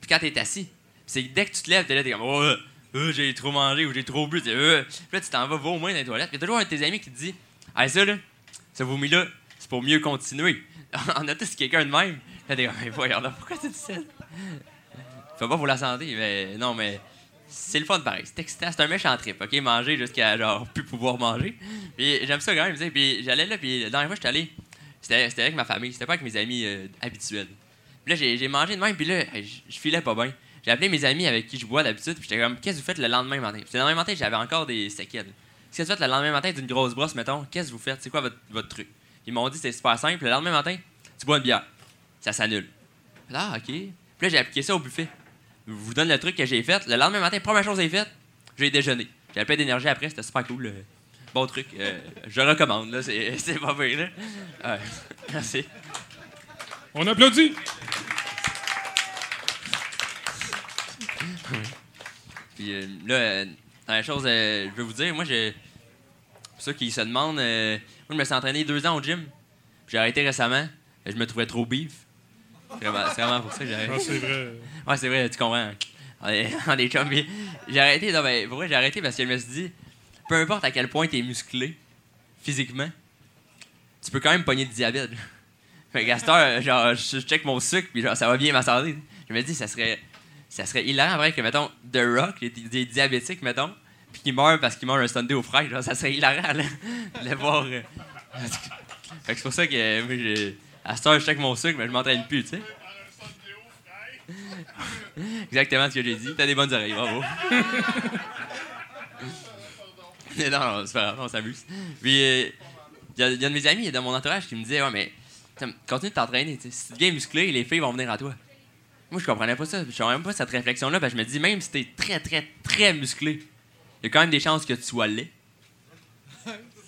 Puis quand t'es assis, c'est dès que tu te lèves, t'es là, t'es comme, oh, euh, j'ai trop mangé ou j'ai trop bu, t'es, euh. Puis là, tu t'en vas, va au moins dans les toilettes. Puis y a toujours un de tes amis qui te dit, ah, ça, là, ce vomi-là, c'est pour mieux continuer. On a tous quelqu'un de même. T'es comme, mais voyons, pourquoi tu dis ça? Fait pas pour la santé, mais non, mais c'est le fun pareil. C'est excitant, c'est un méchant trip, ok? Manger jusqu'à genre plus pouvoir manger. Puis j'aime ça quand même. Puis j'allais là, puis la dernière fois, j'étais allé, c'était avec ma famille, c'était pas avec mes amis euh, habituels. Puis là, j'ai mangé de même, puis là, je je filais pas bien. J'ai appelé mes amis avec qui je bois d'habitude, puis j'étais comme, qu'est-ce que vous faites le lendemain matin? Puis le lendemain matin, j'avais encore des séquelles. Qu'est-ce que vous faites le lendemain matin d'une grosse brosse, mettons? Qu'est-ce que vous faites? C'est quoi votre, votre truc? Ils m'ont dit, c'est super simple. Le lendemain matin, tu bois une bière. Ça s'annule. Ah, OK. Puis là, j'ai appliqué ça au buffet. Je vous donne le truc que j'ai fait. Le lendemain matin, première chose que j'ai faite, j'ai déjeuné. J'avais plein d'énergie après, c'était super cool. euh, Bon truc. euh, je recommande, là. C'est pas pire, là. Ouais. Merci. On applaudit. Puis euh, là, la chose, euh, je veux vous dire, moi, je. Qui se demandent, euh, moi, je me suis entraîné deux ans au gym. J'ai arrêté récemment. Je me trouvais trop beef. Vraiment- C'est vraiment pour ça que j'ai arrêté. Ah, c'est vrai. Ouais, c'est vrai, tu comprends. On est, on est chums. J'ai arrêté, non, mais pour vrai, j'ai arrêté parce que je me suis dit, peu importe à quel point t'es musclé, physiquement, tu peux quand même pogner du diabète. Fait cette heure, genre, je check mon sucre, puis genre, ça va bien ma santé. Je me dis, ça serait, ça serait hilarant, vrai, que, mettons, The Rock, des, des diabétiques, mettons, puis qu'il meurt parce qu'il mange un sundae au fraises, genre, ça serait hilarant, de le voir. euh. Fait que c'est pour ça que, euh, moi, j'ai- à cette heure, je check mon sucre, mais je m'entraîne plus, tu sais. Exactement ce que j'ai dit. T'as des bonnes oreilles, bravo. non, non, c'est pas grave, on s'amuse. Puis, il y, a y a de mes amis de mon entourage qui me disait Ouais, mais continue de t'entraîner. Si tu deviens musclé, les filles vont venir à toi. Moi, je comprenais pas ça. Je comprenais même pas cette réflexion-là. Je me dis, même si t'es très, très, très musclé, il y a quand même des chances que tu sois laid.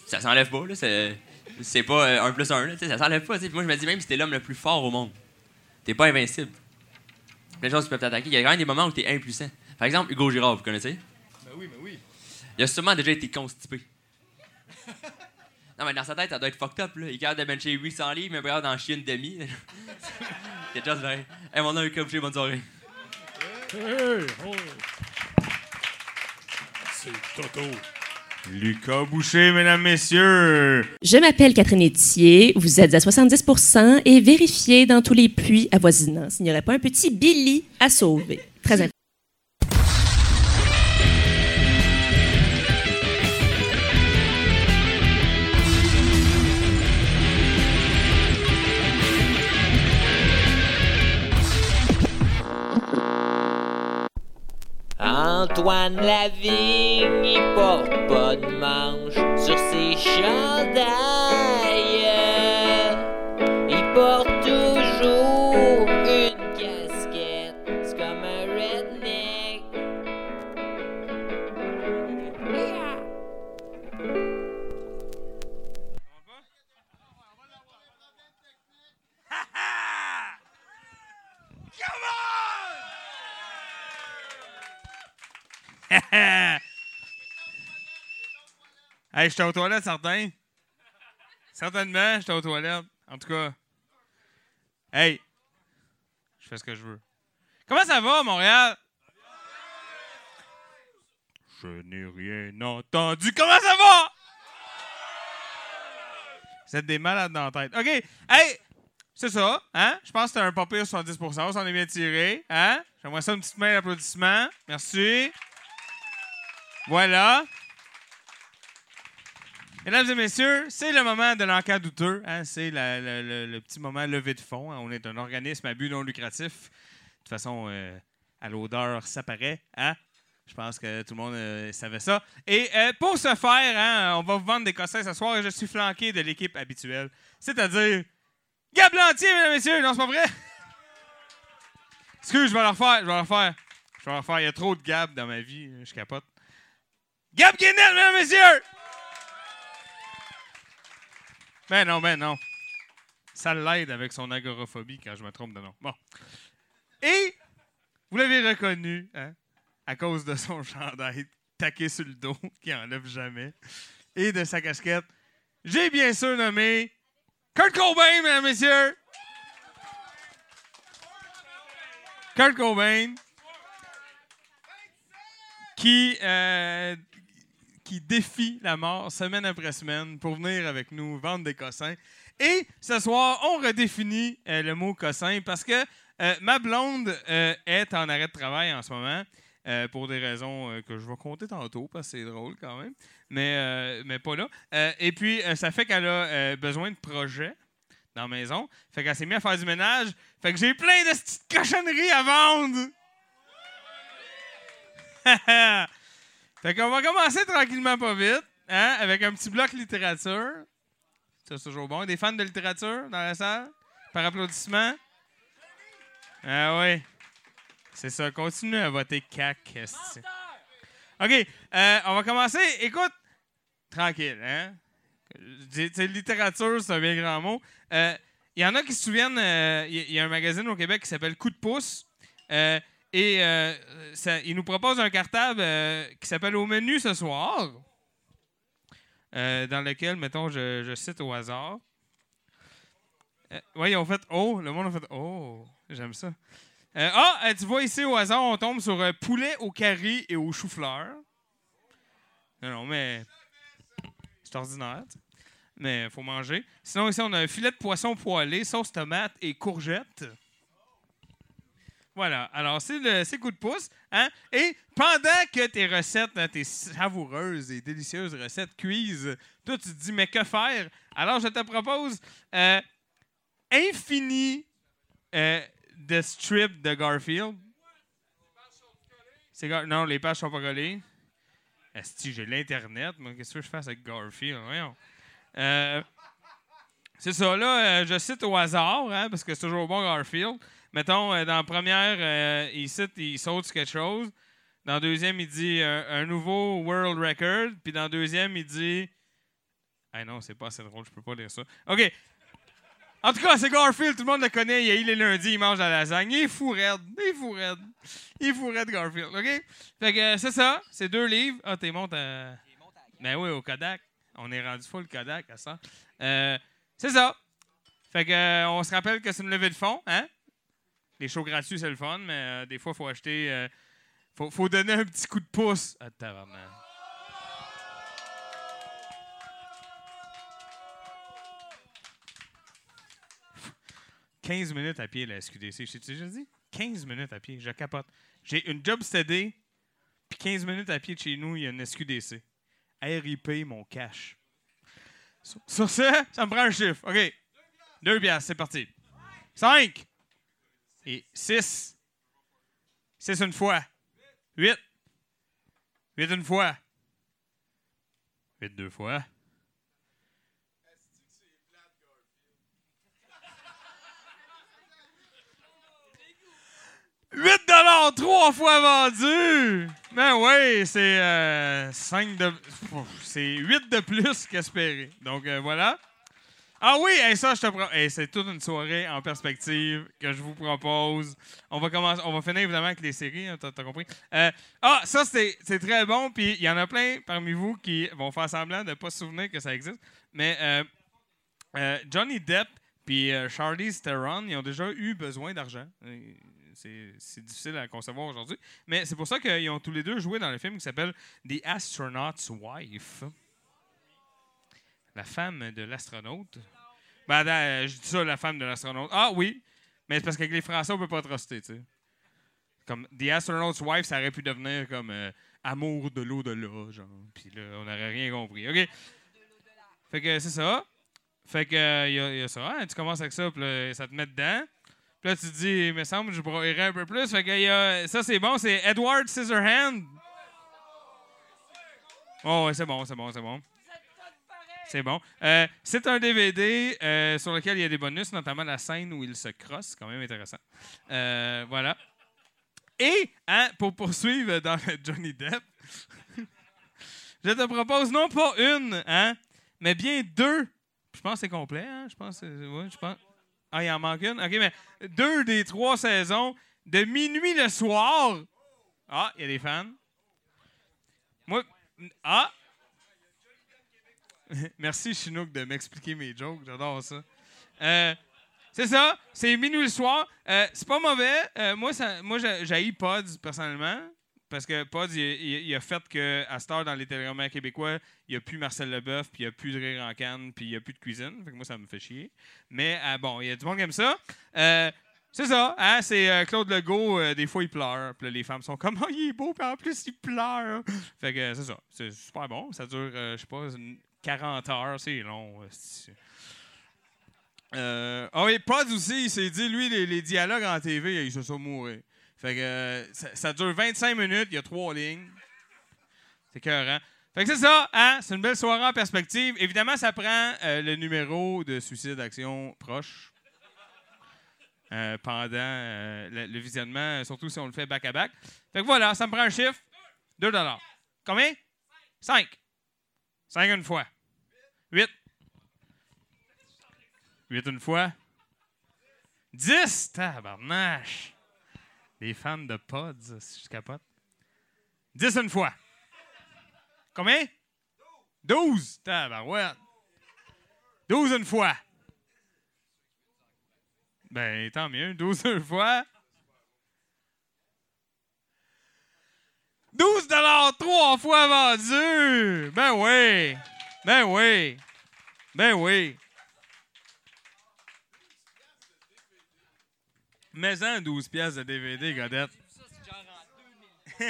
Ça s'enlève pas, là. C'est, c'est pas euh, un plus un, là. Ça s'enlève pas. Puis moi, je me dis, même si t'es l'homme le plus fort au monde, t'es pas invincible. Plein de choses qui peuvent t'attaquer. Il y a quand même des moments où t'es impuissant. Par exemple, Hugo Girard, vous connaissez? Ben oui, ben oui. Il a sûrement déjà été constipé. Non, mais dans sa tête, ça doit être fucked up, là. Il est capable de bencher 800 livres, mais pas d'en chier une demi. Quelque chose de vrai. Hey, mon nom est Boucher, bonne soirée. Hey, oh. C'est Toto. Lucas Boucher, mesdames, messieurs. Je m'appelle Catherine Etier, vous êtes à 70% et vérifiez dans tous les puits avoisinants s'il n'y aurait pas un petit Billy à sauver. Très important. Antoine Lavigne, il porte pas de manche sur ses chandails. Hey, je suis aux toilettes, certain. Certainement, j'étais aux toilettes. En tout cas. Hey! Je fais ce que je veux. Comment ça va, Montréal? Je n'ai rien entendu. Comment ça va? Vous êtes des malades dans la tête. OK. Hey! C'est ça, hein? Je pense que c'était un pas pire 70% On s'en est bien tiré, hein? J'aimerais ça une petite main d'applaudissement. Merci. Voilà. Mesdames et messieurs, c'est le moment de l'enquête douteux. Hein? C'est le, petit moment levé de fond. hein. On est un organisme à but non lucratif. De toute façon, euh, à l'odeur, ça paraît. Hein? Je pense que tout le monde euh, savait ça. Et euh, pour ce faire, on va vous vendre des cossins ce soir et je suis flanqué de l'équipe habituelle. C'est-à-dire Gab Lantier, mesdames et messieurs. Non, c'est pas vrai? Excuse, je vais le refaire. Je vais le refaire. Je vais le refaire. Il y a trop de Gab dans ma vie. Je capote. Gab Guinel, mesdames messieurs! Ben non, ben non. Ça l'aide avec son agoraphobie quand je me trompe de nom. Bon. Et vous l'avez reconnu, hein, à cause de son chandail taqué sur le dos, qui enlève jamais, et de sa casquette. J'ai bien sûr nommé Kurt Cobain, mesdames messieurs. Kurt Cobain, qui, euh, qui défie la mort semaine après semaine pour venir avec nous vendre des cossins. Et ce soir, on redéfinit euh, le mot cossin parce que euh, ma blonde euh, est en arrêt de travail en ce moment. pour des raisons que je vais compter tantôt, parce que c'est drôle quand même, mais, mais pas là. Et puis, ça fait qu'elle a besoin de projets dans la maison. Fait qu'elle s'est mise à faire du ménage. Fait que j'ai plein de petites cochonneries à vendre. fait qu'on va commencer tranquillement pas vite, hein, avec un petit bloc littérature. Ça, c'est toujours bon. Des fans de littérature dans la salle? Par applaudissement? Ah oui. C'est ça. Continue à voter CAC. OK. euh, on va commencer. Écoute, tranquille, hein? Je dis, tu sais, littérature, c'est un bien grand mot. Euh, Il y en a qui se souviennent, euh, il y a un magazine au Québec qui s'appelle Coup de pouce. Et euh, il nous propose un cartable euh, qui s'appelle Au menu ce soir, euh, dans lequel, mettons, je, cite au hasard. Oui, ils ont fait Oh, le monde a fait Oh, j'aime ça. Ah, tu vois ici au hasard, on tombe sur poulet au carré et au chou-fleur. Non, non, mais c'est ordinaire. Mais faut manger. Sinon, ici, on a un filet de poisson poêlé, sauce tomate et courgette. Voilà. Alors, c'est le coup de pouce. Hein? Et pendant que tes recettes, hein, tes savoureuses et délicieuses recettes cuisent, toi, tu te dis, mais que faire? Alors, je te propose euh, Infini euh, de strip de Garfield. Non, les pages sont pas collées. Esti, j'ai l'Internet. mais Qu'est-ce que je fais avec Garfield? Euh, c'est ça, là, euh, je cite au hasard, hein, parce que c'est toujours bon Garfield. Mettons, euh, dans la première, euh, il cite, il saute quelque chose. Dans la deuxième, il dit euh, un nouveau world record. Puis dans la deuxième, il dit. Ah non, c'est pas assez drôle, je peux pas lire ça. OK. En tout cas, c'est Garfield, tout le monde le connaît. Il est les lundis, il mange la lasagne. Il est fou raide. Il est fou raide. Il est fou raide, Garfield. OK? Fait que c'est ça. C'est deux livres. Ah, t'es monte à. Ben oui, au Kodak. On est rendu full Kodak à ça. C'est ça. Fait que on se rappelle que c'est une levée de fonds, hein? Les shows gratuits, c'est le fun, mais euh, des fois, il faut acheter. euh, faut, donner un petit coup de pouce. Ah, tabarnak. « 15 minutes à pied, la SQDC. Je t'ai déjà dit? 15 minutes à pied. Je capote. J'ai une job steady, puis 15 minutes à pied de chez nous, il y a une SQDC. RIP, mon cash. Sur, sur ça, ça me prend un chiffre. OK. Deux piastres, c'est parti. 5 et 6. 6 une fois. 8. 8 une fois. 8 deux fois. « 8 trois fois vendu! Ben oui, c'est euh, 5 de... C'est 8 de plus qu'espéré. Donc euh, voilà. Ah oui, hey, ça, je te pro- hey, c'est toute une soirée en perspective que je vous propose. On va commencer, on va finir évidemment avec les séries, hein, t'as t'as compris. Euh, ah, ça, c'est très bon, puis il y en a plein parmi vous qui vont faire semblant de ne pas se souvenir que ça existe. Mais euh, Euh, Johnny Depp puis Charlize Theron, ils ont déjà eu besoin d'argent. C'est difficile à concevoir aujourd'hui. Mais c'est pour ça qu'ils ont tous les deux joué dans le film qui s'appelle The Astronaut's Wife. La femme de l'astronaute. Ben, attends, euh, je dis ça, la femme de l'astronaute. Ah oui, mais c'est parce qu'avec les Français, on peut pas truster, tu sais. Comme The Astronaut's Wife, ça aurait pu devenir comme euh, Amour de l'au-delà, genre. Puis là, on n'aurait rien compris. OK? Fait que c'est ça. Fait que euh, y, a- ça. hein, tu commences avec ça, puis ça te met dedans. Puis là, tu te dis, il me semble je broyerais un peu plus. Fait que y a, ça, c'est bon. C'est Edward Scissorhand. Oh, ouais, c'est bon, c'est bon, c'est bon. C'est bon. Euh, c'est un DVD euh, sur lequel il y a des bonus, notamment la scène où il se crosse. Quand même intéressant. Euh, voilà. Et, hein, pour poursuivre dans le Johnny Depp, je te propose non pas une, hein, mais bien deux. Je pense que c'est complet, hein? Je pense, je pense. Ah, il en manque une? OK, mais deux des trois saisons de minuit le soir. Ah, il y a des fans. Moi, ah! Merci, Chinook, de m'expliquer mes jokes. J'adore ça. Euh, c'est ça. C'est minuit le soir. Euh, c'est pas mauvais. Euh, moi, ça, moi j'ai Pods, personnellement. Parce que Pods, il, a fait que à cette dans les téléromans québécois, il n'y a plus Marcel Leboeuf, puis il n'y a plus de rire en canne, puis il n'y a plus de cuisine. Fait que moi, ça me fait chier. Mais bon, il y a du monde qui aime ça. C'est ça, hein? C'est Claude Legault, des fois, il pleure. Puis les femmes sont comme, oh, il est beau, puis en plus, il pleure. Fait que c'est ça. C'est super bon. Ça dure, je sais pas, une 40 heures. C'est long. euh, ah oui, Pods aussi, il s'est dit, lui, les, dialogues en TV, il se sont mourir. Fait que euh, ça, dure 25 minutes, il y a trois lignes. C'est écœurant. Fait que c'est ça, hein? C'est une belle soirée en perspective. Évidemment, ça prend euh, le numéro de suicide action proche pendant le, le visionnement, surtout si on le fait back-à-back. Fait que voilà, ça me prend un chiffre. 2 Combien? 5. 5 une fois. 8. 8 une fois. 10. Tabarnache. Les fans de Pods, je capote. 10 une fois. Combien? 12. Tabarouette. 12 une fois. Ben, tant mieux. 12 une fois. 12 trois fois vendu. Ben oui. Ben oui. Ben oui. Mais en 12 pièces de DVD, Godette.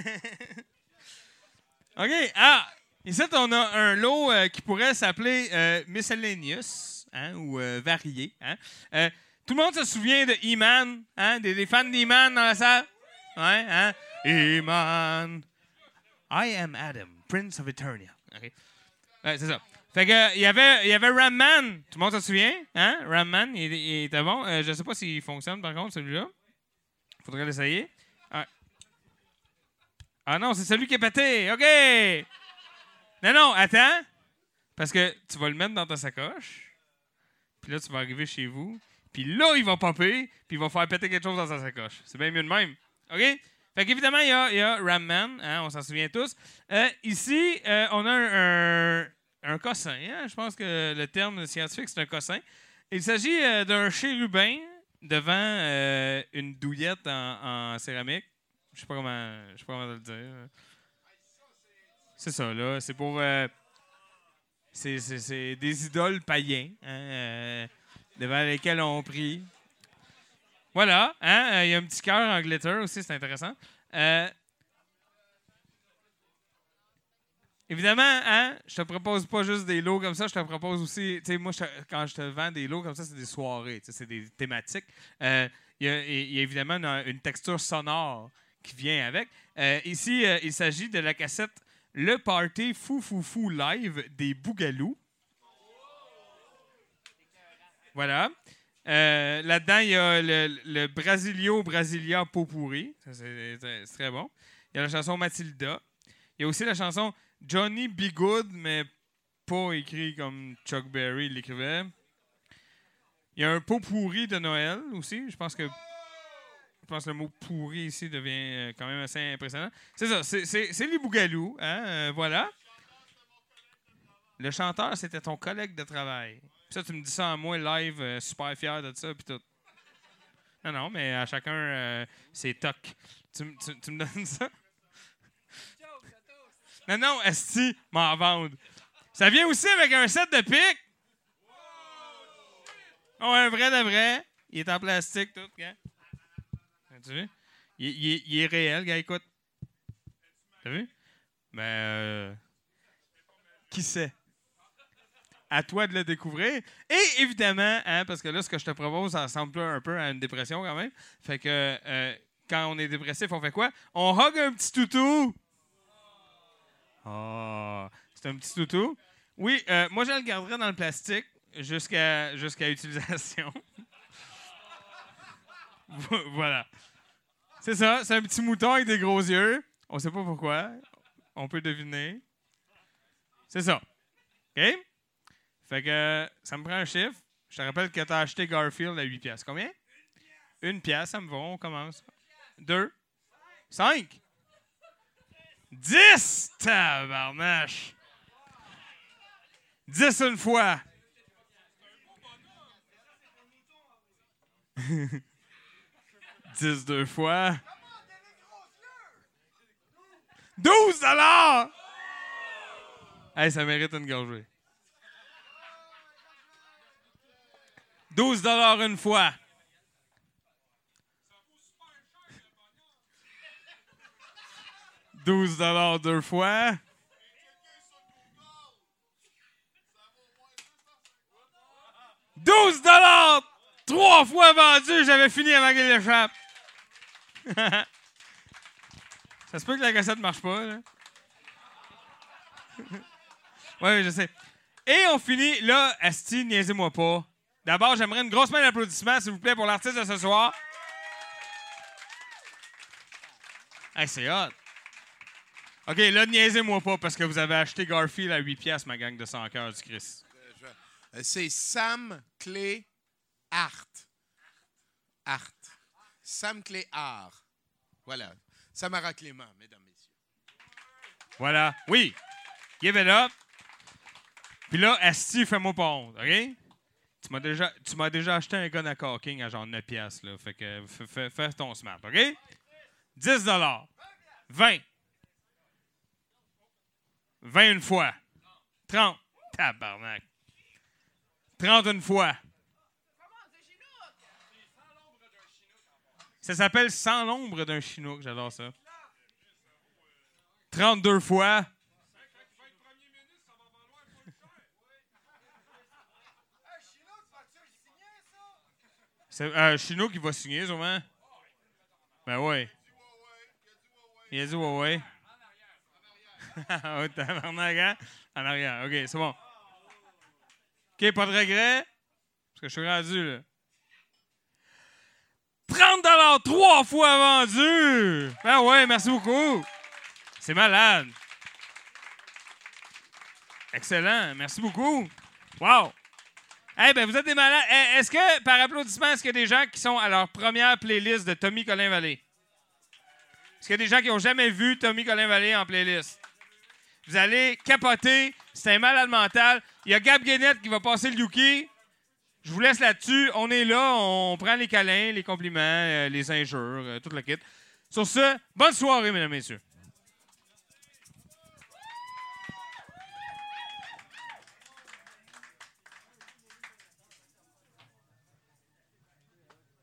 OK. Ah, ici, on a un lot euh, qui pourrait s'appeler euh, Miscellaneous, hein, ou euh, varié. Hein. Euh, tout le monde se souvient de E-Man, hein, des, fans d'E-Man dans la salle? Hein? E-Man. I am Adam, Prince of Eternia. OK. Ouais, c'est ça. Fait que, il y avait, il y avait Ram Man. Tout le monde se souvient? Hein? Ram Man, il, était bon. Euh, je sais pas s'il fonctionne, par contre, celui-là. Faudrait l'essayer. Ah. Ah non, c'est celui qui est pété. OK. Non, non, attends. Parce que tu vas le mettre dans ta sacoche. Puis là, tu vas arriver chez vous. Puis là, il va popper. Puis il va faire péter quelque chose dans sa sacoche. C'est bien mieux de même. OK? Fait qu'évidemment, il y a, y a Ram Man. hein, on s'en souvient tous. Euh, ici, euh, on a un, un, un cossin. hein? Je pense que le terme scientifique, c'est un cossin. Il s'agit euh, d'un chérubin devant euh, une douillette en, céramique. Je sais pas comment, je sais pas comment le dire. C'est ça, là. C'est pour. euh, c'est, des idoles païens hein, devant lesquels on prie. Voilà. hein, Il y a un petit cœur en glitter aussi, c'est intéressant. Évidemment, hein, je te propose pas juste des lots comme ça, je te propose aussi, tu sais, moi, quand je te vends des lots comme ça, c'est des soirées, c'est des thématiques. Euh, Il y, a- évidemment une, texture sonore qui vient avec. Euh, ici, euh, il s'agit de la cassette Le Party Fou Fou Fou Live des Bougalous. Voilà. Là-dedans, il y a le, le Brasilio Brasilia Popurri. Ça, C'est très bon. Il y a la chanson Matilda. Il y a aussi la chanson Johnny Be Good, mais pas écrit comme Chuck Berry l'écrivait. Il y a un pot pourri de Noël aussi. Je pense que je pense que le mot pourri ici devient euh, quand même assez impressionnant. C'est ça, c'est- les Bougalous. Hein? euh, voilà. Le chanteur, c'était ton collègue de travail. Puis ça, tu me dis ça à moi live, euh, super fier de ça, puis tout. Non, non, mais à chacun, euh, c'est toc. Tu, m- tu- tu me donnes ça? Non, non, Esti, m'en vendre. Ça vient aussi avec un set de pics. Oh, un vrai de vrai. Il est en plastique, tout, gars. As-tu vu? Il, est- réel, gars, écoute. T'as vu? Ben, euh, qui sait? À toi de le découvrir. Et évidemment, hein, parce que là, ce que je te propose, ça ressemble un peu à une dépression quand même. Fait que euh, quand on est dépressif, on fait quoi? On hug un petit toutou. Oh, c'est un petit toutou. Oui, euh, moi, je le garderai dans le plastique jusqu'à jusqu'à utilisation. Vo- voilà. C'est ça, c'est un petit mouton avec des gros yeux. On sait pas pourquoi. On peut deviner. C'est ça. OK? Fait que ça me prend un chiffre. Je te rappelle que tu as acheté Garfield à 8 piastres. Combien? Une pièce, ça me va. On commence. Deux? Cinq? Dix! Tabarnache! Dix une fois. Dix deux fois. 12 dollars! Hey, ça mérite une gorgée. 12 dollars une fois. Douze dollars deux fois. Douze dollars trois fois vendu. J'avais fini avant qu'il échappe. Ça se peut que la cassette marche pas, là. oui, je sais. Et on finit, là, Asti, niaisez-moi pas. D'abord, j'aimerais une grosse main d'applaudissements, s'il vous plaît, pour l'artiste de ce soir. Hey, c'est hot. OK, là, niaisez-moi pas, parce que vous avez acheté Garfield à 8 piastres, ma gang de 100 cœurs du Christ. Euh, C'est Sam Clé Art. Art. Sam Clé Art. Voilà. Samara Clément, mesdames, messieurs. Voilà. Oui. Give it up. Puis là, Asti, fais-moi pas honte, OK? Tu m'as déjà, tu m'as déjà acheté un gun à caulking à genre 9 piastres, là. Fait que fais ton smart, OK? 10 20 20 une fois. 30. Tabarnak. 30 une fois. Ça s'appelle Sans l'ombre d'un chinook. J'adore ça. 32 fois. C'est un chinook qui va signer, sûrement. Ben ouais. Il a dit ouais, ouais. oh, tabarnak, hein? En arrière. OK, c'est bon. OK, pas de regret? Parce que je suis rendu, là. 30 trois fois vendu! Ben ouais, merci beaucoup. C'est malade. Excellent. Merci beaucoup. Wow. Eh ben, vous êtes des malades. Eh, Est-ce que, par applaudissement, est-ce qu'il y a des gens qui sont à leur première playlist de Tommy Colin Vallée? Est-ce qu'il y a des gens qui n'ont jamais vu Tommy Colin Vallée en playlist? Vous allez capoter. C'est un malade mental. Il y a Gab Guénette qui va passer le Yuki. Je vous laisse là-dessus. On est là. On prend les câlins, les compliments, euh, les injures, euh, tout le kit. Sur ce, bonne soirée, mesdames messieurs.